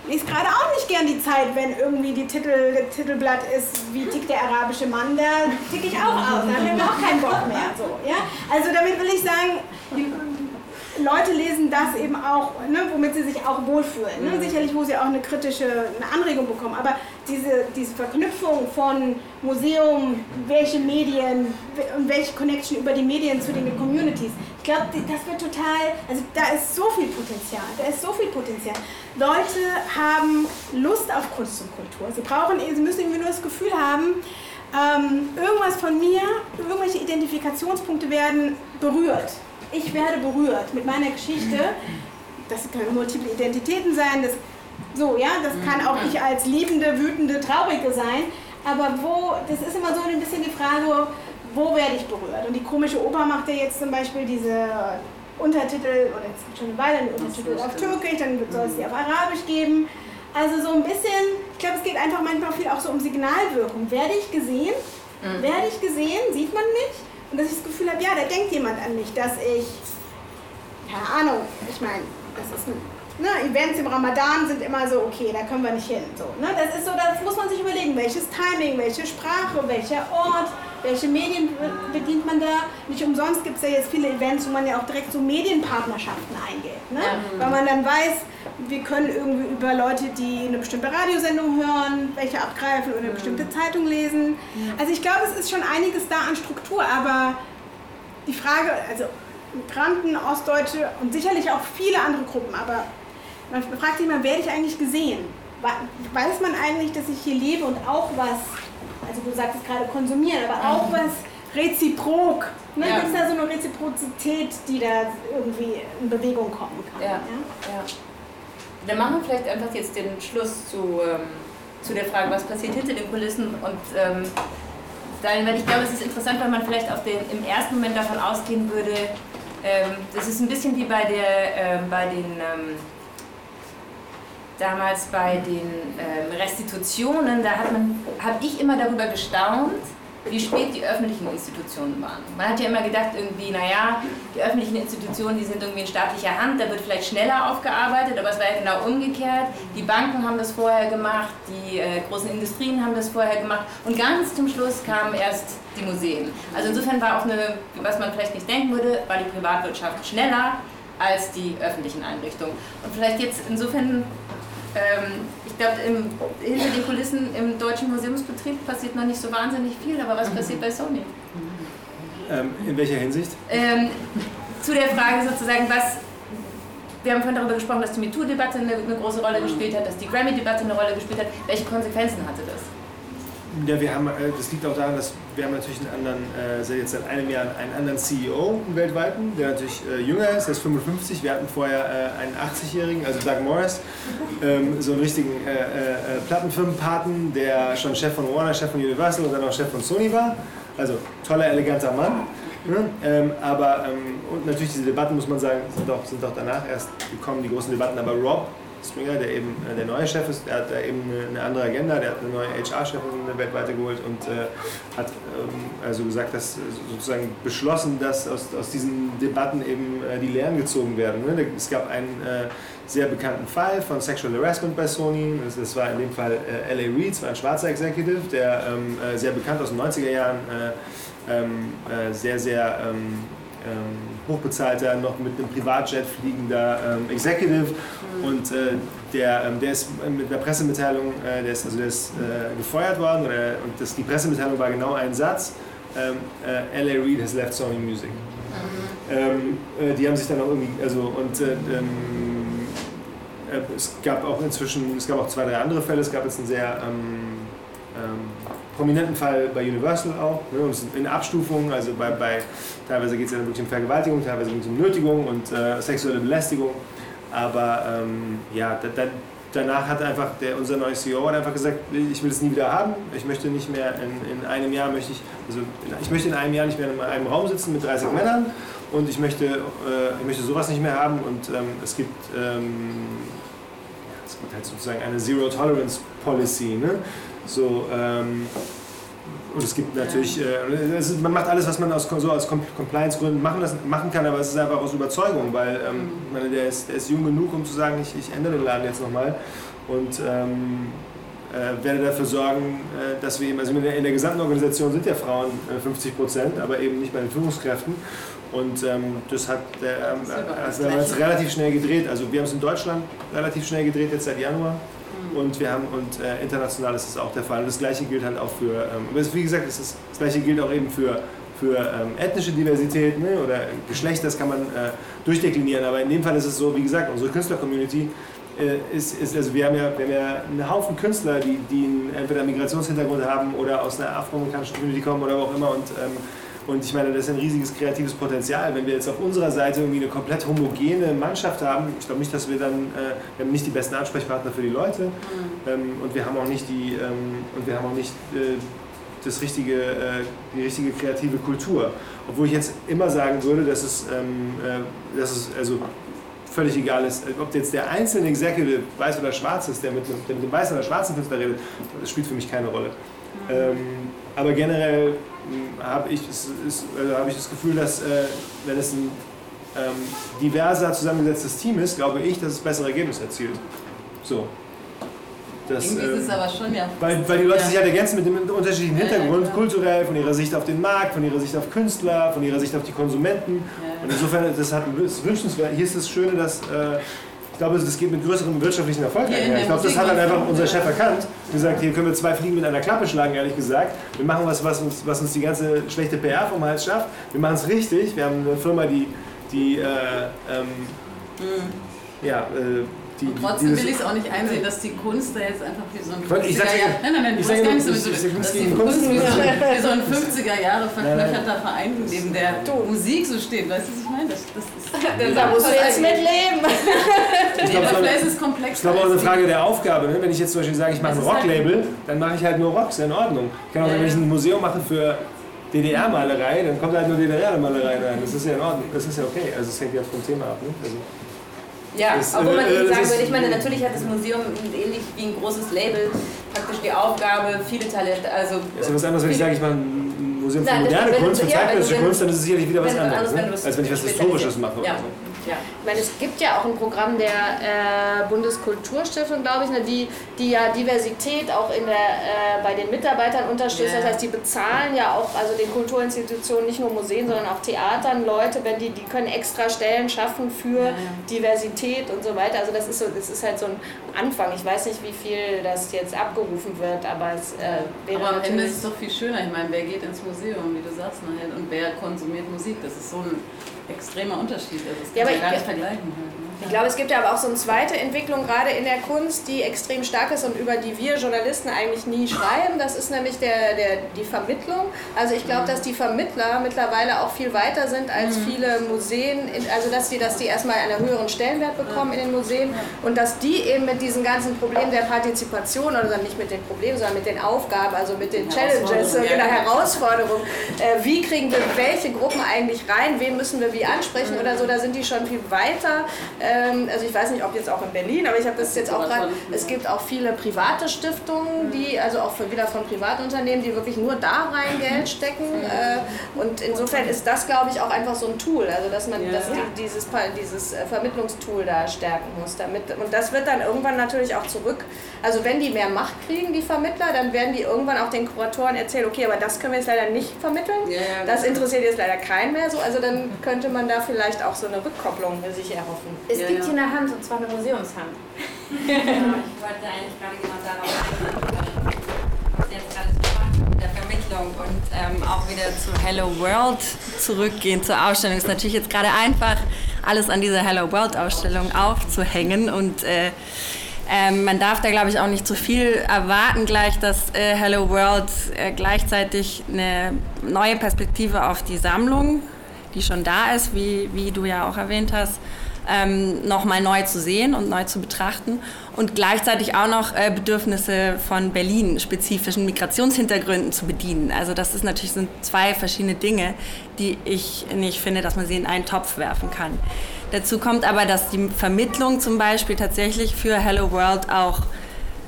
[SPEAKER 5] lese gerade auch nicht gern die Zeit, wenn irgendwie die Titel, das Titelblatt ist, wie tickt der arabische Mann, da ticke ich auch aus, da haben wir auch keinen Bock mehr. So, ja? Also damit will ich sagen, Leute lesen das eben auch, ne, womit sie sich auch wohlfühlen. Ne? Sicherlich, wo sie auch eine kritische eine Anregung bekommen, aber diese, diese Verknüpfung von Museum, welche Medien und welche Connection über die Medien zu den Communities, ich glaube, das wird total, also da ist so viel Potenzial, da ist so viel Potenzial. Leute haben Lust auf Kunst und Kultur. Sie brauchen, sie müssen irgendwie nur das Gefühl haben, ähm, irgendwas von mir, irgendwelche Identifikationspunkte werden berührt. Ich werde berührt mit meiner Geschichte. Das können multiple Identitäten sein, das so, ja, das kann auch ich als liebende, wütende, traurige sein. Aber wo, das ist immer so ein bisschen die Frage, wo werde ich berührt? Und die komische Oper macht ja jetzt zum Beispiel diese Untertitel, oder jetzt schon eine Weile einen Untertitel auf Türkisch, dann soll es die auf Arabisch geben. Also so ein bisschen, ich glaube, es geht einfach manchmal viel auch so um Signalwirkung. Werde ich gesehen? Mhm. Werde ich gesehen? Sieht man mich? Und dass ich das Gefühl habe, ja, da denkt jemand an mich, dass ich, keine Ahnung, ich meine, das ist ein Ne, Events im Ramadan sind immer so, okay, da können wir nicht hin. So, ne? Das ist so, das muss man sich überlegen, welches Timing, welche Sprache, welcher Ort, welche Medien bedient man da. Nicht umsonst gibt es ja jetzt viele Events, wo man ja auch direkt so Medienpartnerschaften eingeht. Ne? Ja. Weil man dann weiß, wir können irgendwie über Leute, die eine bestimmte Radiosendung hören, welche abgreifen oder eine bestimmte Zeitung lesen. Also ich glaube, es ist schon einiges da an Struktur, aber die Frage, also Migranten, Ostdeutsche und sicherlich auch viele andere Gruppen, aber man fragt sich immer, werde ich eigentlich gesehen? Weiß man eigentlich, dass ich hier lebe und auch was, also du sagtest gerade konsumieren, aber auch mhm. was reziprok. Ne? Ja. Gibt es da so eine Reziprozität, die da irgendwie in Bewegung kommen kann?
[SPEAKER 2] Ja. ja? ja. Dann machen wir vielleicht einfach jetzt den Schluss zu, ähm, zu der Frage, was passiert hinter den Kulissen und ähm, dann, weil ich glaube, es ist interessant, weil man vielleicht auf den, im ersten Moment davon ausgehen würde, ähm, das ist ein bisschen wie bei, der, äh, bei den ähm, damals bei den ähm, Restitutionen, da habe ich immer darüber gestaunt, wie spät die öffentlichen Institutionen waren. Man hat ja immer gedacht, irgendwie, naja, die öffentlichen Institutionen, die sind irgendwie in staatlicher Hand, da wird vielleicht schneller aufgearbeitet, aber es war ja genau umgekehrt. Die Banken haben das vorher gemacht, die äh, großen Industrien haben das vorher gemacht und ganz zum Schluss kamen erst die Museen. Also insofern war auch eine, was man vielleicht nicht denken würde, war die Privatwirtschaft schneller als die öffentlichen Einrichtungen. Und vielleicht jetzt insofern ähm, ich glaube, hinter den Kulissen im deutschen Museumsbetrieb passiert noch nicht so wahnsinnig viel, aber was passiert bei Sony?
[SPEAKER 4] Ähm, in welcher Hinsicht?
[SPEAKER 2] Ähm, zu der Frage sozusagen, was. Wir haben vorhin darüber gesprochen, dass die MeToo-Debatte eine, eine große Rolle gespielt hat, dass die Grammy-Debatte eine Rolle gespielt hat. Welche Konsequenzen hatte das?
[SPEAKER 4] Ja, wir haben, äh, das liegt auch daran, dass wir haben natürlich einen anderen, äh, jetzt seit einem Jahr einen anderen CEO weltweit, der natürlich äh, jünger ist, der ist 55. Wir hatten vorher äh, einen 80-Jährigen, also Doug Morris, ähm, so einen richtigen äh, äh, Plattenfirmenpaten, der schon Chef von Warner, Chef von Universal und dann auch Chef von Sony war. Also toller, eleganter Mann. Ne? Ähm, aber ähm, und natürlich diese Debatten, muss man sagen, sind auch, sind auch danach erst gekommen, die großen Debatten. Aber Rob Springer, der eben äh, der neue Chef ist, der hat da eben eine, andere Agenda, der hat eine neue HR-Chefin weltweit geholt und äh, hat ähm, also gesagt, dass sozusagen beschlossen, dass aus, aus diesen Debatten eben äh, die Lehren gezogen werden. Ne? Es gab einen äh, sehr bekannten Fall von Sexual Harassment bei Sony. Das, das war in dem Fall äh, L.A. Reid, war ein schwarzer Executive, der ähm, äh, sehr bekannt aus den 90er Jahren, ähm, sehr, sehr ähm, hochbezahlter, noch mit einem Privatjet fliegender ähm, Executive mhm. und äh, der, ähm, der ist mit einer Pressemitteilung, äh, der ist, also der ist äh, gefeuert worden oder, und das, die Pressemitteilung war genau ein Satz, ähm, äh, L.A. Reid has left Sony Music. Mhm. Ähm, äh, die haben sich dann auch irgendwie, also und äh, ähm, es gab auch inzwischen, es gab auch zwei, drei andere Fälle, es gab jetzt einen sehr prominenten Fall bei Universal auch, ne, in Abstufungen, also bei, bei teilweise geht es ja wirklich um Vergewaltigung, teilweise um Nötigung und äh, sexuelle Belästigung. Aber ähm, ja, da, da, danach hat einfach der, unser neuer CEO hat einfach gesagt, ich will es nie wieder haben. Ich möchte nicht mehr in, in einem Jahr möchte ich, also ich möchte in einem Jahr nicht mehr in einem Raum sitzen mit 30 Männern und ich möchte, äh, ich möchte sowas nicht mehr haben und ähm, es gibt ähm, es gibt halt sozusagen eine Zero Tolerance Policy. Ne? So, ähm, und es gibt natürlich, äh, ist, man macht alles, was man aus, so aus Compliance-Gründen machen, machen kann, aber es ist einfach aus Überzeugung, weil ähm, mhm. meine, der, ist, der ist jung genug, um zu sagen, ich, ich ändere den Laden jetzt nochmal und ähm, äh, werde dafür sorgen, äh, dass wir eben, also in der, in der, gesamten Organisation sind ja Frauen äh, 50 Prozent, aber eben nicht bei den Führungskräften. Und ähm, das hat der, ähm, also wir haben es relativ schnell gedreht. Also wir haben es in Deutschland relativ schnell gedreht, jetzt seit Januar. Und wir haben und äh, international ist es auch der Fall. Und das gleiche gilt halt auch für, ähm, wie gesagt, das, ist, das gleiche gilt auch eben für, für ähm, ethnische Diversität ne, oder Geschlecht, das kann man äh, durchdeklinieren. Aber in dem Fall ist es so, wie gesagt, unsere Künstler-Community äh, ist, ist, also wir haben ja, wir haben ja einen Haufen Künstler, die, die entweder einen Migrationshintergrund haben oder aus einer afroamerikanischen Community kommen oder wo auch immer. Und, ähm, Und ich meine, das ist ein riesiges kreatives Potenzial. Wenn wir jetzt auf unserer Seite irgendwie eine komplett homogene Mannschaft haben, ich glaube nicht, dass wir dann, äh, wir haben nicht die besten Ansprechpartner für die Leute mhm. ähm, und wir haben auch nicht die, ähm, und wir haben auch nicht äh, das richtige, äh, die richtige kreative Kultur. Obwohl ich jetzt immer sagen würde, dass es, ähm, äh, dass es also völlig egal ist, ob jetzt der einzelne Executive weiß oder schwarz ist, der mit, der mit dem weißen oder schwarzen Künstler redet, das spielt für mich keine Rolle. Mhm. Aber generell hm, habe ich, also hab ich das Gefühl, dass äh, wenn es ein ähm, diverser zusammengesetztes Team ist, glaube ich, dass es bessere Ergebnisse erzielt. So.
[SPEAKER 1] Das, Irgendwie ist es ähm, aber schon ja.
[SPEAKER 4] Weil, weil die Leute ja. sich halt ergänzen mit dem unterschiedlichen Hintergrund, ja, kulturell, von ihrer Sicht auf den Markt, von ihrer Sicht auf Künstler, von ihrer Sicht auf die Konsumenten. Und insofern, das hat ist wünschenswert. Hier ist das Schöne, dass. Äh, glaube, das geht mit größerem wirtschaftlichen Erfolg einher. Ich glaube, das hat dann einfach unser Chef erkannt und gesagt, hier können wir zwei Fliegen mit einer Klappe schlagen, ehrlich gesagt. Wir machen was, was uns, was uns die ganze schlechte PR vom Hals schafft. Wir machen es richtig. Wir haben eine Firma, die, die äh, ähm, mhm. ja, äh,
[SPEAKER 1] die, trotzdem will ich es auch nicht einsehen, dass die Kunst da jetzt einfach wie so ein 50er Jahre. Nein, nein, nein, du hast gar nicht so dass die Kunst wie so ein 50er Jahre verknöcherter Verein neben der Musik so steht. Weißt du, was ich meine? Das, das ist, (laughs)
[SPEAKER 3] da musst du jetzt. (laughs)
[SPEAKER 4] Ich glaube, vielleicht ist es komplex. Ich glaube auch eine Frage der Aufgabe. Ne? Wenn ich jetzt zum Beispiel sage, ich mache ein halt Rocklabel, dann mache ich halt nur Rock, ist ja in Ordnung. Ich kann auch sagen, wenn ich ein Museum mache für DDR-Malerei, dann kommt halt nur DDR-Malerei rein. Das ist ja in Ordnung, das ist ja okay. Also es hängt ja vom Thema ab. Ne? Also
[SPEAKER 11] ja, das, obwohl man äh, sagen würde, ich meine, natürlich hat das Museum ähnlich wie ein großes Label praktisch die Aufgabe, viele Talente, also...
[SPEAKER 4] Das ist was anderes, wenn ich sage, ich mache ein Museum für Nein, moderne Kunst, für zeitgenössische ja, Kunst, dann ist es sicherlich wieder was anderes, ne? als wenn ich was Historisches mache. Ja.
[SPEAKER 3] Oder so. Ja. Ich meine, es gibt ja auch ein Programm der äh, Bundeskulturstiftung, glaube ich, ne, die, die ja Diversität auch in der, äh, bei den Mitarbeitern unterstützt. Ja. Das heißt, die bezahlen ja auch also den Kulturinstitutionen, nicht nur Museen, sondern auch Theatern, Leute, wenn die, die können extra Stellen schaffen für ja. Diversität und so weiter. Also das ist so, das ist halt so ein Anfang. Ich weiß nicht, wie viel das jetzt abgerufen wird, aber es äh,
[SPEAKER 1] wäre. Aber am Ende ist es doch viel schöner. Ich meine, wer geht ins Museum, wie du sagst, nachher, und wer konsumiert Musik? Das ist so ein extremer Unterschied. Also das kann ja, man gar nicht vergleichen.
[SPEAKER 3] Ich glaube, es gibt ja aber auch so eine zweite Entwicklung gerade in der Kunst, die extrem stark ist und über die wir Journalisten eigentlich nie schreiben. Das ist nämlich der, der, die Vermittlung. Also ich glaube, mhm. dass die Vermittler mittlerweile auch viel weiter sind als mhm. viele Museen. Also dass die, dass die erstmal einen höheren Stellenwert bekommen in den Museen und dass die eben mit diesen ganzen Problemen der Partizipation oder nicht mit den Problemen, sondern mit den Aufgaben, also mit den Challenges, so, genau, Herausforderungen, äh, wie kriegen wir welche Gruppen eigentlich rein, wen müssen wir wie ansprechen oder so, da sind die schon viel weiter. Ähm, also ich weiß nicht, ob jetzt auch in Berlin, aber ich habe das jetzt auch gerade, es gibt auch viele private Stiftungen, die, also auch wieder von Privatunternehmen, die wirklich nur da rein Geld stecken. Äh, und insofern ist das, glaube ich, auch einfach so ein Tool, also dass man dass die, dieses, dieses äh, Vermittlungstool da stärken muss. Damit, und das wird dann irgendwann natürlich auch zurück, also wenn die mehr Macht kriegen, die Vermittler, dann werden die irgendwann auch den Kuratoren erzählen, okay, aber das können wir jetzt leider nicht vermitteln, das interessiert jetzt leider keinen mehr so, also dann könnte man da vielleicht auch so eine Rückkopplung sich erhoffen.
[SPEAKER 11] Es ja, gibt hier eine Hand, und zwar eine Museumshand. ja, ich wollte eigentlich gerade genau darauf eingehen, was jetzt gerade so mit der Vermittlung und ähm, auch wieder zu Hello World zurückgehen, zur Ausstellung. Es ist natürlich jetzt gerade einfach, alles an dieser Hello World Ausstellung aufzuhängen und äh, ähm, man darf da, glaube ich, auch nicht zu viel erwarten gleich, dass äh, Hello World äh, gleichzeitig eine neue Perspektive auf die Sammlung, die schon da ist, wie, wie du ja auch erwähnt hast, ähm, nochmal neu zu sehen und neu zu betrachten und gleichzeitig auch noch äh, Bedürfnisse von Berlin, spezifischen Migrationshintergründen zu bedienen. Also das ist natürlich sind zwei verschiedene Dinge, die ich nicht finde, dass man sie in einen Topf werfen kann. Dazu kommt aber, dass die Vermittlung zum Beispiel tatsächlich für Hello World auch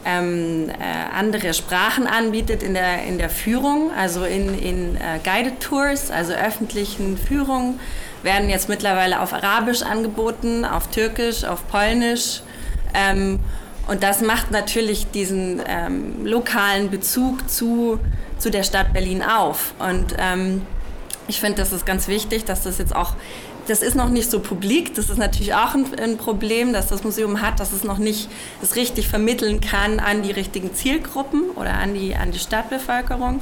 [SPEAKER 11] ähm, äh, andere Sprachen anbietet in der, in der Führung, also in, in äh, Guided Tours, also öffentlichen Führungen werden jetzt mittlerweile auf Arabisch angeboten, auf Türkisch, auf Polnisch. Ähm, und das macht natürlich diesen ähm, lokalen Bezug zu, zu der Stadt Berlin auf. Und ähm, ich finde, das ist ganz wichtig, dass das jetzt auch, das ist noch nicht so publik, das ist natürlich auch ein, ein, Problem, dass das Museum hat, dass es noch nicht das richtig vermitteln kann an die richtigen Zielgruppen oder an die, an die Stadtbevölkerung.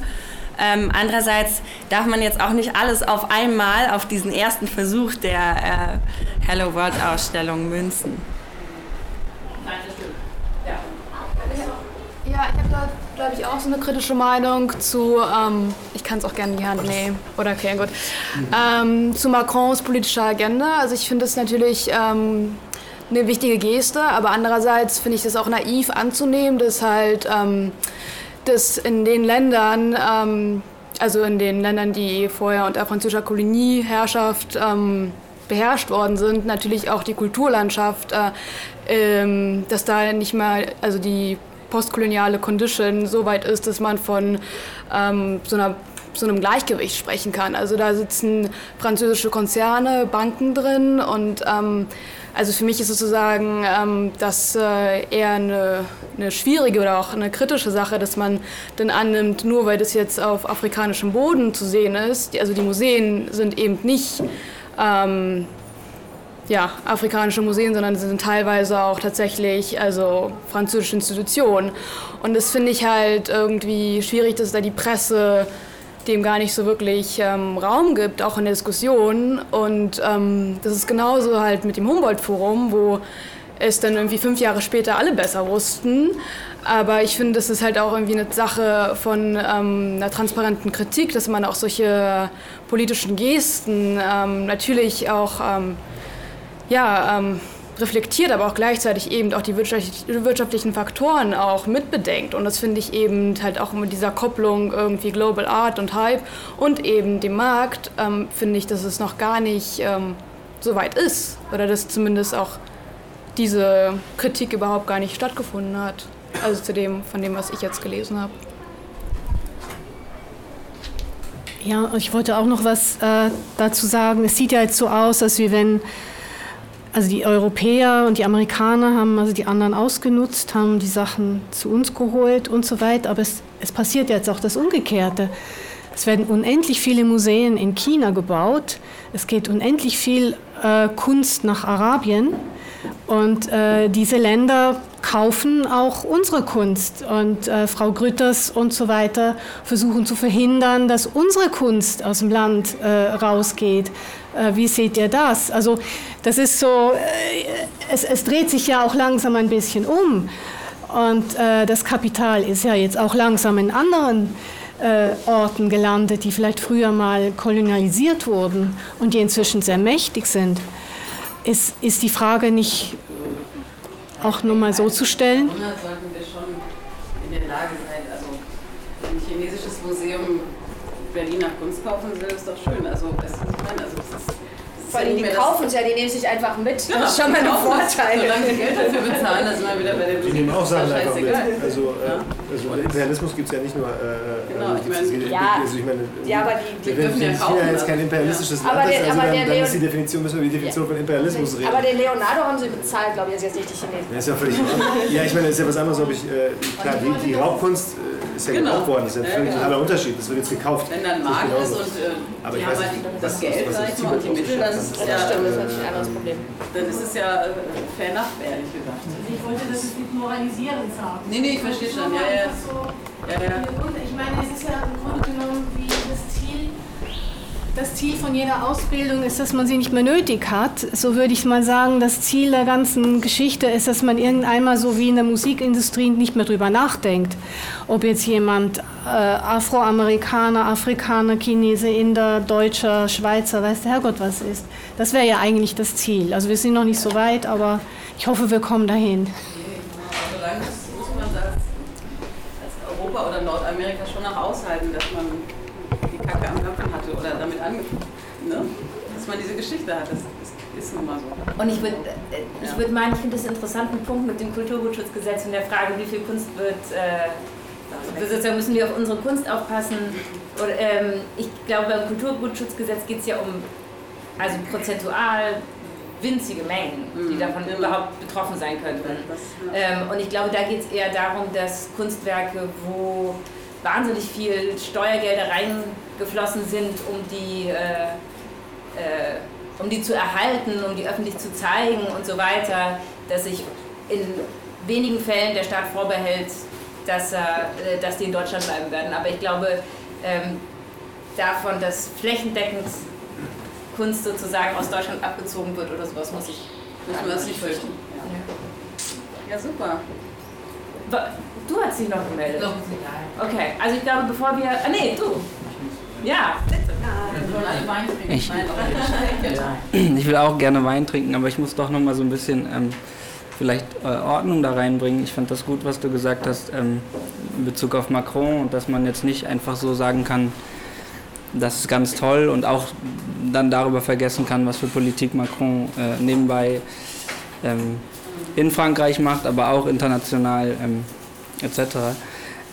[SPEAKER 11] Ähm, andererseits darf man jetzt auch nicht alles auf einmal auf diesen ersten Versuch der äh, Hello World Ausstellung münzen.
[SPEAKER 3] Ja, ich habe da
[SPEAKER 12] glaube ich, auch so eine kritische Meinung zu, ähm, ich kann es auch gerne in die Hand nehmen, oder okay, gut, ähm, zu Macrons politischer Agenda. Also ich finde es natürlich ähm, eine wichtige Geste, aber andererseits finde ich das auch naiv anzunehmen, dass halt ähm, dass in den Ländern, ähm, also in den Ländern, die vorher unter französischer Kolonieherrschaft ähm, beherrscht worden sind, natürlich auch die Kulturlandschaft, äh, ähm, dass da nicht mehr, also die postkoloniale Condition so weit ist, dass man von ähm, so einer so einem Gleichgewicht sprechen kann. Also da sitzen französische Konzerne, Banken drin und ähm, also für mich ist sozusagen ähm, das äh, eher eine, eine, schwierige oder auch eine kritische Sache, dass man dann annimmt, nur weil das jetzt auf afrikanischem Boden zu sehen ist. Also die Museen sind eben nicht ähm, ja, afrikanische Museen, sondern sie sind teilweise auch tatsächlich also französische Institutionen. Und das finde ich halt irgendwie schwierig, dass da die Presse dem gar nicht so wirklich ähm, Raum gibt, auch in der Diskussion. Und ähm, das ist genauso halt mit dem Humboldt-Forum, wo es dann irgendwie fünf Jahre später alle besser wussten. Aber ich finde, das ist halt auch irgendwie eine Sache von ähm, einer transparenten Kritik, dass man auch solche politischen Gesten ähm, natürlich auch ähm, ja, ähm, reflektiert, aber auch gleichzeitig eben auch die wirtschaftlichen Faktoren auch mitbedenkt. Und das finde ich eben halt auch mit dieser Kopplung irgendwie Global Art und Hype und eben dem Markt, ähm, finde ich, dass es noch gar nicht ähm, so weit ist. Oder dass zumindest auch diese Kritik überhaupt gar nicht stattgefunden hat. Also zu dem, von dem, was ich jetzt gelesen habe.
[SPEAKER 8] Ja, ich wollte auch noch was äh, dazu sagen. Es sieht ja jetzt so aus, als wie wenn also die Europäer und die Amerikaner haben also die anderen ausgenutzt, haben die Sachen zu uns geholt und so weiter. Aber es, es passiert jetzt auch das Umgekehrte. Es werden unendlich viele Museen in China gebaut. Es geht unendlich viel äh, Kunst nach Arabien. Und äh, diese Länder kaufen auch unsere Kunst. Und äh, Frau Grütters und so weiter versuchen zu verhindern, dass unsere Kunst aus dem Land äh, rausgeht. Äh, wie seht ihr das? Also das ist so, äh, es, es, dreht sich ja auch langsam ein bisschen um. Und äh, das Kapital ist ja jetzt auch langsam in anderen Orten gelandet, die vielleicht früher mal kolonialisiert wurden und die inzwischen sehr mächtig sind. Ist, ist die Frage nicht auch nur mal so zu stellen?
[SPEAKER 1] sollten wir schon in der Lage sein, also ein chinesisches Museum Berliner Kunst kaufen will, ist doch schön. Also, das ist, also, das ist
[SPEAKER 3] vor allem, die kaufen es ja, die nehmen sich einfach mit. Das ja, ist schon mal ein Vorteil.
[SPEAKER 1] Solange sie Geld dafür bezahlen, das sind wir wieder bei dem
[SPEAKER 4] Die nehmen auch Sachen einfach mit. Also, äh, also der Imperialismus gibt es ja nicht nur. Äh,
[SPEAKER 1] genau,
[SPEAKER 4] ich
[SPEAKER 1] meine, ja,
[SPEAKER 4] also ich meine,
[SPEAKER 1] ja, aber die, die dürfen ja
[SPEAKER 4] kaufen. China jetzt kein imperialistisches ja. Land ist, also dann, dann ist die Definition, müssen wir die Definition von Imperialismus reden.
[SPEAKER 3] Aber den Leonardo haben sie bezahlt, glaube ich, ist jetzt nicht die Chinesen.
[SPEAKER 4] Ja, ist ja völlig Ja, ich meine, es ist ja was anderes, ob ich, äh, klar, die, die Raubkunst äh, ist ja genau. gekauft worden, das ist ja ein totaler Unterschied, das wird jetzt gekauft.
[SPEAKER 1] Wenn dann Markt ist und äh, aber die haben halt das Geld, sag ich mal, und die Mittel, dann ist es ja
[SPEAKER 3] natürlich ein anderes Problem.
[SPEAKER 1] Dann ist es ja äh, fair enough, ehrlich gesagt.
[SPEAKER 13] Ich wollte das nicht moralisierend sagen.
[SPEAKER 1] Nee, nee, ich verstehe schon. Ja, ja.
[SPEAKER 13] ja, ja. Ich meine, es ist ja im Grunde genommen wie das Ziel
[SPEAKER 8] das Ziel von jeder Ausbildung ist, dass man sie nicht mehr nötig hat. So würde ich mal sagen, das Ziel der ganzen Geschichte ist, dass man irgendeinmal so wie in der Musikindustrie nicht mehr drüber nachdenkt, ob jetzt jemand äh, Afroamerikaner, Afrikaner, Chinese, Inder, Deutscher, Schweizer, weiß der Herrgott was ist. Das wäre ja eigentlich das Ziel. Also wir sind noch nicht so weit, aber ich hoffe, wir kommen dahin.
[SPEAKER 1] Solange muss man das als Europa oder Nordamerika schon noch aushalten, dass man Kacke am Dampfen hatte oder damit angefangen, ne? dass man diese Geschichte hat. Das ist, nun mal so.
[SPEAKER 2] Und ich würde äh, ich würd meinen, ich finde das einen interessanten Punkt mit dem Kulturgutschutzgesetz und der Frage, wie viel Kunst wird. Äh, sozusagen müssen wir auf unsere Kunst aufpassen. Oder, ähm, ich glaube, beim Kulturgutschutzgesetz geht es ja um also prozentual winzige Mengen, die mhm. davon genau. überhaupt betroffen sein könnten. Ähm, und ich glaube, da geht es eher darum, dass Kunstwerke, wo wahnsinnig viel Steuergelder reingeflossen sind, um die, äh, äh, um die zu erhalten, um die öffentlich zu zeigen und so weiter, dass sich in wenigen Fällen der Staat vorbehält, dass, äh, dass die in Deutschland bleiben werden. Aber ich glaube, ähm, davon, dass flächendeckend Kunst sozusagen aus Deutschland abgezogen wird oder sowas, muss ich
[SPEAKER 1] müssen wir das nicht fürchten. Ja. ja, super.
[SPEAKER 2] Du hast dich noch gemeldet. Okay, also ich glaube, bevor wir. Ah, nee, du. Ja, bitte.
[SPEAKER 14] Ich, ich will auch gerne Wein trinken, aber ich muss doch noch mal so ein bisschen ähm, vielleicht äh, Ordnung da reinbringen. Ich fand das gut, was du gesagt hast ähm, in Bezug auf Macron und dass man jetzt nicht einfach so sagen kann, das ist ganz toll und auch dann darüber vergessen kann, was für Politik Macron äh, nebenbei ähm, in Frankreich macht, aber auch international ähm, etc.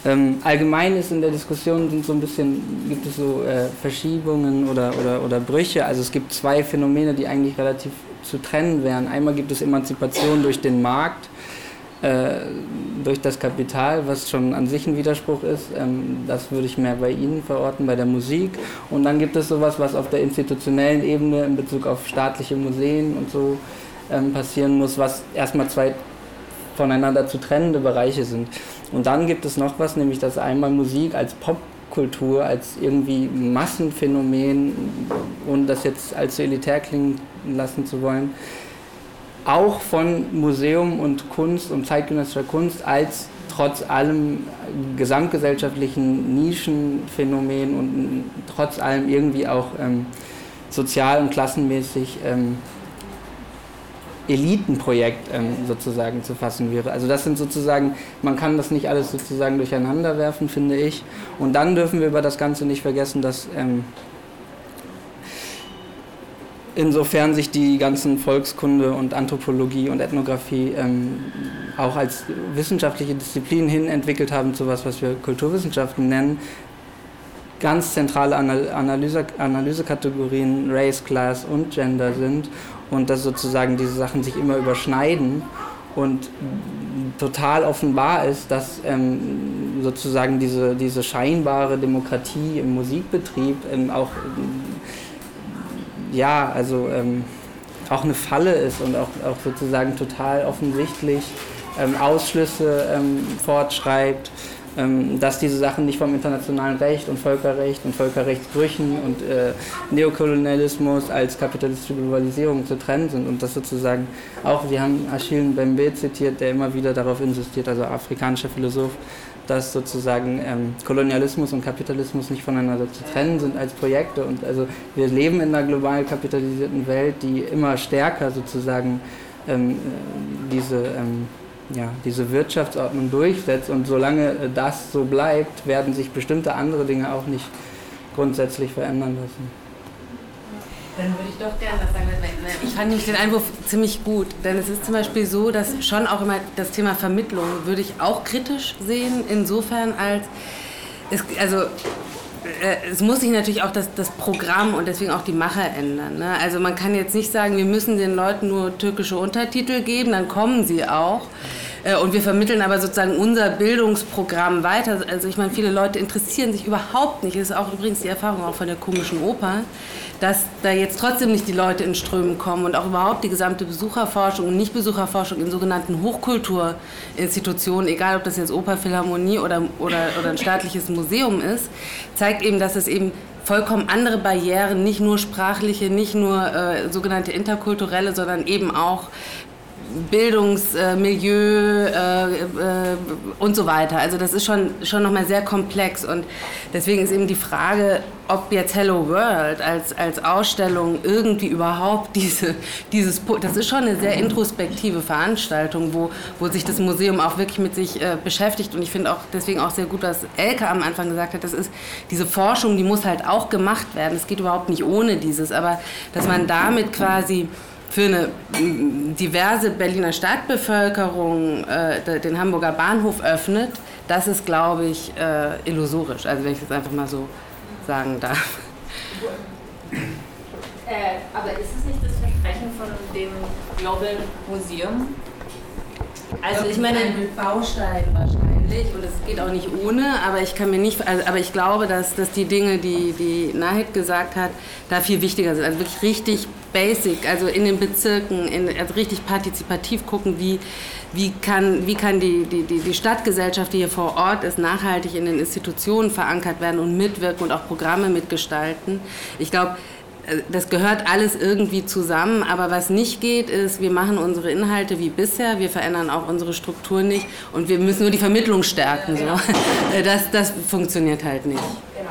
[SPEAKER 14] Ähm, allgemein ist in der Diskussion sind so ein bisschen, gibt es so äh, Verschiebungen oder, oder, oder Brüche. Also es gibt zwei Phänomene, die eigentlich relativ zu trennen wären. Einmal gibt es Emanzipation durch den Markt, äh, durch das Kapital, was schon an sich ein Widerspruch ist. Ähm, das würde ich mehr bei Ihnen verorten, bei der Musik. Und dann gibt es sowas, was auf der institutionellen Ebene in Bezug auf staatliche Museen und so ähm, passieren muss, was erstmal zwei voneinander zu trennende Bereiche sind. Und dann gibt es noch was, nämlich dass einmal Musik als Popkultur, als irgendwie Massenphänomen, ohne das jetzt als elitär klingen lassen zu wollen, auch von Museum und Kunst und zeitgenössischer Kunst als trotz allem gesamtgesellschaftlichen Nischenphänomen und trotz allem irgendwie auch ähm, sozial und klassenmäßig ähm, Elitenprojekt ähm, sozusagen zu fassen wäre. Also das sind sozusagen, man kann das nicht alles sozusagen durcheinander werfen, finde ich. Und dann dürfen wir über das Ganze nicht vergessen, dass ähm, insofern sich die ganzen Volkskunde und Anthropologie und Ethnographie ähm, auch als wissenschaftliche Disziplin hin entwickelt haben zu was, was wir Kulturwissenschaften nennen, ganz zentrale Analyse, Analysekategorien Race, Class und Gender sind und dass sozusagen diese Sachen sich immer überschneiden und total offenbar ist, dass ähm, sozusagen diese, diese scheinbare Demokratie im Musikbetrieb ähm, auch ja, also ähm, auch eine Falle ist und auch, auch sozusagen total offensichtlich ähm, Ausschlüsse ähm, fortschreibt dass diese Sachen nicht vom internationalen Recht und Völkerrecht und Völkerrechtsbrüchen und äh, Neokolonialismus als kapitalistische Globalisierung zu trennen sind und das sozusagen auch, wir haben Achille Mbembe zitiert, der immer wieder darauf insistiert, also afrikanischer Philosoph, dass sozusagen ähm, Kolonialismus und Kapitalismus nicht voneinander zu trennen sind als Projekte. Und also wir leben in einer global kapitalisierten Welt, die immer stärker sozusagen ähm, äh, diese ähm, ja, diese Wirtschaftsordnung durchsetzt. Und solange äh, das so bleibt, werden sich bestimmte andere Dinge auch nicht grundsätzlich verändern lassen.
[SPEAKER 6] Dann würde ich doch gerne was sagen. Ich fand nämlich den Einwurf ziemlich gut, denn es ist zum Beispiel so, dass schon auch immer das Thema Vermittlung würde ich auch kritisch sehen, insofern als es, also äh, es muss sich natürlich auch das, das Programm und deswegen auch die Macher ändern. Ne? Also man kann jetzt nicht sagen, wir müssen den Leuten nur türkische Untertitel geben, dann kommen sie auch. Äh, und wir vermitteln aber sozusagen unser Bildungsprogramm weiter. Also ich meine, viele Leute interessieren sich überhaupt nicht. Das ist auch übrigens die Erfahrung auch von der komischen Oper, dass da jetzt trotzdem nicht die Leute in Strömen kommen und auch überhaupt die gesamte Besucherforschung und Nichtbesucherforschung in sogenannten Hochkulturinstitutionen, egal ob das jetzt Operphilharmonie oder, oder, oder ein staatliches Museum ist, zeigt eben, dass es eben vollkommen andere Barrieren, nicht nur sprachliche, nicht nur äh, sogenannte interkulturelle, sondern eben auch Bildungsmilieu äh, äh, und so weiter. Also das ist schon, schon nochmal sehr komplex und deswegen ist eben die Frage, ob jetzt Hello World als, als Ausstellung irgendwie überhaupt diese, dieses, das ist schon eine sehr introspektive Veranstaltung, wo, wo sich das Museum auch wirklich mit sich äh, beschäftigt und ich finde auch deswegen auch sehr gut, was Elke am Anfang gesagt hat, das ist diese Forschung, die muss halt auch gemacht werden. Es geht überhaupt nicht ohne dieses, aber dass man damit quasi für eine diverse Berliner Stadtbevölkerung äh, den Hamburger Bahnhof öffnet, das ist, glaube ich, äh, illusorisch. Also wenn ich das einfach mal so sagen darf.
[SPEAKER 2] Äh, aber ist es nicht das Versprechen von dem Global Museum?
[SPEAKER 6] Also ich meine, mit Baustein wahrscheinlich und es geht auch nicht ohne, aber ich kann mir nicht, also, aber ich glaube, dass, dass die Dinge, die, die Nahid gesagt hat, da viel wichtiger sind. Also wirklich richtig basic, also in den Bezirken, in, also richtig partizipativ gucken, wie, wie kann, wie kann die, die, die Stadtgesellschaft, die hier vor Ort ist, nachhaltig in den Institutionen verankert werden und mitwirken und auch Programme mitgestalten. Ich glaube, das gehört alles irgendwie zusammen, aber was nicht geht, ist, wir machen unsere Inhalte wie bisher, wir verändern auch unsere Struktur nicht und wir müssen nur die Vermittlung stärken. Ja, genau. so. (laughs) das, das funktioniert halt nicht. Genau.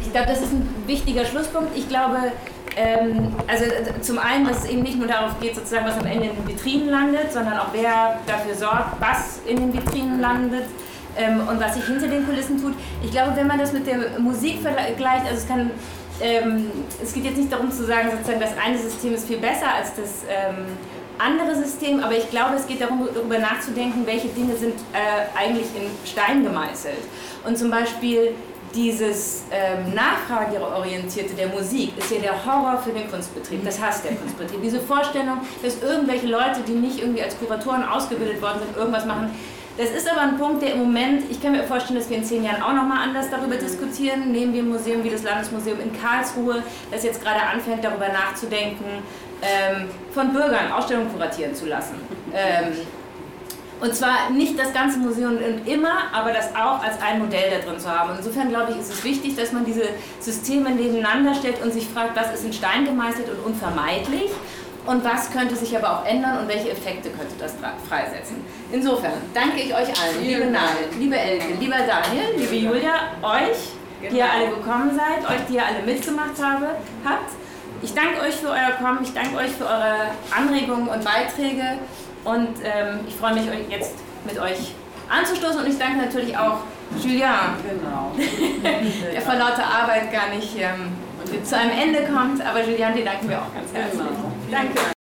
[SPEAKER 2] Ich glaube, das ist ein wichtiger Schlusspunkt. Ich glaube, ähm, also zum einen, dass es eben nicht nur darauf geht, sozusagen, was am Ende in den Vitrinen landet, sondern auch wer dafür sorgt, was in den Vitrinen landet ähm, und was sich hinter den Kulissen tut. Ich glaube, wenn man das mit der Musik vergleicht, also es kann ähm, es geht jetzt nicht darum zu sagen, sozusagen, das eine System ist viel besser als das ähm, andere System, aber ich glaube, es geht darum, darüber nachzudenken, welche Dinge sind äh, eigentlich in Stein gemeißelt. Und zum Beispiel dieses ähm, Nachfrageorientierte der Musik ist ja der Horror für den Kunstbetrieb, das hasst der Kunstbetrieb. Diese Vorstellung, dass irgendwelche Leute, die nicht irgendwie als Kuratoren ausgebildet worden sind, irgendwas machen, das ist aber ein Punkt, der im Moment, ich kann mir vorstellen, dass wir in zehn Jahren auch nochmal anders darüber diskutieren. Nehmen wir ein Museum wie das Landesmuseum in Karlsruhe, das jetzt gerade anfängt, darüber nachzudenken, ähm, von Bürgern Ausstellungen kuratieren zu lassen. Ähm, und zwar nicht das ganze Museum immer, aber das auch als ein Modell da drin zu haben. insofern glaube ich, ist es wichtig, dass man diese Systeme nebeneinander stellt und sich fragt, was ist in Stein gemeißelt und unvermeidlich und was könnte sich aber auch ändern und welche Effekte könnte das freisetzen. Insofern danke ich euch allen, liebe Nadel, liebe Elke, lieber Daniel, liebe Julia, euch, die ihr alle gekommen seid, euch, die ihr alle mitgemacht habe, habt. Ich danke euch für euer Kommen, ich danke euch für eure Anregungen und Beiträge und ähm, ich freue mich jetzt mit euch anzustoßen und ich danke natürlich auch Julian, genau. (laughs) der vor lauter Arbeit gar nicht ähm, zu einem Ende kommt, aber Julian, dir danken wir auch ganz herzlich. Genau. Danke.